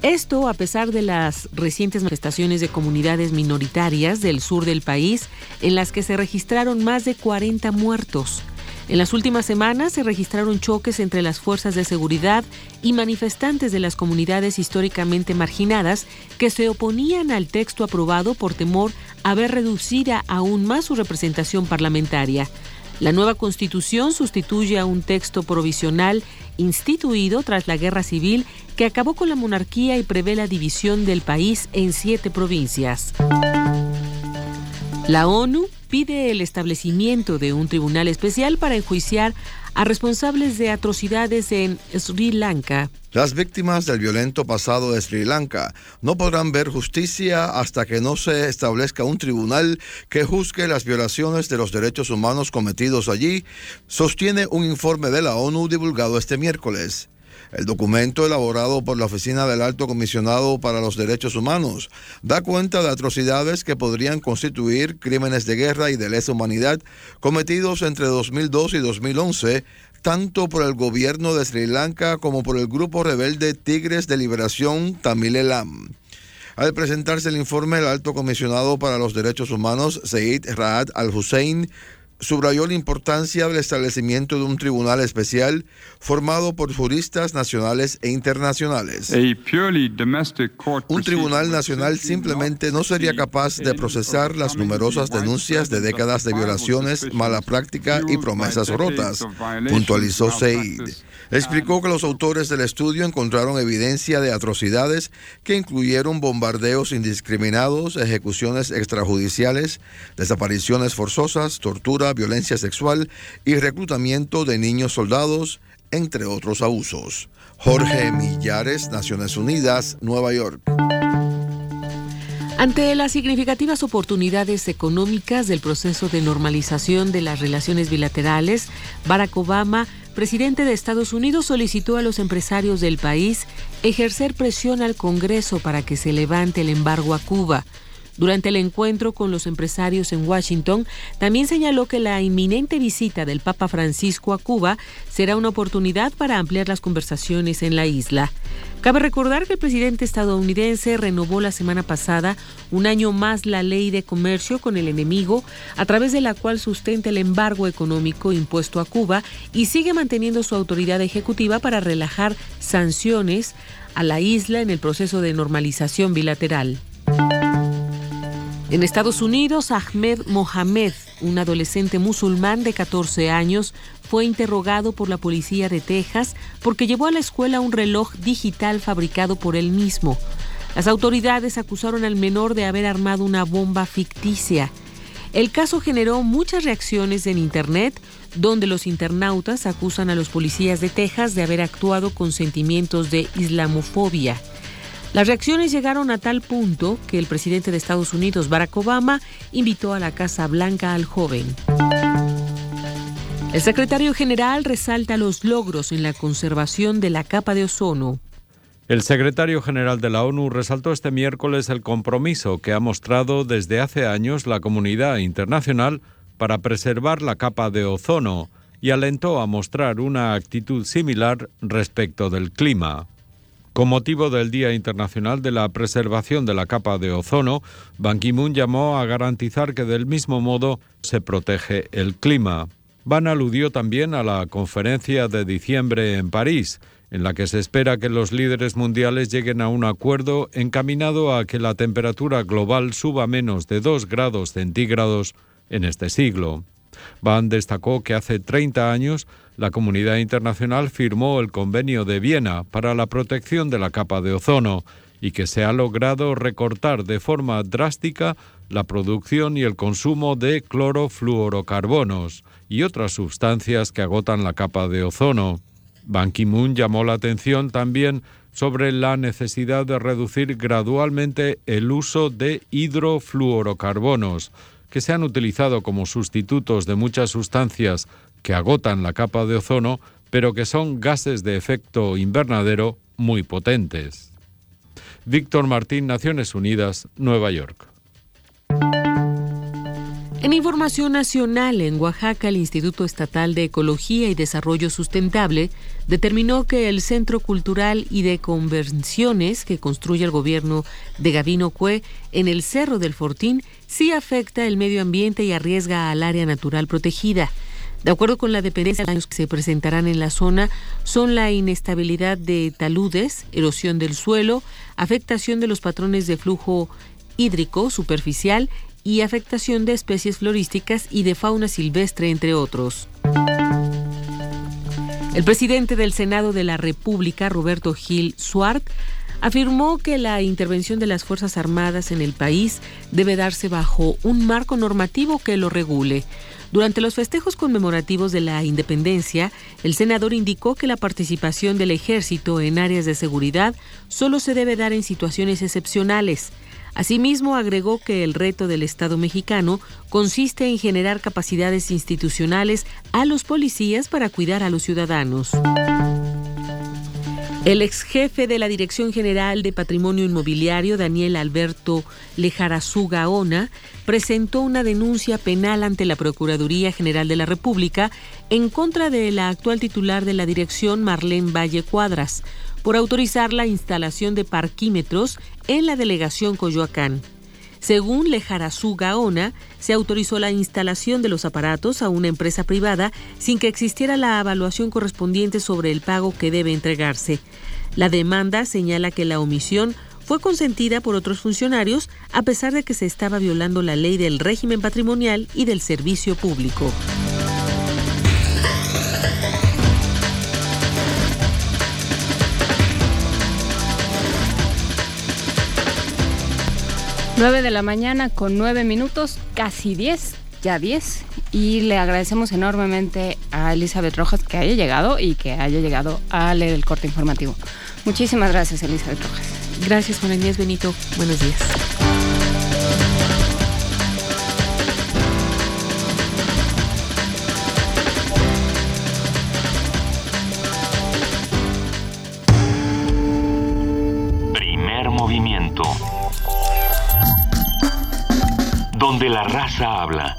esto a pesar de las recientes manifestaciones de comunidades minoritarias del sur del país, en las que se registraron más de 40 muertos. En las últimas semanas se registraron choques entre las fuerzas de seguridad y manifestantes de las comunidades históricamente marginadas que se oponían al texto aprobado por temor a ver reducida aún más su representación parlamentaria. La nueva constitución sustituye a un texto provisional instituido tras la guerra civil que acabó con la monarquía y prevé la división del país en siete provincias. La ONU pide el establecimiento de un tribunal especial para enjuiciar a responsables de atrocidades en Sri Lanka. Las víctimas del violento pasado de Sri Lanka no podrán ver justicia hasta que no se establezca un tribunal que juzgue las violaciones de los derechos humanos cometidos allí, sostiene un informe de la ONU divulgado este miércoles. El documento elaborado por la Oficina del Alto Comisionado para los Derechos Humanos da cuenta de atrocidades que podrían constituir crímenes de guerra y de lesa humanidad cometidos entre 2002 y 2011 tanto por el gobierno de Sri Lanka como por el grupo rebelde Tigres de Liberación Tamil Elam. Al presentarse el informe, el alto comisionado para los derechos humanos, Said Raad al-Hussein, subrayó la importancia del establecimiento de un tribunal especial formado por juristas nacionales e internacionales. Un tribunal nacional simplemente no sería capaz de procesar las numerosas denuncias de décadas de violaciones, mala práctica y promesas rotas, puntualizó Said. Explicó que los autores del estudio encontraron evidencia de atrocidades que incluyeron bombardeos indiscriminados, ejecuciones extrajudiciales, desapariciones forzosas, tortura, violencia sexual y reclutamiento de niños soldados, entre otros abusos. Jorge Millares, Naciones Unidas, Nueva York. Ante las significativas oportunidades económicas del proceso de normalización de las relaciones bilaterales, Barack Obama, presidente de Estados Unidos, solicitó a los empresarios del país ejercer presión al Congreso para que se levante el embargo a Cuba. Durante el encuentro con los empresarios en Washington, también señaló que la inminente visita del Papa Francisco a Cuba será una oportunidad para ampliar las conversaciones en la isla. Cabe recordar que el presidente estadounidense renovó la semana pasada un año más la ley de comercio con el enemigo, a través de la cual sustenta el embargo económico impuesto a Cuba y sigue manteniendo su autoridad ejecutiva para relajar sanciones a la isla en el proceso de normalización bilateral. En Estados Unidos, Ahmed Mohamed, un adolescente musulmán de 14 años, fue interrogado por la policía de Texas porque llevó a la escuela un reloj digital fabricado por él mismo. Las autoridades acusaron al menor de haber armado una bomba ficticia. El caso generó muchas reacciones en Internet, donde los internautas acusan a los policías de Texas de haber actuado con sentimientos de islamofobia. Las reacciones llegaron a tal punto que el presidente de Estados Unidos, Barack Obama, invitó a la Casa Blanca al joven. El secretario general resalta los logros en la conservación de la capa de ozono. El secretario general de la ONU resaltó este miércoles el compromiso que ha mostrado desde hace años la comunidad internacional para preservar la capa de ozono y alentó a mostrar una actitud similar respecto del clima. Con motivo del Día Internacional de la Preservación de la Capa de Ozono, Ban Ki-moon llamó a garantizar que del mismo modo se protege el clima. Ban aludió también a la conferencia de diciembre en París, en la que se espera que los líderes mundiales lleguen a un acuerdo encaminado a que la temperatura global suba menos de 2 grados centígrados en este siglo. Van destacó que hace 30 años la comunidad internacional firmó el Convenio de Viena para la protección de la capa de ozono y que se ha logrado recortar de forma drástica la producción y el consumo de clorofluorocarbonos y otras sustancias que agotan la capa de ozono. Ban Ki-moon llamó la atención también sobre la necesidad de reducir gradualmente el uso de hidrofluorocarbonos, que se han utilizado como sustitutos de muchas sustancias que agotan la capa de ozono, pero que son gases de efecto invernadero muy potentes. Víctor Martín, Naciones Unidas, Nueva York. En información nacional, en Oaxaca, el Instituto Estatal de Ecología y Desarrollo Sustentable determinó que el Centro Cultural y de Convenciones que construye el gobierno de Gavino Cue en el Cerro del Fortín sí afecta el medio ambiente y arriesga al área natural protegida. De acuerdo con la dependencia, los daños que se presentarán en la zona son la inestabilidad de taludes, erosión del suelo, afectación de los patrones de flujo hídrico superficial y afectación de especies florísticas y de fauna silvestre, entre otros. El presidente del Senado de la República, Roberto Gil Suart, afirmó que la intervención de las Fuerzas Armadas en el país debe darse bajo un marco normativo que lo regule. Durante los festejos conmemorativos de la independencia, el senador indicó que la participación del ejército en áreas de seguridad solo se debe dar en situaciones excepcionales. Asimismo, agregó que el reto del Estado mexicano consiste en generar capacidades institucionales a los policías para cuidar a los ciudadanos. El ex jefe de la Dirección General de Patrimonio Inmobiliario, Daniel Alberto Lejarazú Gaona, presentó una denuncia penal ante la Procuraduría General de la República en contra de la actual titular de la dirección, Marlene Valle Cuadras, por autorizar la instalación de parquímetros en la delegación Coyoacán. Según Lejarazú Gaona, se autorizó la instalación de los aparatos a una empresa privada sin que existiera la evaluación correspondiente sobre el pago que debe entregarse. La demanda señala que la omisión fue consentida por otros funcionarios a pesar de que se estaba violando la ley del régimen patrimonial y del servicio público. 9 de la mañana con 9 minutos, casi 10, ya 10. Y le agradecemos enormemente a Elizabeth Rojas que haya llegado y que haya llegado a leer el corte informativo. Muchísimas gracias, Elizabeth Rojas. Gracias, Juan Inés Benito. Buenos días. La raza habla.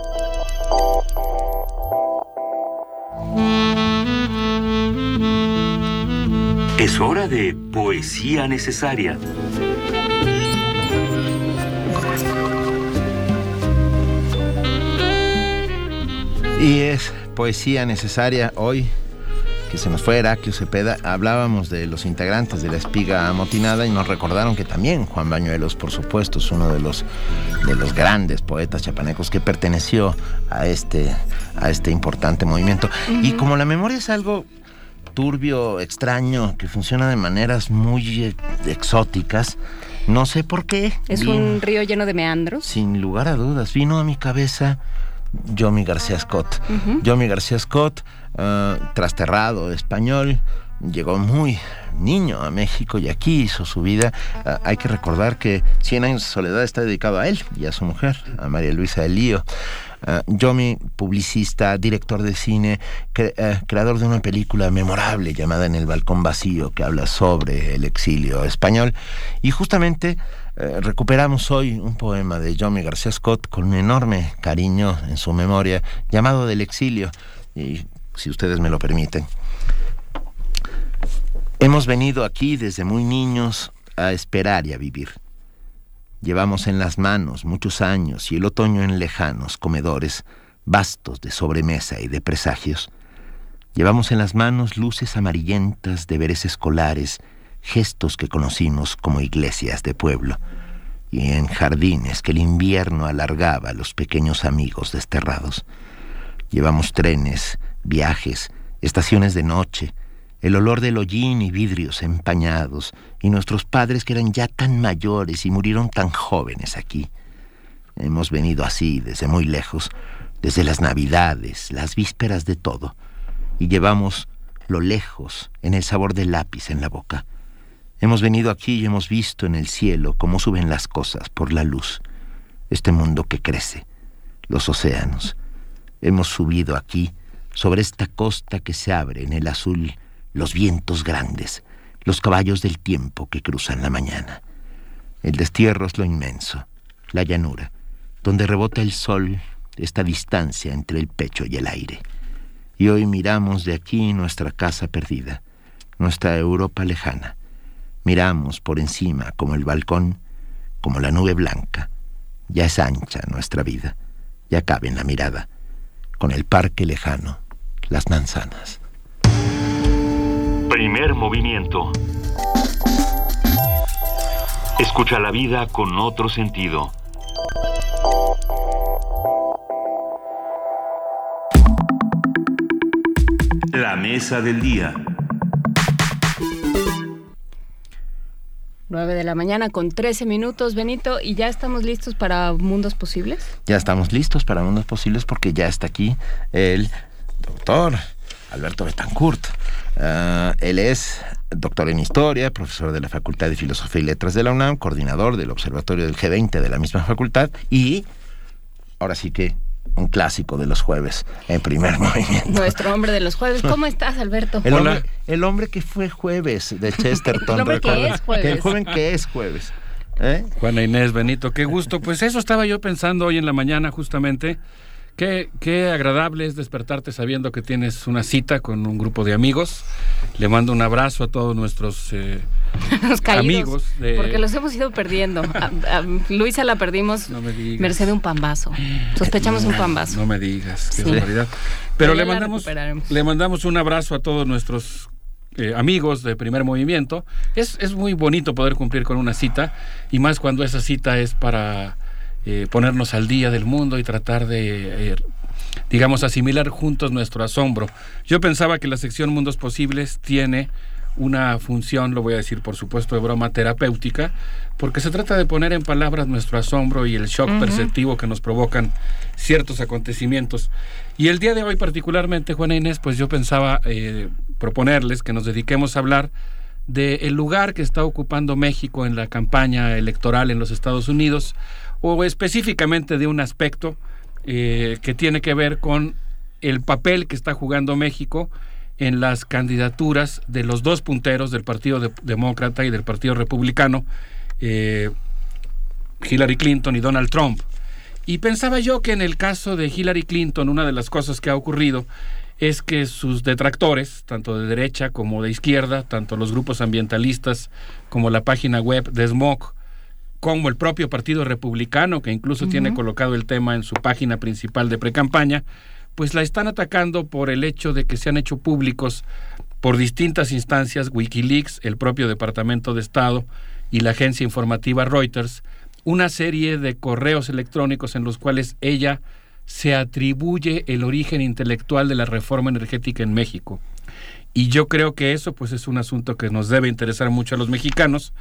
Es hora de poesía necesaria. Y es poesía necesaria hoy que se nos fue Heraclio Cepeda, hablábamos de los integrantes de la espiga amotinada y nos recordaron que también Juan Bañuelos, por supuesto, es uno de los, de los grandes poetas chapanecos que perteneció a este, a este importante movimiento. Y como la memoria es algo turbio, extraño, que funciona de maneras muy exóticas, no sé por qué. Es un río lleno de meandros. Sin lugar a dudas, vino a mi cabeza Yomi García Scott. Yomi García Scott, uh, trasterrado español, llegó muy niño a México y aquí hizo su vida. Uh, hay que recordar que Cien años de soledad está dedicado a él y a su mujer, a María Luisa Elío. Uh, Yomi, publicista, director de cine, uh, creador de una película memorable llamada En el balcón vacío, que habla sobre el exilio español. Y justamente eh, recuperamos hoy un poema de Yomi García Scott con un enorme cariño en su memoria, llamado Del exilio, si ustedes me lo permiten. Hemos venido aquí desde muy niños a esperar y a vivir. Llevamos en las manos muchos años y el otoño en lejanos comedores, vastos de sobremesa y de presagios. Llevamos en las manos luces amarillentas, deberes escolares, gestos que conocimos como iglesias de pueblo. y en jardines que el invierno alargaba a los pequeños amigos desterrados. Llevamos trenes, viajes, estaciones de noche, el olor del hollín y vidrios empañados, y nuestros padres que eran ya tan mayores y murieron tan jóvenes aquí. Hemos venido así desde muy lejos, desde las navidades, las vísperas de todo, y llevamos lo lejos en el sabor del lápiz en la boca. Hemos venido aquí y hemos visto en el cielo cómo suben las cosas por la luz, este mundo que crece, los océanos. Hemos subido aquí, sobre esta costa que se abre en el azul, los vientos grandes, los caballos del tiempo que cruzan la mañana. El destierro es lo inmenso, la llanura, donde rebota el sol, esta distancia entre el pecho y el aire. Y hoy miramos de aquí nuestra casa perdida, nuestra Europa lejana. Miramos por encima como el balcón, como la nube blanca. Ya es ancha nuestra vida, ya cabe en la mirada, con el parque lejano, las manzanas. Primer movimiento. Escucha la vida con otro sentido. La mesa del día. 9 de la mañana con 13 minutos, Benito, y ya estamos listos para Mundos Posibles. Ya estamos listos para Mundos Posibles porque ya está aquí el doctor Alberto Betancourt. Ah, él es doctor en historia, profesor de la Facultad de Filosofía y Letras de la UNAM, coordinador del Observatorio del G20 de la misma facultad y ahora sí que un clásico de los jueves en primer movimiento. Nuestro hombre de los jueves. ¿Cómo estás, Alberto? El, hombre, el hombre que fue jueves de Chesterton. el hombre que es jueves. el joven que es jueves. ¿Eh? Juana Inés Benito, qué gusto. Pues eso estaba yo pensando hoy en la mañana justamente. Qué, qué, agradable es despertarte sabiendo que tienes una cita con un grupo de amigos. Le mando un abrazo a todos nuestros eh, amigos. De... Porque los hemos ido perdiendo. A, a Luisa la perdimos no me digas. merced de un pambazo. Sospechamos no, un pambazo. No me digas, qué sí. barbaridad. Pero, Pero le, mandamos, le mandamos un abrazo a todos nuestros eh, amigos de primer movimiento. Es, es muy bonito poder cumplir con una cita y más cuando esa cita es para eh, ponernos al día del mundo y tratar de, eh, digamos, asimilar juntos nuestro asombro. Yo pensaba que la sección Mundos Posibles tiene una función, lo voy a decir por supuesto de broma terapéutica, porque se trata de poner en palabras nuestro asombro y el shock uh -huh. perceptivo que nos provocan ciertos acontecimientos. Y el día de hoy particularmente, Juana Inés, pues yo pensaba eh, proponerles que nos dediquemos a hablar del de lugar que está ocupando México en la campaña electoral en los Estados Unidos, o específicamente de un aspecto eh, que tiene que ver con el papel que está jugando México en las candidaturas de los dos punteros del Partido de Demócrata y del Partido Republicano, eh, Hillary Clinton y Donald Trump. Y pensaba yo que en el caso de Hillary Clinton, una de las cosas que ha ocurrido es que sus detractores, tanto de derecha como de izquierda, tanto los grupos ambientalistas como la página web de Smog, como el propio Partido Republicano, que incluso uh -huh. tiene colocado el tema en su página principal de precampaña, pues la están atacando por el hecho de que se han hecho públicos por distintas instancias, Wikileaks, el propio Departamento de Estado y la agencia informativa Reuters, una serie de correos electrónicos en los cuales ella se atribuye el origen intelectual de la reforma energética en México. Y yo creo que eso pues es un asunto que nos debe interesar mucho a los mexicanos.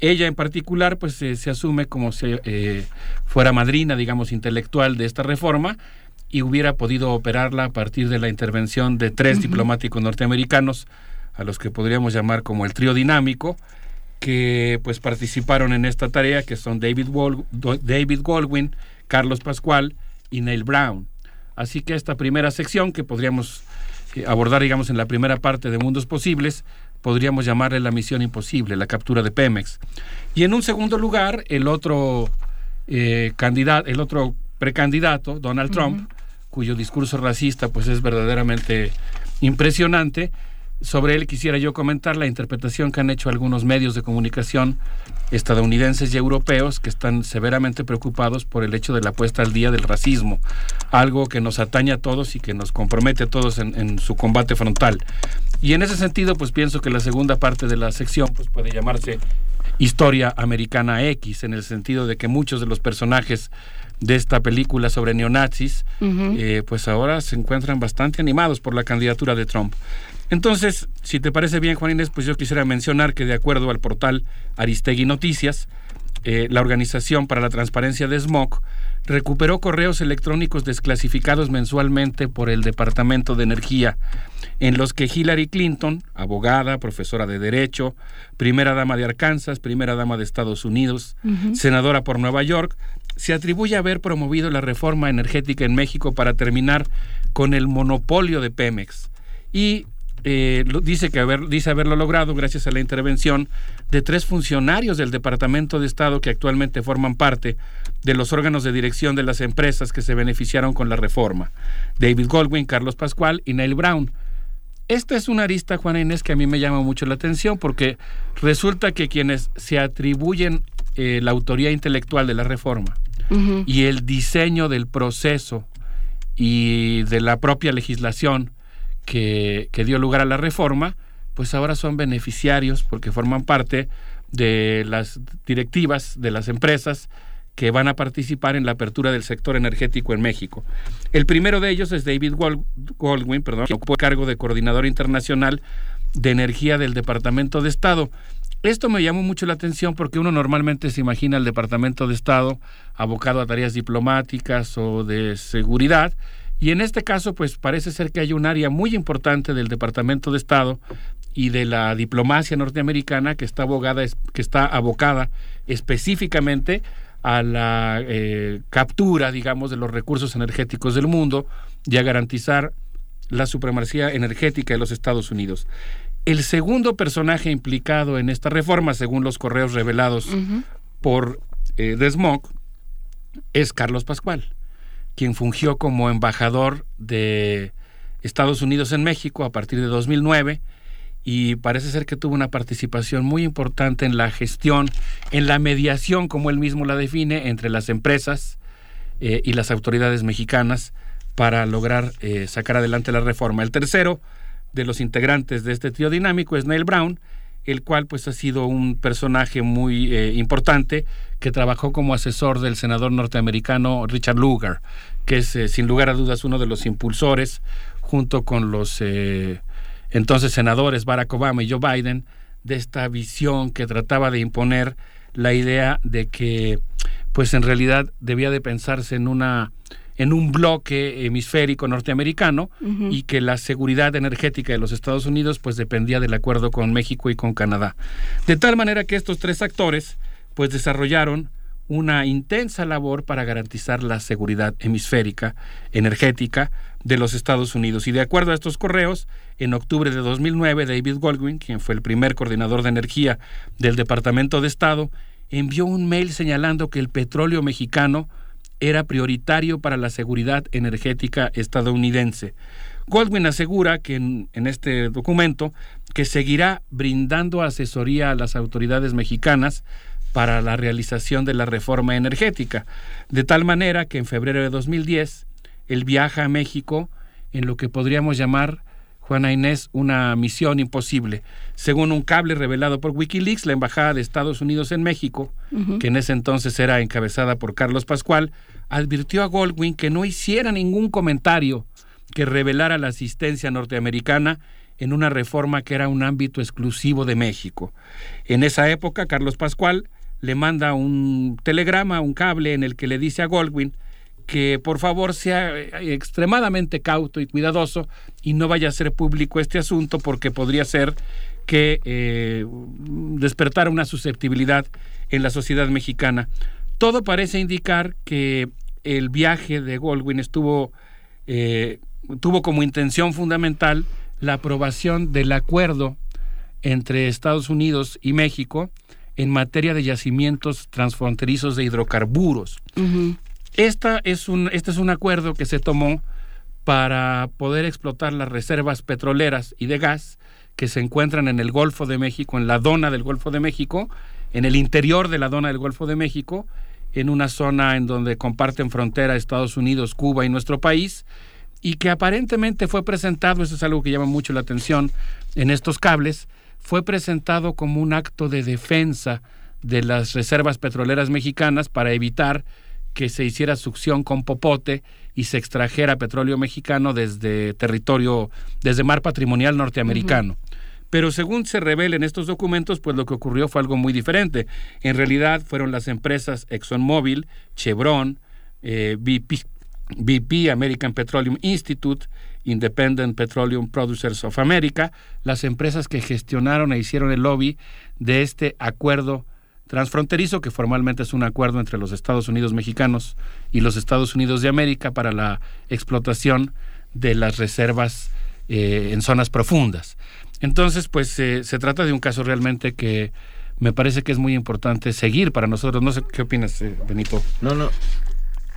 Ella en particular pues eh, se asume como si eh, fuera madrina, digamos, intelectual de esta reforma y hubiera podido operarla a partir de la intervención de tres uh -huh. diplomáticos norteamericanos, a los que podríamos llamar como el trío dinámico, que pues participaron en esta tarea, que son David, Wal David Goldwyn, Carlos Pascual y Neil Brown. Así que esta primera sección que podríamos eh, abordar, digamos, en la primera parte de Mundos Posibles, podríamos llamarle la misión imposible, la captura de Pemex. Y en un segundo lugar, el otro eh, candidato, el otro precandidato, Donald Trump, uh -huh. cuyo discurso racista pues es verdaderamente impresionante. Sobre él quisiera yo comentar la interpretación que han hecho algunos medios de comunicación estadounidenses y europeos que están severamente preocupados por el hecho de la puesta al día del racismo, algo que nos atañe a todos y que nos compromete a todos en, su combate frontal. Y en ese sentido, pues pienso que la segunda parte de la sección pues, puede llamarse historia americana X, en el sentido de que muchos de los personajes de esta película sobre neonazis, eh, pues ahora se encuentran bastante animados por la candidatura de Trump. Entonces, si te parece bien, Juan Inés, pues yo quisiera mencionar que de acuerdo al portal Aristegui Noticias, eh, la Organización para la Transparencia de Smog recuperó correos electrónicos desclasificados mensualmente por el Departamento de Energía, en los que Hillary Clinton, abogada, profesora de Derecho, primera dama de Arkansas, primera dama de Estados Unidos, senadora por Nueva York, se atribuye haber promovido la reforma energética en México para terminar con el monopolio de Pemex. Y eh, dice, que dice haberlo logrado gracias a la intervención de tres funcionarios del Departamento de Estado que actualmente forman parte de los órganos de dirección de las empresas que se beneficiaron con la reforma. David Goldwyn, Carlos Pascual y Neil Brown. Esta es una arista, Juana Inés, que a mí me llama mucho la atención porque resulta que quienes se atribuyen eh, la autoría intelectual de la reforma y el diseño del proceso y de la propia legislación que, que dio lugar a la reforma, pues ahora son beneficiarios porque forman parte de las directivas de las empresas que van a participar en la apertura del sector energético en México. El primero de ellos es David Goldwyn, perdón, que ocupó el cargo de coordinador internacional de energía del Departamento de Estado. Esto me llamó mucho la atención porque uno normalmente se imagina el Departamento de Estado abocado a tareas diplomáticas o de seguridad, y en este caso, pues parece ser que hay un área muy importante del Departamento de Estado y de la diplomacia norteamericana que está abogada, que está abocada específicamente a la eh, captura, digamos, de los recursos energéticos del mundo y a garantizar la supremacía energética de los Estados Unidos. El segundo personaje implicado en esta reforma, según los correos revelados por eh, Desmog, es Carlos Pascual, quien fungió como embajador de Estados Unidos en México a partir de 2009 y parece ser que tuvo una participación muy importante en la gestión, en la mediación, como él mismo la define, entre las empresas eh, y las autoridades mexicanas para lograr eh, sacar adelante la reforma. El tercero de los integrantes de este trío dinámico es Neil Brown, el cual pues ha sido un personaje muy eh, importante que trabajó como asesor del senador norteamericano Richard Lugar, que es sin lugar a dudas uno de los impulsores junto con los entonces senadores Barack Obama y Joe Biden de esta visión que trataba de imponer la idea de que pues en realidad debía de pensarse en una en un bloque hemisférico norteamericano y que la seguridad energética de los Estados Unidos pues dependía del acuerdo con México y con Canadá. De tal manera que estos tres actores pues desarrollaron una intensa labor para garantizar la seguridad hemisférica energética de los Estados Unidos. Y de acuerdo a estos correos, en octubre de 2009, David Goldwyn, quien fue el primer coordinador de energía del Departamento de Estado, envió un mail señalando que el petróleo mexicano era prioritario para la seguridad energética estadounidense. Goldwyn asegura que en, en, este documento que seguirá brindando asesoría a las autoridades mexicanas para la realización de la reforma energética, de tal manera que en febrero de 2010 él viaja a México en lo que podríamos llamar, Juana Inés, una misión imposible. Según un cable revelado por Wikileaks, la Embajada de Estados Unidos en México, que en ese entonces era encabezada por Carlos Pascual, advirtió a Goldwyn que no hiciera ningún comentario que revelara la asistencia norteamericana en una reforma que era un ámbito exclusivo de México. En esa época, Carlos Pascual le manda un telegrama, un cable en el que le dice a Goldwyn que por favor sea eh, extremadamente cauto y cuidadoso y no vaya a ser público este asunto porque podría ser que eh, despertara una susceptibilidad en la sociedad mexicana. Todo parece indicar que el viaje de Goldwyn estuvo eh, tuvo como intención fundamental la aprobación del acuerdo entre Estados Unidos y México en materia de yacimientos transfronterizos de hidrocarburos. Esta es un, este es un acuerdo que se tomó para poder explotar las reservas petroleras y de gas que se encuentran en el Golfo de México, en la dona del Golfo de México, en el interior de la dona del Golfo de México, en una zona en donde comparten frontera Estados Unidos, Cuba y nuestro país, y que aparentemente fue presentado, eso es algo que llama mucho la atención en estos cables, fue presentado como un acto de defensa de las reservas petroleras mexicanas para evitar que se hiciera succión con popote y se extrajera petróleo mexicano desde territorio, desde mar patrimonial norteamericano. Pero según se revela en estos documentos, pues lo que ocurrió fue algo muy diferente. En realidad fueron las empresas ExxonMobil, Chevron, eh, BP, American Petroleum Institute, Independent Petroleum Producers of America, las empresas que gestionaron e hicieron el lobby de este acuerdo transfronterizo, que formalmente es un acuerdo entre los Estados Unidos mexicanos y los Estados Unidos de América para la explotación de las reservas eh, en zonas profundas. Entonces, pues eh, se trata de un caso realmente que me parece que es muy importante seguir para nosotros. No sé qué opinas, eh, Benito. No, no.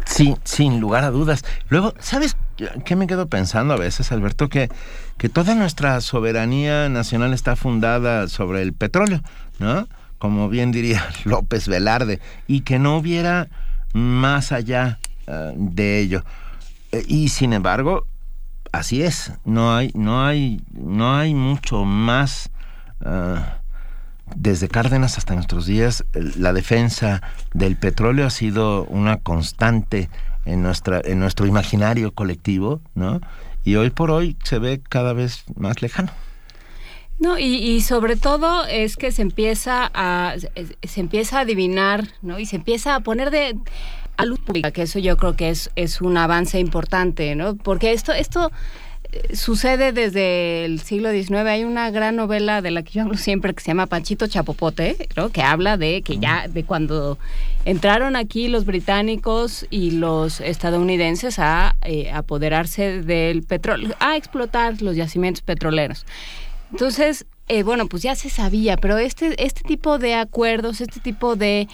Sí, sin lugar a dudas. Luego, ¿sabes qué me quedo pensando a veces, Alberto? Que, que toda nuestra soberanía nacional está fundada sobre el petróleo, ¿no? Como bien diría López Velarde, y que no hubiera más allá eh, de ello. y sin embargo, así es, no hay, no hay, no hay mucho más. Ah, desde Cárdenas hasta nuestros días, la defensa del petróleo ha sido una constante en nuestra, en nuestro imaginario colectivo, ¿no? Y hoy por hoy se ve cada vez más lejano. No, y, sobre todo es que se empieza a se empieza a adivinar, ¿no? Y se empieza a poner de a luz pública, que eso yo creo que es, es un avance importante, ¿no? Porque esto, esto eh, sucede desde el siglo XIX. Hay una gran novela de la que yo hablo siempre que se llama Panchito Chapopote, ¿no? que habla de que ya de cuando entraron aquí los británicos y los estadounidenses a eh, apoderarse del petróleo, a explotar los yacimientos petroleros. Entonces, eh, bueno, pues ya se sabía, pero este, este tipo de acuerdos, este tipo de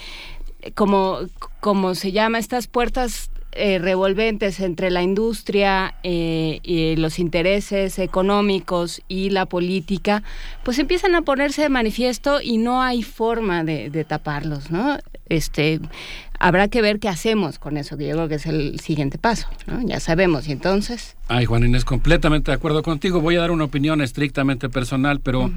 como, como se llama, estas puertas eh, revolventes entre la industria eh, y los intereses económicos y la política, pues empiezan a ponerse de manifiesto y no hay forma de, de taparlos, ¿no? Este, habrá que ver qué hacemos con eso, que yo creo que es el siguiente paso, ¿no? Ya sabemos, y entonces... Ay, Juan Inés, completamente de acuerdo contigo. Voy a dar una opinión estrictamente personal, pero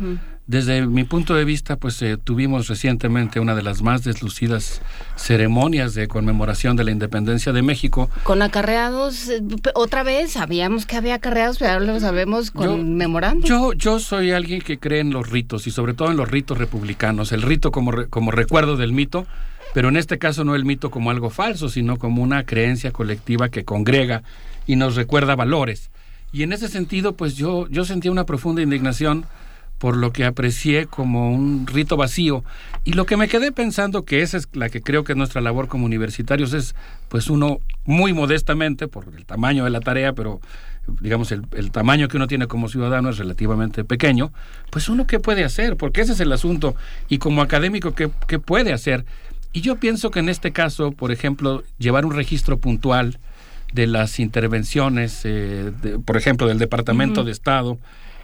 desde mi punto de vista, pues eh, tuvimos recientemente una de las más deslucidas ceremonias de conmemoración de la independencia de México. Con acarreados, eh, otra vez, sabíamos que había acarreados, pero ahora lo sabemos conmemorando. Yo, yo, soy alguien que cree en los ritos, y sobre todo en los ritos republicanos, el rito como, como recuerdo del mito, pero en este caso no el mito como algo falso, sino como una creencia colectiva que congrega y nos recuerda valores. Y en ese sentido, pues yo, yo sentía una profunda indignación por lo que aprecié como un rito vacío. Y lo que me quedé pensando, que esa es la que creo que es nuestra labor como universitarios, es pues uno muy modestamente, por el tamaño de la tarea, pero digamos el, tamaño que uno tiene como ciudadano es relativamente pequeño, pues uno qué puede hacer, porque ese es el asunto, y como académico, ¿qué, qué puede hacer? Y yo pienso que en este caso, por ejemplo, llevar un registro puntual de las intervenciones, eh, por ejemplo, del Departamento de Estado,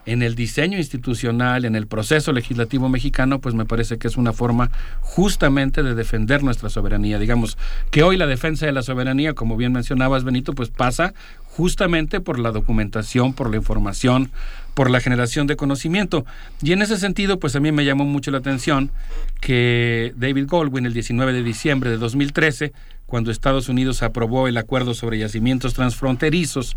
en el diseño institucional, en el proceso legislativo mexicano, pues me parece que es una forma justamente de defender nuestra soberanía. Digamos que hoy la defensa de la soberanía, como bien mencionabas, Benito, pues pasa justamente por la documentación, por la información, por la generación de conocimiento. Y en ese sentido, pues a mí me llamó mucho la atención que David Goldwyn, el 19 de diciembre de 2013, cuando Estados Unidos aprobó el acuerdo sobre yacimientos transfronterizos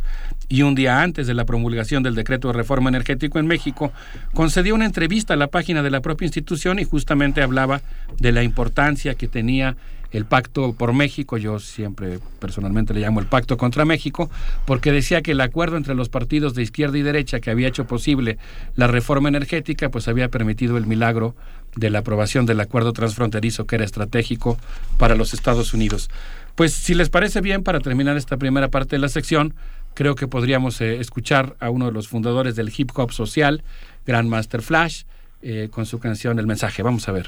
y un día antes de la promulgación del decreto de reforma energético en México, concedió una entrevista a la página de la propia institución y justamente hablaba de la importancia que tenía el pacto por México, yo siempre personalmente le llamo el pacto contra México, porque decía que el acuerdo entre los partidos de izquierda y derecha que había hecho posible la reforma energética, pues había permitido el milagro de la aprobación del acuerdo transfronterizo que era estratégico para los Estados Unidos. Pues si les parece bien, para terminar esta primera parte de la sección, creo que podríamos eh, escuchar a uno de los fundadores del hip hop social, Grandmaster Flash, eh, con su canción El mensaje. Vamos a ver.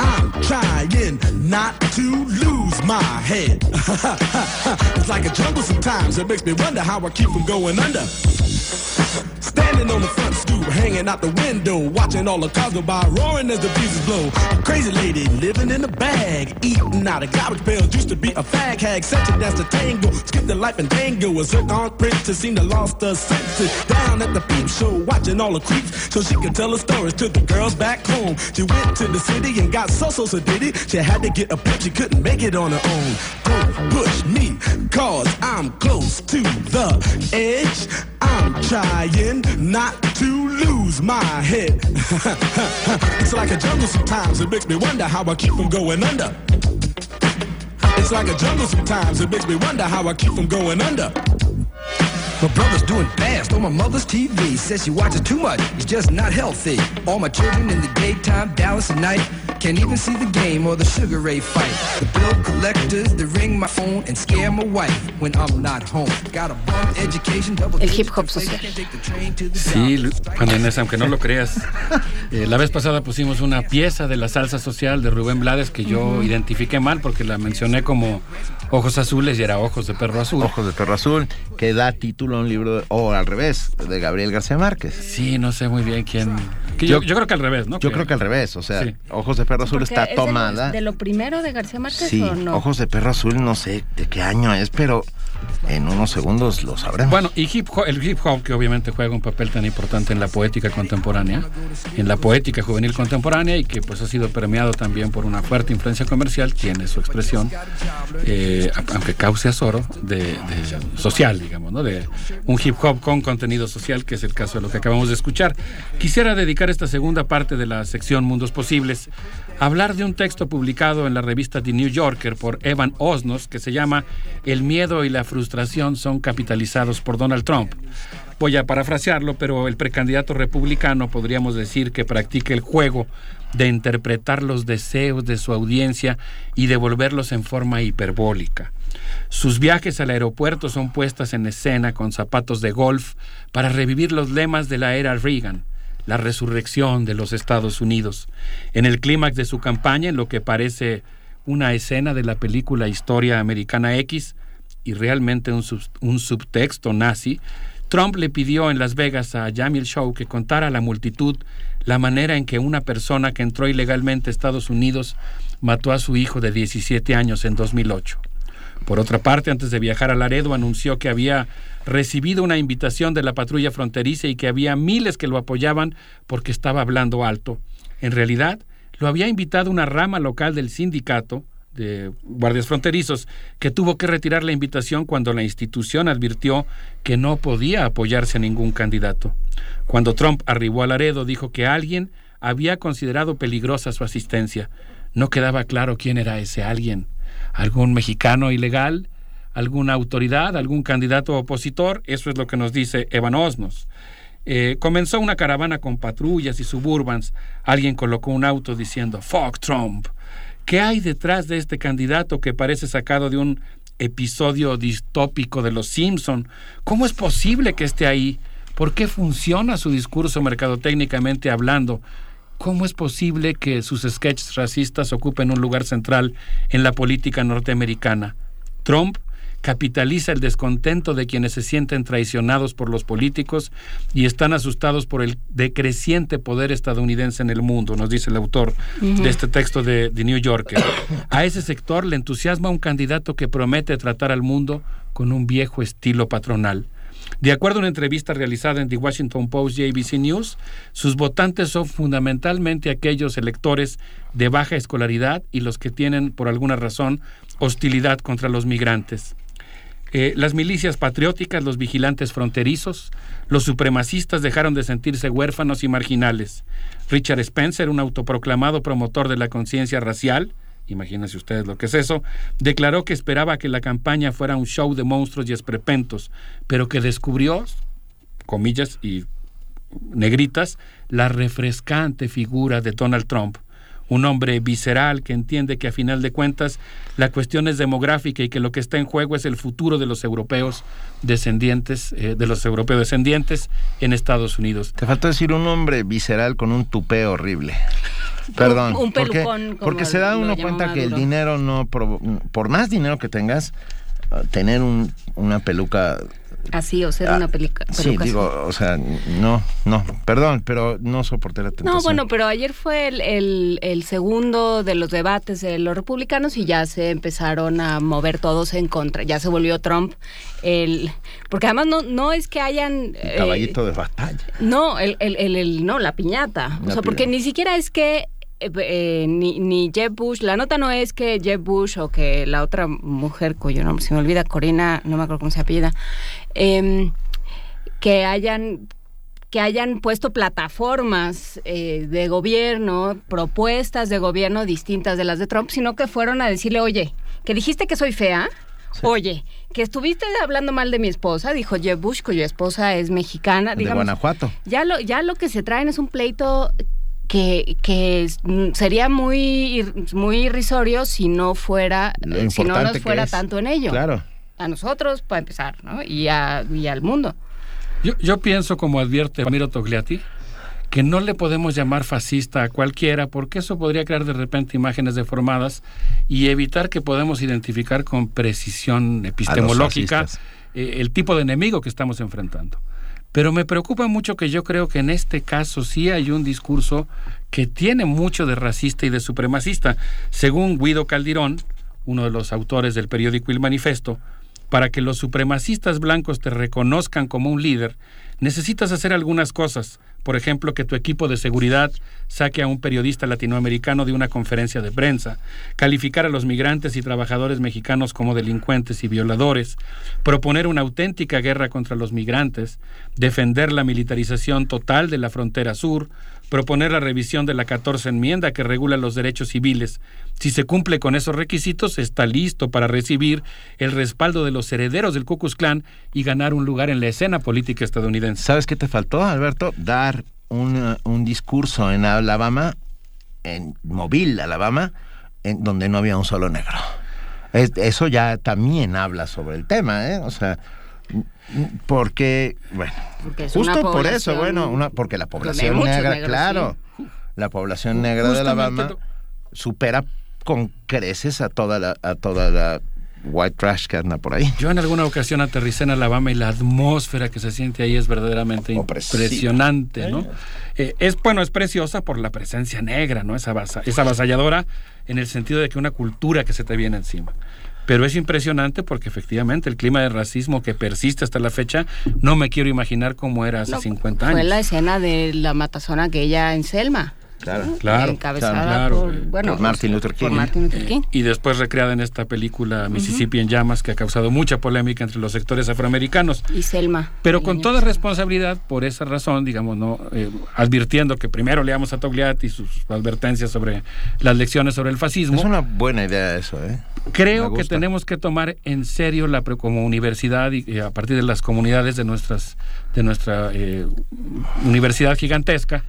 I'm trying not to lose my head. it's like a jungle sometimes. It makes me wonder how I keep from going under. Standing on the front stoop, hanging out the window, watching all the cars go by, roaring as the breezes blow. Crazy lady living in a bag, eating out of garbage pails. Used to be a fag hag, such a dance to tango. Skipped the life and tango. A zircon princess seemed to lost her senses. Down at the peep show, watching all the creeps, so she could tell her stories to the girls back home. She went to the city and got so so so did it. She had to get a pimp, she couldn't make it on her own. Don't push me, cause I'm close to the edge. I'm trying not to lose my head. it's like a jungle sometimes, it makes me wonder how I keep from going under. It's like a jungle sometimes, it makes me wonder how I keep from going under. My brother's doing fast on my mother's TV. Says she watches too much, it's just not healthy. All my children in the daytime, Dallas at night. Can't even see the game or the Sugar Ray fight. The bill collectors, they ring my phone and scare my wife when I'm not home. Got a bum education, double El hip hop social. Sí, Juan Inés, aunque no lo creas. Eh, la vez pasada pusimos una pieza de la salsa social de Rubén Blades que yo Ujú. identifiqué mal porque la mencioné como Ojos Azules y era Ojos de Perro Azul. Ojos de Perro Azul, que da título a un libro, o al revés, de Gabriel García Márquez. Sí, no sé muy bien quién. que yo, yo creo que al revés, ¿no? Yo Que- creo que al revés, o sea, Sí. Ojos de Perro Azul Porque está es de lo- tomada. De lo, primero de García Márquez Sí, o no? Ojos de Perro Azul, no sé de qué año es, pero en unos segundos lo sabremos. Bueno, y hip hop, el hip hop que obviamente juega un papel tan importante en la poética contemporánea, en la poética juvenil contemporánea y que pues ha sido premiado también por una fuerte influencia comercial, tiene su expresión, eh, aunque cause azoro, de, de social, digamos, ¿no? De un hip hop con contenido social, que es el caso de lo que acabamos de escuchar. Quisiera dedicar esta segunda parte de la sección Mundos Posibles hablar de un texto publicado en la revista The New Yorker por Evan Osnos que se llama El miedo y la frustración son capitalizados por Donald Trump. Voy a parafrasearlo, pero el precandidato republicano podríamos decir que practica el juego de interpretar los deseos de su audiencia y devolverlos en forma hiperbólica. Sus viajes al aeropuerto son puestas en escena con zapatos de golf para revivir los lemas de la era Reagan, la resurrección de los Estados Unidos. En el clímax de su campaña, en lo que parece una escena de la película Historia Americana X y realmente un, sub- un subtexto nazi, Trump le pidió en Las Vegas a Jamil Show que contara a la multitud la manera en que una persona que entró ilegalmente a Estados Unidos mató a su hijo de 17 años en 2008. Por otra parte, antes de viajar a Laredo, anunció que había recibido una invitación de la patrulla fronteriza y que había miles que lo apoyaban porque estaba hablando alto. En realidad, lo había invitado una rama local del sindicato de guardias fronterizos que tuvo que retirar la invitación cuando la institución advirtió que no podía apoyarse a ningún candidato. Cuando Trump arribó a Laredo dijo que alguien había considerado peligrosa su asistencia. No quedaba claro quién era ese alguien. ¿Algún mexicano ilegal? ¿Alguna autoridad? ¿Algún candidato opositor? Eso es lo que nos dice Evan Osnos. Eh, comenzó una caravana con patrullas y suburbans. Alguien colocó un auto diciendo Fuck Trump. ¿Qué hay detrás de este candidato que parece sacado de un episodio distópico de Los Simpson? ¿Cómo es posible que esté ahí? ¿Por qué funciona su discurso mercadotécnicamente hablando? ¿Cómo es posible que sus sketches racistas ocupen un lugar central en la política norteamericana? Trump capitaliza el descontento de quienes se sienten traicionados por los políticos y están asustados por el decreciente poder estadounidense en el mundo, nos dice el autor de este texto de The New Yorker. A ese sector le entusiasma un candidato que promete tratar al mundo con un viejo estilo patronal. De acuerdo a una entrevista realizada en The Washington Post y ABC News, sus votantes son fundamentalmente aquellos electores de baja escolaridad y los que tienen, por alguna razón, hostilidad contra los migrantes. Eh, las milicias patrióticas, los vigilantes fronterizos, los supremacistas dejaron de sentirse huérfanos y marginales. Richard Spencer, un autoproclamado promotor de la conciencia racial, imagínense ustedes lo que es eso, declaró que esperaba que la campaña fuera un show de monstruos y esperpentos, pero que descubrió, comillas y negritas, la refrescante figura de Donald Trump, un hombre visceral que entiende que a final de cuentas la cuestión es demográfica y que lo que está en juego es el futuro de los europeos descendientes, eh, de los europeos descendientes en Estados Unidos. Te falta decir un hombre visceral con un tupé horrible. Perdón. Un, porque, pelucón. porque se da uno cuenta que el dinero no, por más dinero que tengas, tener un, una peluca Así, o ser una película. Sí, digo, o sea, no, no, perdón, pero no soporté la tentación. No, bueno, pero ayer fue el, el, segundo de los debates de los republicanos y ya se empezaron a mover todos en contra. Ya se volvió Trump el... Porque además no, no es que hayan... El caballito de batalla. No, el, el, el, no, la piñata. o sea, porque ni siquiera es que eh, eh, ni, ni, Jeb Bush, la nota no es que Jeb Bush o que la otra mujer cuyo nombre se me olvida, Corina, no me acuerdo cómo se apellida, eh, que hayan que hayan puesto plataformas eh, de gobierno, propuestas de gobierno distintas de las de Trump, sino que fueron a decirle, oye, que dijiste que soy fea, Oye, que estuviste hablando mal de mi esposa, dijo Jeb Bush, cuya esposa es mexicana. de Guanajuato. Ya lo, ya lo que se traen es un pleito que, que sería muy, muy irrisorio si no fuera, si no nos fuera tanto en ello. Claro. A nosotros, para empezar, ¿no? Y, a, y al mundo. Yo, yo pienso, como advierte Ramiro Togliatti, que no le podemos llamar fascista a cualquiera, porque eso podría crear de repente imágenes deformadas y evitar que podamos identificar con precisión epistemológica eh, el tipo de enemigo que estamos enfrentando. Pero me preocupa mucho que yo creo que en este caso sí hay un discurso que tiene mucho de racista y de supremacista. Según Guido Caldirón, uno de los autores del periódico El Manifesto, para que los supremacistas blancos te reconozcan como un líder, necesitas hacer algunas cosas. Por ejemplo, que tu equipo de seguridad saque a un periodista latinoamericano de una conferencia de prensa, calificar a los migrantes y trabajadores mexicanos como delincuentes y violadores, proponer una auténtica guerra contra los migrantes, defender la militarización total de la frontera sur, proponer la revisión de la 14 enmienda que regula los derechos civiles. Si se cumple con esos requisitos, está listo para recibir el respaldo de los herederos del Ku Klux Klan y ganar un lugar en la escena política estadounidense. ¿Sabes qué te faltó, Alberto? Dar un, un discurso en Alabama, en Mobile, Alabama, en donde no había un solo negro. eso ya también habla sobre el tema, ¿eh? O sea, porque, bueno, justo por eso, bueno, una, porque la población negra, claro, la población negra de Alabama supera con creces a toda la, a toda la white trash que anda por ahí. Yo en alguna ocasión aterricé en Alabama y la atmósfera que se siente ahí es verdaderamente impresionante, ¿no? Eh, es bueno, es preciosa por la presencia negra, ¿no? Esa, esa avasalladora en el sentido de que una cultura que se te viene encima. Pero es impresionante porque efectivamente el clima de racismo que persiste hasta la fecha, no me quiero imaginar cómo era hace 50 años. Fue la escena de la matazona aquella en Selma. Claro, claro, encabezada por, bueno, Martin Luther King. y después recreada en esta película Mississippi en llamas que ha causado mucha polémica entre los sectores afroamericanos. Y Selma. Pero con toda responsabilidad, por esa razón, digamos, no eh, advirtiendo que primero leamos a Togliatti y sus advertencias sobre las lecciones sobre el fascismo. Es una buena idea eso, ¿eh? Creo que tenemos que tomar en serio la como universidad y, a partir de las comunidades de nuestras de nuestra eh, universidad gigantesca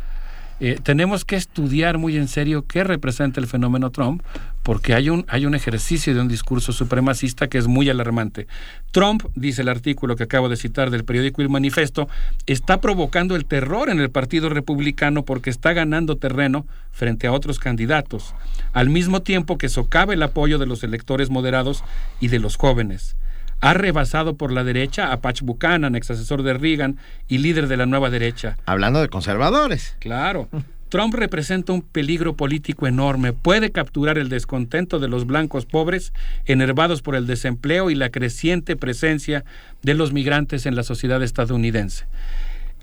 eh, tenemos que estudiar muy en serio qué representa el fenómeno Trump, porque hay un, hay un ejercicio de un discurso supremacista que es muy alarmante. Trump, dice el artículo que acabo de citar del periódico El Manifesto, está provocando el terror en el Partido Republicano porque está ganando terreno frente a otros candidatos, al mismo tiempo que socava el apoyo de los electores moderados y de los jóvenes ha rebasado por la derecha a Patch Buchanan, ex asesor de Reagan y líder de la nueva derecha. Hablando de conservadores. Claro. Trump representa un peligro político enorme. Puede capturar el descontento de los blancos pobres, enervados por el desempleo y la creciente presencia de los migrantes en la sociedad estadounidense.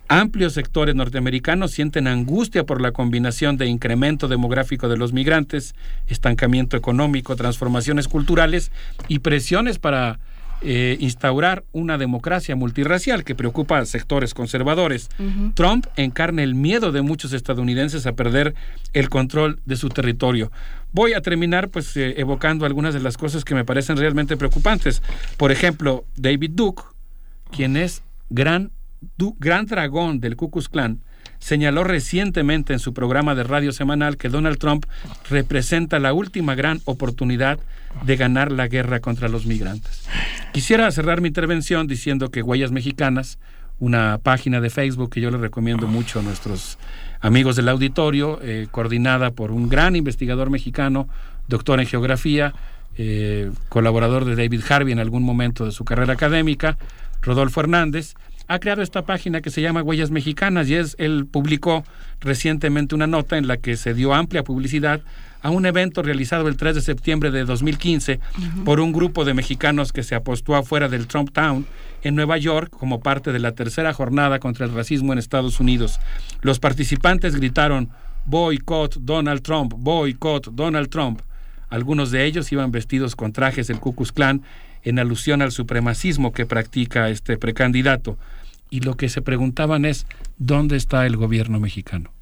Amplios sectores norteamericanos sienten angustia por la combinación de incremento demográfico de los migrantes, estancamiento económico, transformaciones culturales y presiones para eh, instaurar una democracia multirracial que preocupa a sectores conservadores. Trump encarna el miedo de muchos estadounidenses a perder el control de su territorio. Voy a terminar pues eh, evocando algunas de las cosas que me parecen realmente preocupantes. Por ejemplo, David Duke, quien es gran, gran dragón del Ku Klux Klan, señaló recientemente en su programa de radio semanal que Donald Trump representa la última gran oportunidad de ganar la guerra contra los migrantes. Quisiera cerrar mi intervención diciendo que Huellas Mexicanas, una página de Facebook que yo le recomiendo mucho a nuestros amigos del auditorio, eh, coordinada por un gran investigador mexicano, doctor en geografía, eh, colaborador de David Harvey en algún momento de su carrera académica, Rodolfo Hernández, ha creado esta página que se llama Huellas Mexicanas y es, él publicó recientemente una nota en la que se dio amplia publicidad a un evento realizado el 3 de septiembre de 2015 por un grupo de mexicanos que se apostó afuera del Trump Town en Nueva York como parte de la tercera jornada contra el racismo en Estados Unidos. Los participantes gritaron Boycott Donald Trump, boycott Donald Trump. Algunos de ellos iban vestidos con trajes del Ku Klux Klan en alusión al supremacismo que practica este precandidato y lo que se preguntaban es, ¿dónde está el gobierno mexicano?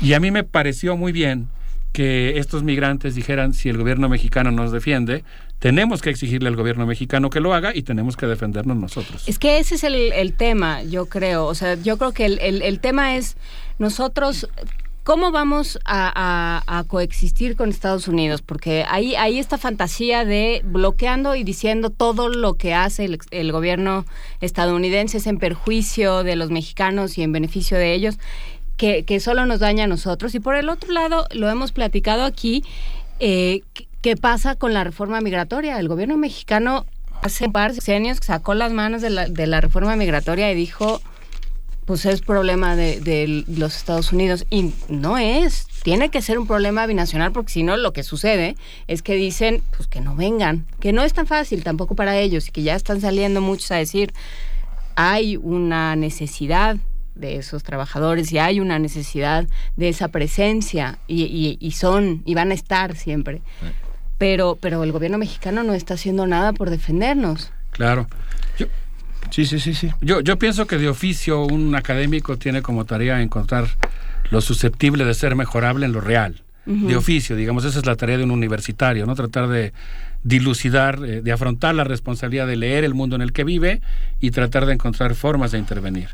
Y a mí me pareció muy bien que estos migrantes dijeran, si el gobierno mexicano nos defiende, tenemos que exigirle al gobierno mexicano que lo haga y tenemos que defendernos nosotros. Es que ese es el, tema, yo creo. O sea, yo creo que el, el tema es, nosotros ¿Cómo vamos a, coexistir con Estados Unidos? Porque hay, hay esta fantasía de bloqueando y diciendo todo lo que hace el, gobierno estadounidense es en perjuicio de los mexicanos y en beneficio de ellos, que, solo nos daña a nosotros. Y por el otro lado, lo hemos platicado aquí, eh, ¿qué pasa con la reforma migratoria? El gobierno mexicano hace un par de años sacó las manos de la, de la reforma migratoria y dijo pues es problema de, los Estados Unidos y no es. Tiene que ser un problema binacional porque si no lo que sucede es que dicen pues que no vengan, que no es tan fácil tampoco para ellos y que ya están saliendo muchos a decir hay una necesidad de esos trabajadores y hay una necesidad de esa presencia y, y son y van a estar siempre. Pero, pero el gobierno mexicano no está haciendo nada por defendernos. Claro. Yo, Sí, sí, sí, sí. Yo, yo pienso que de oficio un académico tiene como tarea encontrar lo susceptible de ser mejorable en lo real. De oficio, digamos, esa es la tarea de un universitario, ¿no? Tratar de dilucidar, eh, de afrontar la responsabilidad de leer el mundo en el que vive y tratar de encontrar formas de intervenir.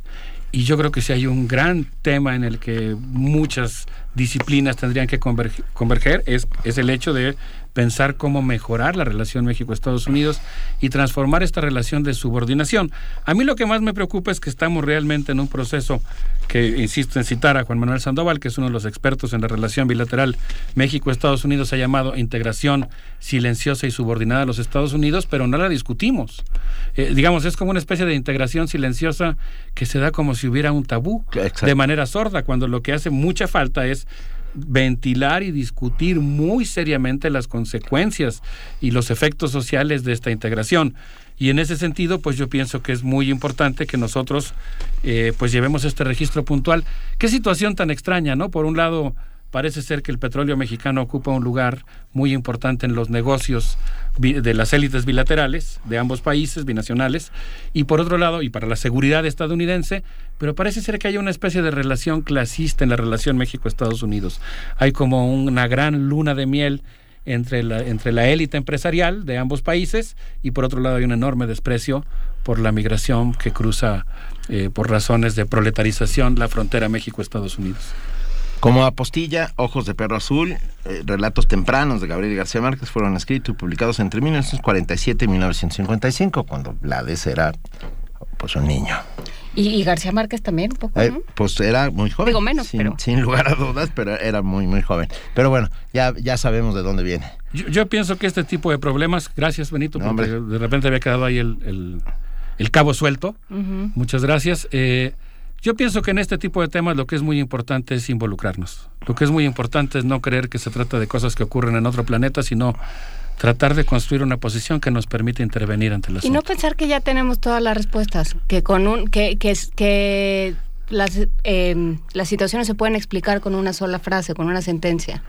Y yo creo que si hay un gran tema en el que muchas disciplinas tendrían que converger, es, es el hecho de pensar cómo mejorar la relación México-Estados Unidos y transformar esta relación de subordinación. A mí lo que más me preocupa es que estamos realmente en un proceso que, insisto en citar a Juan Manuel Sandoval, que es uno de los expertos en la relación bilateral México-Estados Unidos, ha llamado integración silenciosa y subordinada a los Estados Unidos, pero no la discutimos. Eh, digamos, es como una especie de integración silenciosa que se da como si hubiera un tabú, de manera sorda, cuando lo que hace mucha falta es ventilar y discutir muy seriamente las consecuencias y los efectos sociales de esta integración. Y en ese sentido, pues yo pienso que es muy importante que nosotros eh, pues llevemos este registro puntual. Qué situación tan extraña, ¿no? Por un lado, parece ser que el petróleo mexicano ocupa un lugar muy importante en los negocios de las élites bilaterales de ambos países binacionales y por otro lado y para la seguridad estadounidense pero parece ser que hay una especie de relación clasista en la relación México-Estados Unidos. Hay como una gran luna de miel entre la entre la élite empresarial de ambos países y por otro lado hay un enorme desprecio por la migración que cruza eh, por razones de proletarización la frontera México-Estados Unidos como apostilla, Ojos de Perro Azul, eh, relatos tempranos de Gabriel García Márquez fueron escritos y publicados entre 1947 y 1955, cuando Blades era pues un niño. Y, García Márquez también, un poco, eh, pues era muy joven. Digo menos, sin, pero... Sin lugar a dudas, pero era muy, muy joven. Pero bueno, ya, ya sabemos de dónde viene. Yo, pienso que este tipo de problemas, gracias Benito, porque de repente había quedado ahí el, el, cabo suelto. Muchas gracias. Eh, yo pienso que en este tipo de temas lo que es muy importante es involucrarnos. Lo que es muy importante es no creer que se trata de cosas que ocurren en otro planeta, sino tratar de construir una posición que nos permita intervenir ante los y no pensar que ya tenemos todas las respuestas que con un que que, que las eh, las situaciones se pueden explicar con una sola frase con una sentencia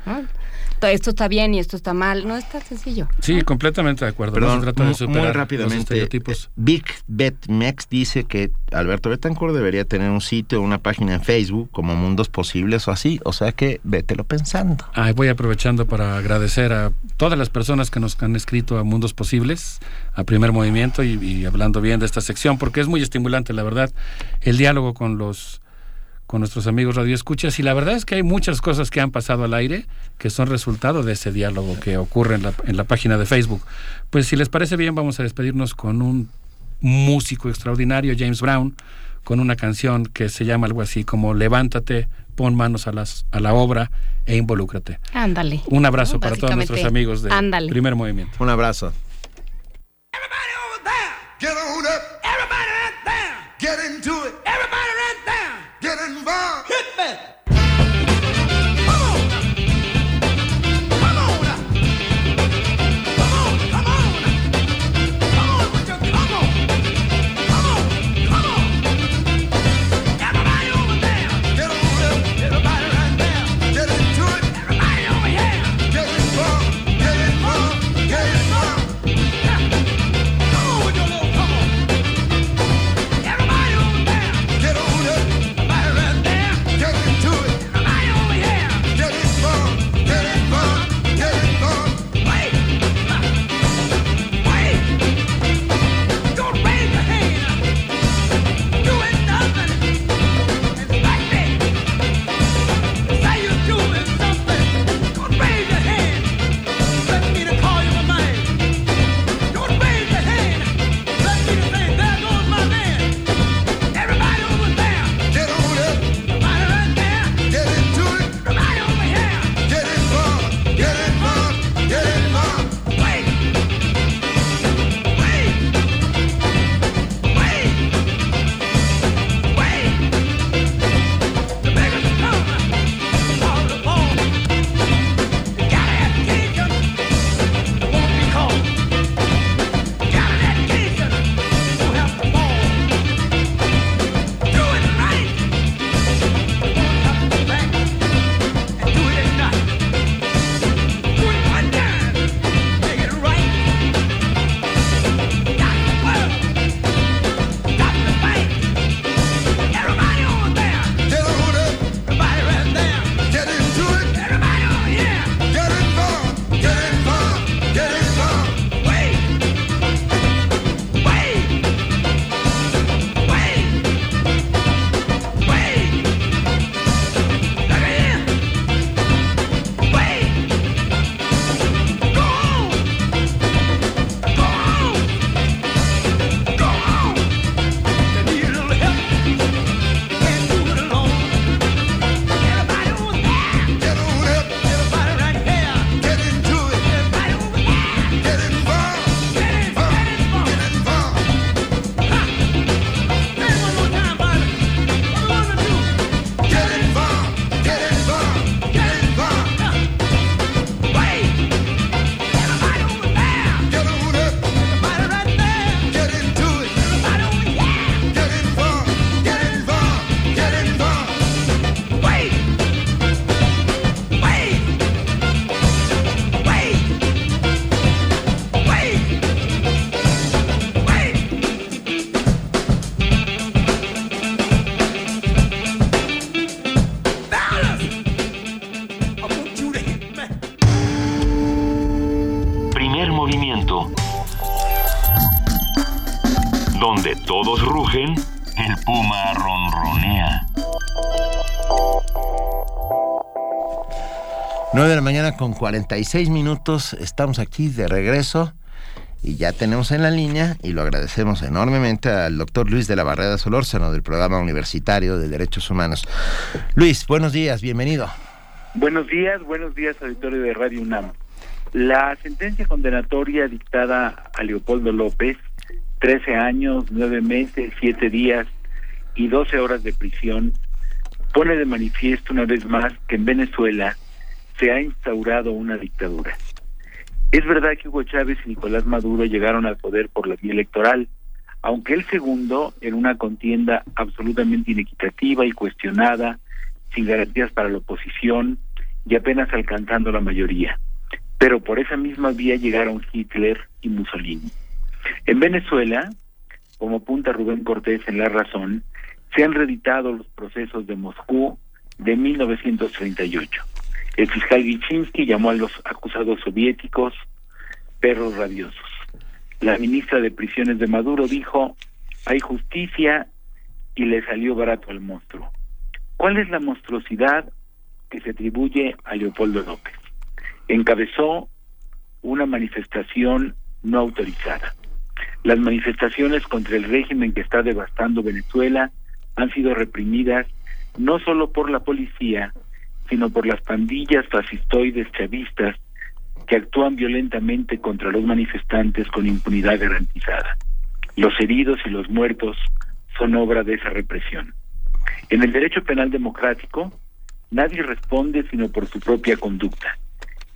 esto está bien y esto está mal. No está sencillo. Sí, completamente de acuerdo. Perdón, muy rápidamente. Big Bet Mex dice que Alberto Betancourt debería tener un sitio, una página en Facebook como Mundos Posibles o así. O sea que vételo pensando. Ay, voy aprovechando para agradecer a todas las personas que nos han escrito a Mundos Posibles, a Primer Movimiento y, y hablando bien de esta sección, porque es muy estimulante, la verdad, el diálogo con los con nuestros amigos radioescuchas y la verdad es que hay muchas cosas que han pasado al aire que son resultado de ese diálogo que ocurre en la, en la página de Facebook. Pues si les parece bien vamos a despedirnos con un músico extraordinario, James Brown, con una canción que se llama algo así como Levántate, pon manos a, las, a la obra e involúcrate. Ándale. Un abrazo para todos nuestros amigos de Primer Movimiento. Un abrazo. Get on up. Everybody right there. Get into it. Con 46 minutos. Estamos aquí de regreso y ya tenemos en la línea y lo agradecemos enormemente al doctor Luis de la Barrera Solórzano del Programa Universitario de Derechos Humanos. Luis, buenos días, bienvenido. Buenos días, buenos días, auditorio de Radio UNAM. La sentencia condenatoria dictada a Leopoldo López, 13 años, 9 meses, 7 días y 12 horas de prisión, pone de manifiesto una vez más que en Venezuela se ha instaurado una dictadura. Es verdad que Hugo Chávez y Nicolás Maduro llegaron al poder por la vía electoral, aunque el segundo, en una contienda absolutamente inequitativa y cuestionada, sin garantías para la oposición, y apenas alcanzando la mayoría. Pero por esa misma vía llegaron Hitler y Mussolini. En Venezuela, como apunta Rubén Cortés en La Razón, se han reeditado los procesos de Moscú de 1938. El fiscal Vichinsky llamó a los acusados soviéticos perros rabiosos. La ministra de Prisiones de Maduro dijo, hay justicia y le salió barato al monstruo. ¿Cuál es la monstruosidad que se atribuye a Leopoldo López? Encabezó una manifestación no autorizada. Las manifestaciones contra el régimen que está devastando Venezuela han sido reprimidas no solo por la policía, sino por las pandillas fascistoides chavistas que actúan violentamente contra los manifestantes con impunidad garantizada. Los heridos y los muertos son obra de esa represión. En el derecho penal democrático, nadie responde sino por su propia conducta.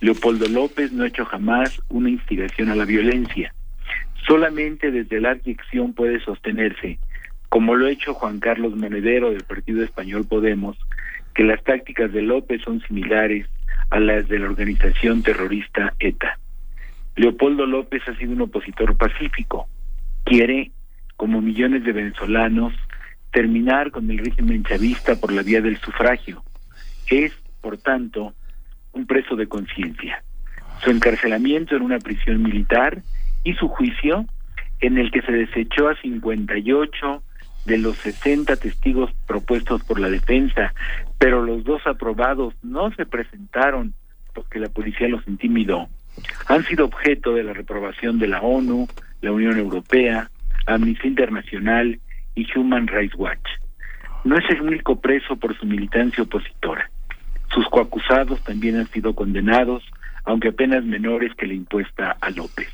Leopoldo López no ha hecho jamás una instigación a la violencia. Solamente desde la adicción puede sostenerse, como lo ha hecho Juan Carlos Monedero del Partido Español Podemos, que las tácticas de López son similares a las de la organización terrorista ETA. Leopoldo López ha sido un opositor pacífico. Quiere, como millones de venezolanos, terminar con el régimen chavista por la vía del sufragio. Es, por tanto, un preso de conciencia. Su encarcelamiento en una prisión militar y su juicio, en el que se desechó a 58 de los 60 testigos propuestos por la defensa, pero los dos aprobados no se presentaron porque la policía los intimidó, han sido objeto de la reprobación de la ONU, la Unión Europea, Amnistía Internacional y Human Rights Watch. No es el único preso por su militancia opositora. Sus coacusados también han sido condenados, aunque apenas menores que la impuesta a López.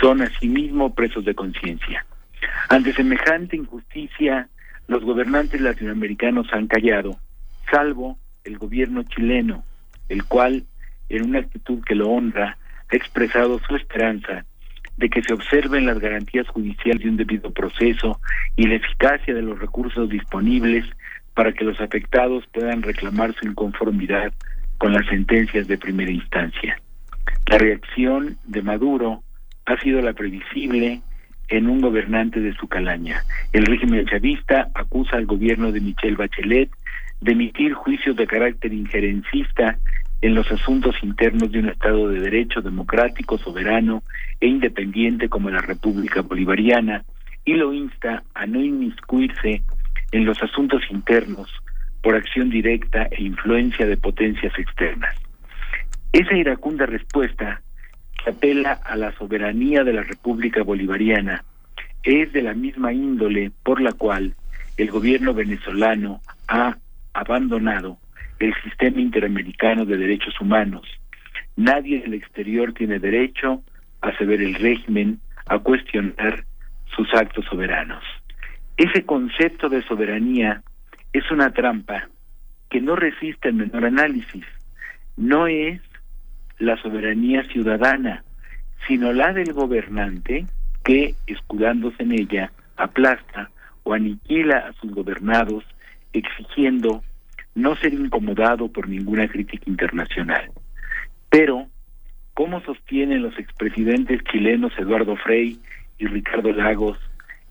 Son asimismo presos de conciencia. Ante semejante injusticia, los gobernantes latinoamericanos han callado, salvo el gobierno chileno, el cual, en una actitud que lo honra, ha expresado su esperanza de que se observen las garantías judiciales de un debido proceso y la eficacia de los recursos disponibles para que los afectados puedan reclamar su inconformidad con las sentencias de primera instancia. La reacción de Maduro ha sido la previsible en un gobernante de su calaña. El régimen chavista acusa al gobierno de Michelle Bachelet de emitir juicios de carácter injerencista en los asuntos internos de un Estado de Derecho democrático, soberano e independiente como la República Bolivariana y lo insta a no inmiscuirse en los asuntos internos por acción directa e influencia de potencias externas. Esa iracunda respuesta que apela a la soberanía de la República Bolivariana es de la misma índole por la cual el gobierno venezolano ha abandonado el sistema interamericano de derechos humanos. Nadie del exterior tiene derecho a saber el régimen, a cuestionar sus actos soberanos. Ese concepto de soberanía es una trampa que no resiste el menor análisis. No es la soberanía ciudadana, sino la del gobernante que, escudándose en ella, aplasta o aniquila a sus gobernados, exigiendo no ser incomodado por ninguna crítica internacional. Pero, ¿cómo sostienen los expresidentes chilenos Eduardo Frei y Ricardo Lagos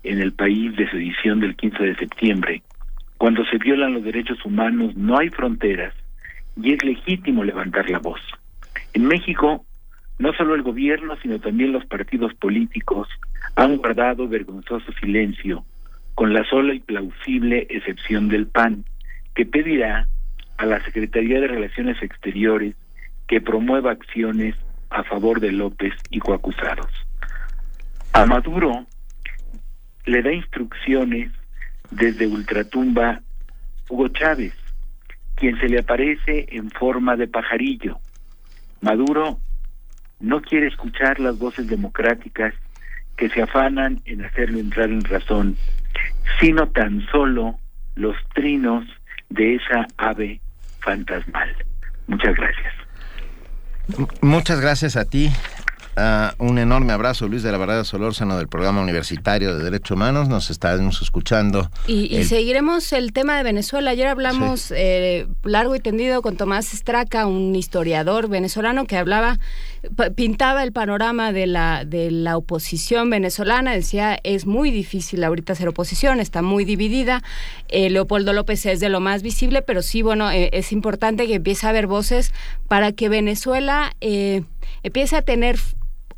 en el país de su edición del 15 de septiembre? Cuando se violan los derechos humanos no hay fronteras y es legítimo levantar la voz. En México, no solo el gobierno, sino también los partidos políticos han guardado vergonzoso silencio, con la sola y plausible excepción del PAN, que pedirá a la Secretaría de Relaciones Exteriores que promueva acciones a favor de López y coacusados. A Maduro le da instrucciones desde Ultratumba Hugo Chávez, quien se le aparece en forma de pajarillo. Maduro no quiere escuchar las voces democráticas que se afanan en hacerlo entrar en razón, sino tan solo los trinos de esa ave fantasmal. Muchas gracias. Muchas gracias a ti, Ah, un enorme abrazo, Luis de la Barrera Solórzano del Programa Universitario de Derechos Humanos. Nos estamos escuchando. Y, seguiremos el tema de Venezuela. Ayer hablamos eh, largo y tendido con Tomás Estraca, un historiador venezolano que hablaba, pintaba el panorama de la, de la oposición venezolana. Decía, es muy difícil ahorita hacer oposición, está muy dividida. Eh, Leopoldo López es de lo más visible, pero sí, bueno, eh, es importante que empiece a haber voces para que Venezuela empiece a tener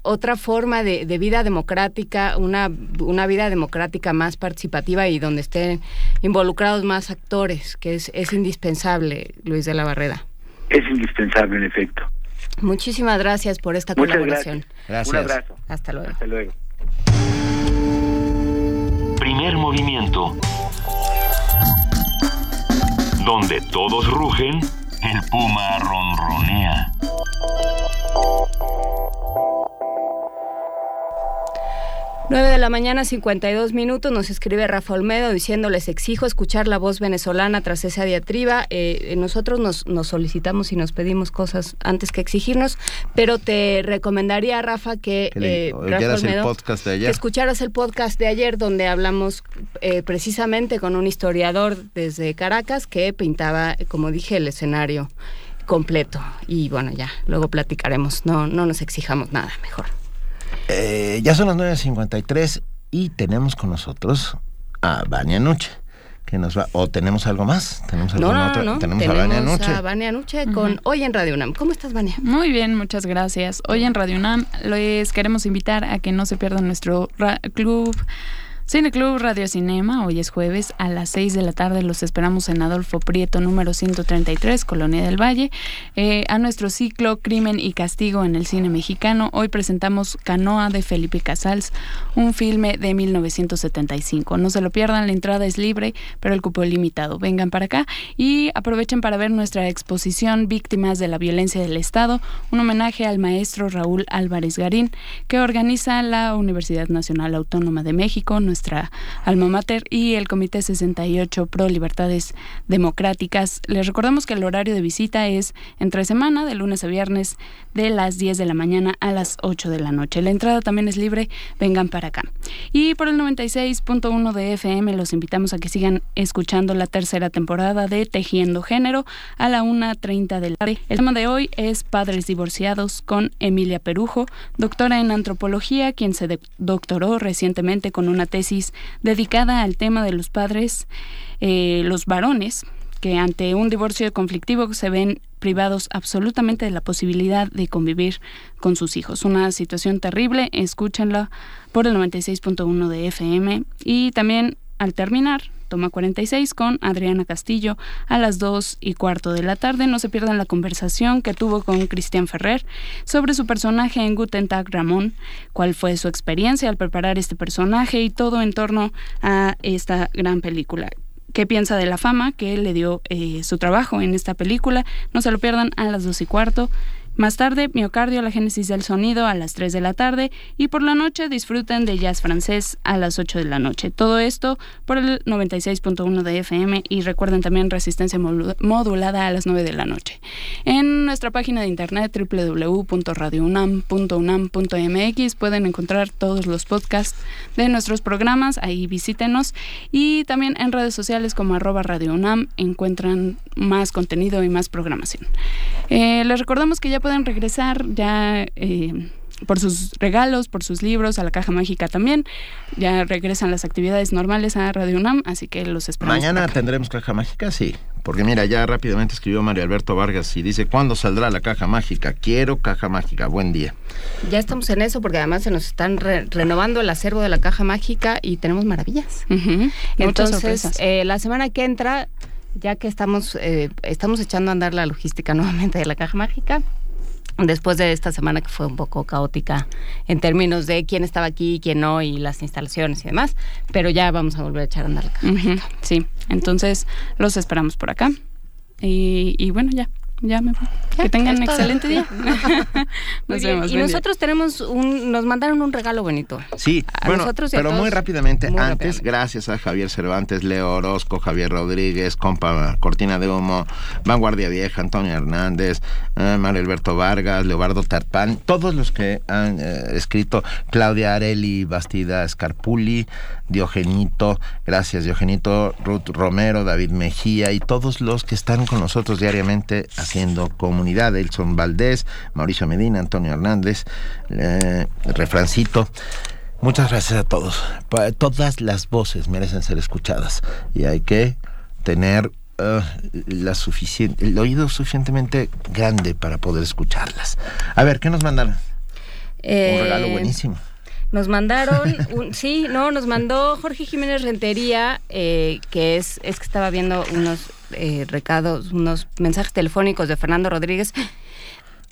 otra forma de, vida democrática, una, una vida democrática más participativa y donde estén involucrados más actores, que es, es indispensable, Luis de la Barrera. Es indispensable, en efecto. Muchísimas gracias por esta colaboración. Gracias. Un abrazo. Hasta luego. Hasta luego. Primer movimiento. Donde todos rugen, el puma ronronea. 9 de la mañana, 52 minutos, nos escribe Rafa Olmedo diciendo, les exijo escuchar la voz venezolana tras esa diatriba. Eh, nosotros nos, nos, solicitamos y nos pedimos cosas antes que exigirnos, pero te recomendaría, Rafa, que, eh, el podcast de ayer. escucharas el podcast de ayer donde hablamos eh, precisamente con un historiador desde Caracas que pintaba, como dije, el escenario completo. Y bueno, ya, luego platicaremos, no, no nos exijamos nada, mejor. Eh, ya son las 9.53 y tenemos con nosotros a Vania Nuche. Que nos va, o tenemos algo más, tenemos no, no, no, tenemos, a Vania Nuche. A Vania Nuche con Hoy en Radio UNAM. ¿Cómo estás, Vania? Muy bien, muchas gracias. Hoy en Radio UNAM les queremos invitar a que no se pierdan nuestro club Cine Club Radio Cinema, hoy es jueves a las 6 de la tarde. Los esperamos en Adolfo Prieto, número 133, Colonia del Valle. Eh, a nuestro ciclo Crimen y Castigo en el cine mexicano, hoy presentamos Canoa de Felipe Casals, un filme de 1975. No se lo pierdan, la entrada es libre, pero el cupo es limitado. Vengan para acá y aprovechen para ver nuestra exposición Víctimas de la Violencia del Estado, un homenaje al maestro Raúl Álvarez Garín, que organiza la Universidad Nacional Autónoma de México nuestra alma mater y el Comité 68 Pro Libertades Democráticas. Les recordamos que el horario de visita es entre semana, de lunes a viernes, de las 10 de la mañana a las 8 de la noche. La entrada también es libre, vengan para acá. Y por el 96.1 de FM los invitamos a que sigan escuchando la tercera temporada de Tejiendo Género a la 1.30 de la tarde. El tema de hoy es Padres Divorciados con Emilia Perujo, doctora en antropología, quien se doctoró recientemente con una tesis dedicada al tema de los padres, eh, los varones, que ante un divorcio conflictivo se ven privados absolutamente de la posibilidad de convivir con sus hijos. Una situación terrible, escúchenla por el 96.1 de FM y también al terminar Toma 46 con Adriana Castillo a las 2 y cuarto de la tarde. No se pierdan la conversación que tuvo con Cristian Ferrer sobre su personaje en Guten Tag Ramón, cuál fue su experiencia al preparar este personaje y todo en torno a esta gran película qué piensa de la fama que le dio eh, su trabajo en esta película. No se lo pierdan a las dos y cuarto. Más tarde, Miocardio, la génesis del sonido a las 3 de la tarde y por la noche disfruten de jazz francés a las 8 de la noche. Todo esto por el 96.1 de FM y recuerden también resistencia modulada a las 9 de la noche. En nuestra página de internet www.radiounam.unam.mx pueden encontrar todos los podcasts de nuestros programas, ahí visítenos y también en redes sociales como arroba Radio UNAM encuentran más contenido y más programación. Eh, les recordamos que ya pueden regresar ya eh, por sus regalos, por sus libros, a la caja mágica también. Ya regresan las actividades normales a Radio UNAM, así que los esperamos. Mañana tendremos caja mágica, sí. Porque mira, ya rápidamente escribió Mario Alberto Vargas y dice, ¿cuándo saldrá la caja mágica? Quiero caja mágica, buen día. Ya estamos en eso porque además se nos están renovando el acervo de la caja mágica y tenemos maravillas. Entonces, eh, la semana que entra, ya que estamos, eh, estamos echando a andar la logística nuevamente de la caja mágica, después de esta semana que fue un poco caótica en términos de quién estaba aquí, quién no y las instalaciones y demás, pero ya vamos a volver a echar a andar Sí, entonces los esperamos por acá. Y, bueno, ya. Ya me Que tengan un excelente día. nos vemos, y nosotros tenemos un, nos mandaron un regalo bonito. Sí, bueno, pero muy rápidamente, antes, gracias a Javier Cervantes, Leo Orozco, Javier Rodríguez, compa Cortina de Humo, Vanguardia Vieja, Antonio Hernández, eh, Mario Alberto Vargas, Leobardo Tarpán, todos los que han eh, escrito, Claudia Areli, Bastida Scarpulli, Diogenito, gracias Diogenito, Ruth Romero, David Mejía y todos los que están con nosotros diariamente haciendo comunidad, Elson Valdés, Mauricio Medina, Antonio Hernández, eh, Refrancito. Muchas gracias a todos. Todas las voces merecen ser escuchadas y hay que tener uh, la suficiente, el oído suficientemente grande para poder escucharlas. A ver, ¿qué nos mandaron? Un regalo eh, buenísimo. Nos mandaron, sí, no, nos mandó Jorge Jiménez Rentería, eh, que es, es que estaba viendo unos eh, recados, unos mensajes telefónicos de Fernando Rodríguez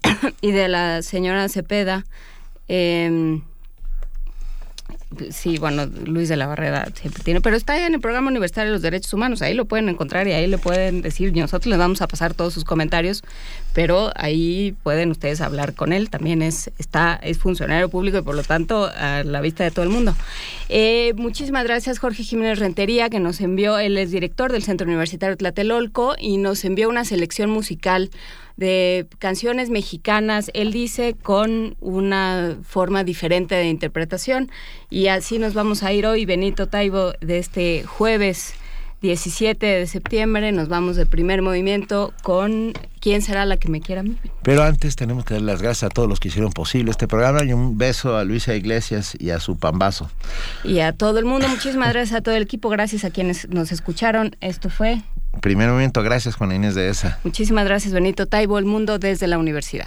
y de la señora Cepeda. Eh, Sí, bueno, Luis de la Barrera siempre tiene, pero está en el programa universitario de los derechos humanos, ahí lo pueden encontrar y ahí le pueden decir, nosotros les vamos a pasar todos sus comentarios, pero ahí pueden ustedes hablar con él, también es, está, es funcionario público y por lo tanto a la vista de todo el mundo. Eh, muchísimas gracias Jorge Jiménez Rentería que nos envió, él es director del Centro Universitario Tlatelolco y nos envió una selección musical de canciones mexicanas, él dice, con una forma diferente de interpretación. Y así nos vamos a ir hoy, Benito Taibo, de este jueves 17 de septiembre. Nos vamos de primer movimiento con ¿Quién será la que me quiera a mí? Pero antes tenemos que dar las gracias a todos los que hicieron posible este programa y un beso a Luisa Iglesias y a su pambazo. Y a todo el mundo, muchísimas gracias a todo el equipo, gracias a quienes nos escucharon. Esto fue Primer momento, gracias Juan Inés de esa. Muchísimas gracias Benito Taibo, el mundo desde la universidad.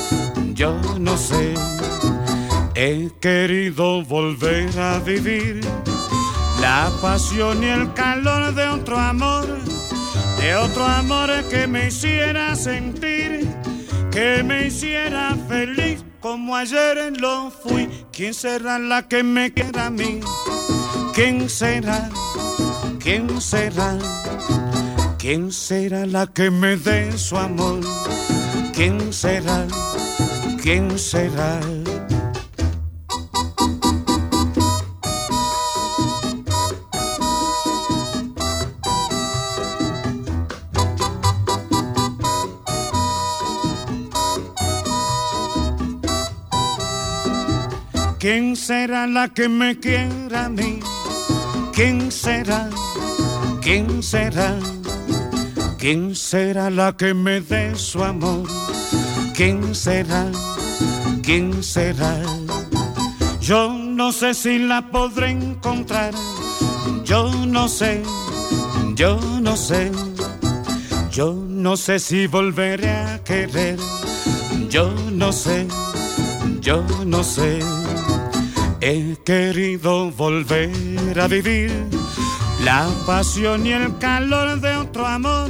yo no sé. He querido volver a vivir la pasión y el calor de otro amor, de otro amor que me hiciera sentir, que me hiciera feliz como ayer lo fui. ¿Quién será la que me quiera a mí? ¿Quién será? ¿Quién será? ¿Quién será la que me dé su amor? ¿Quién será? ¿Quién será? ¿Quién será la que me quiera a mí? ¿Quién será? ¿Quién será? ¿Quién será la que me dé su amor? ¿Quién será? ¿Quién será? Yo no sé si la podré encontrar. Yo no sé, yo no sé. Yo no sé si volveré a querer. Yo no sé, yo no sé. He querido volver a vivir la pasión y el calor de otro amor,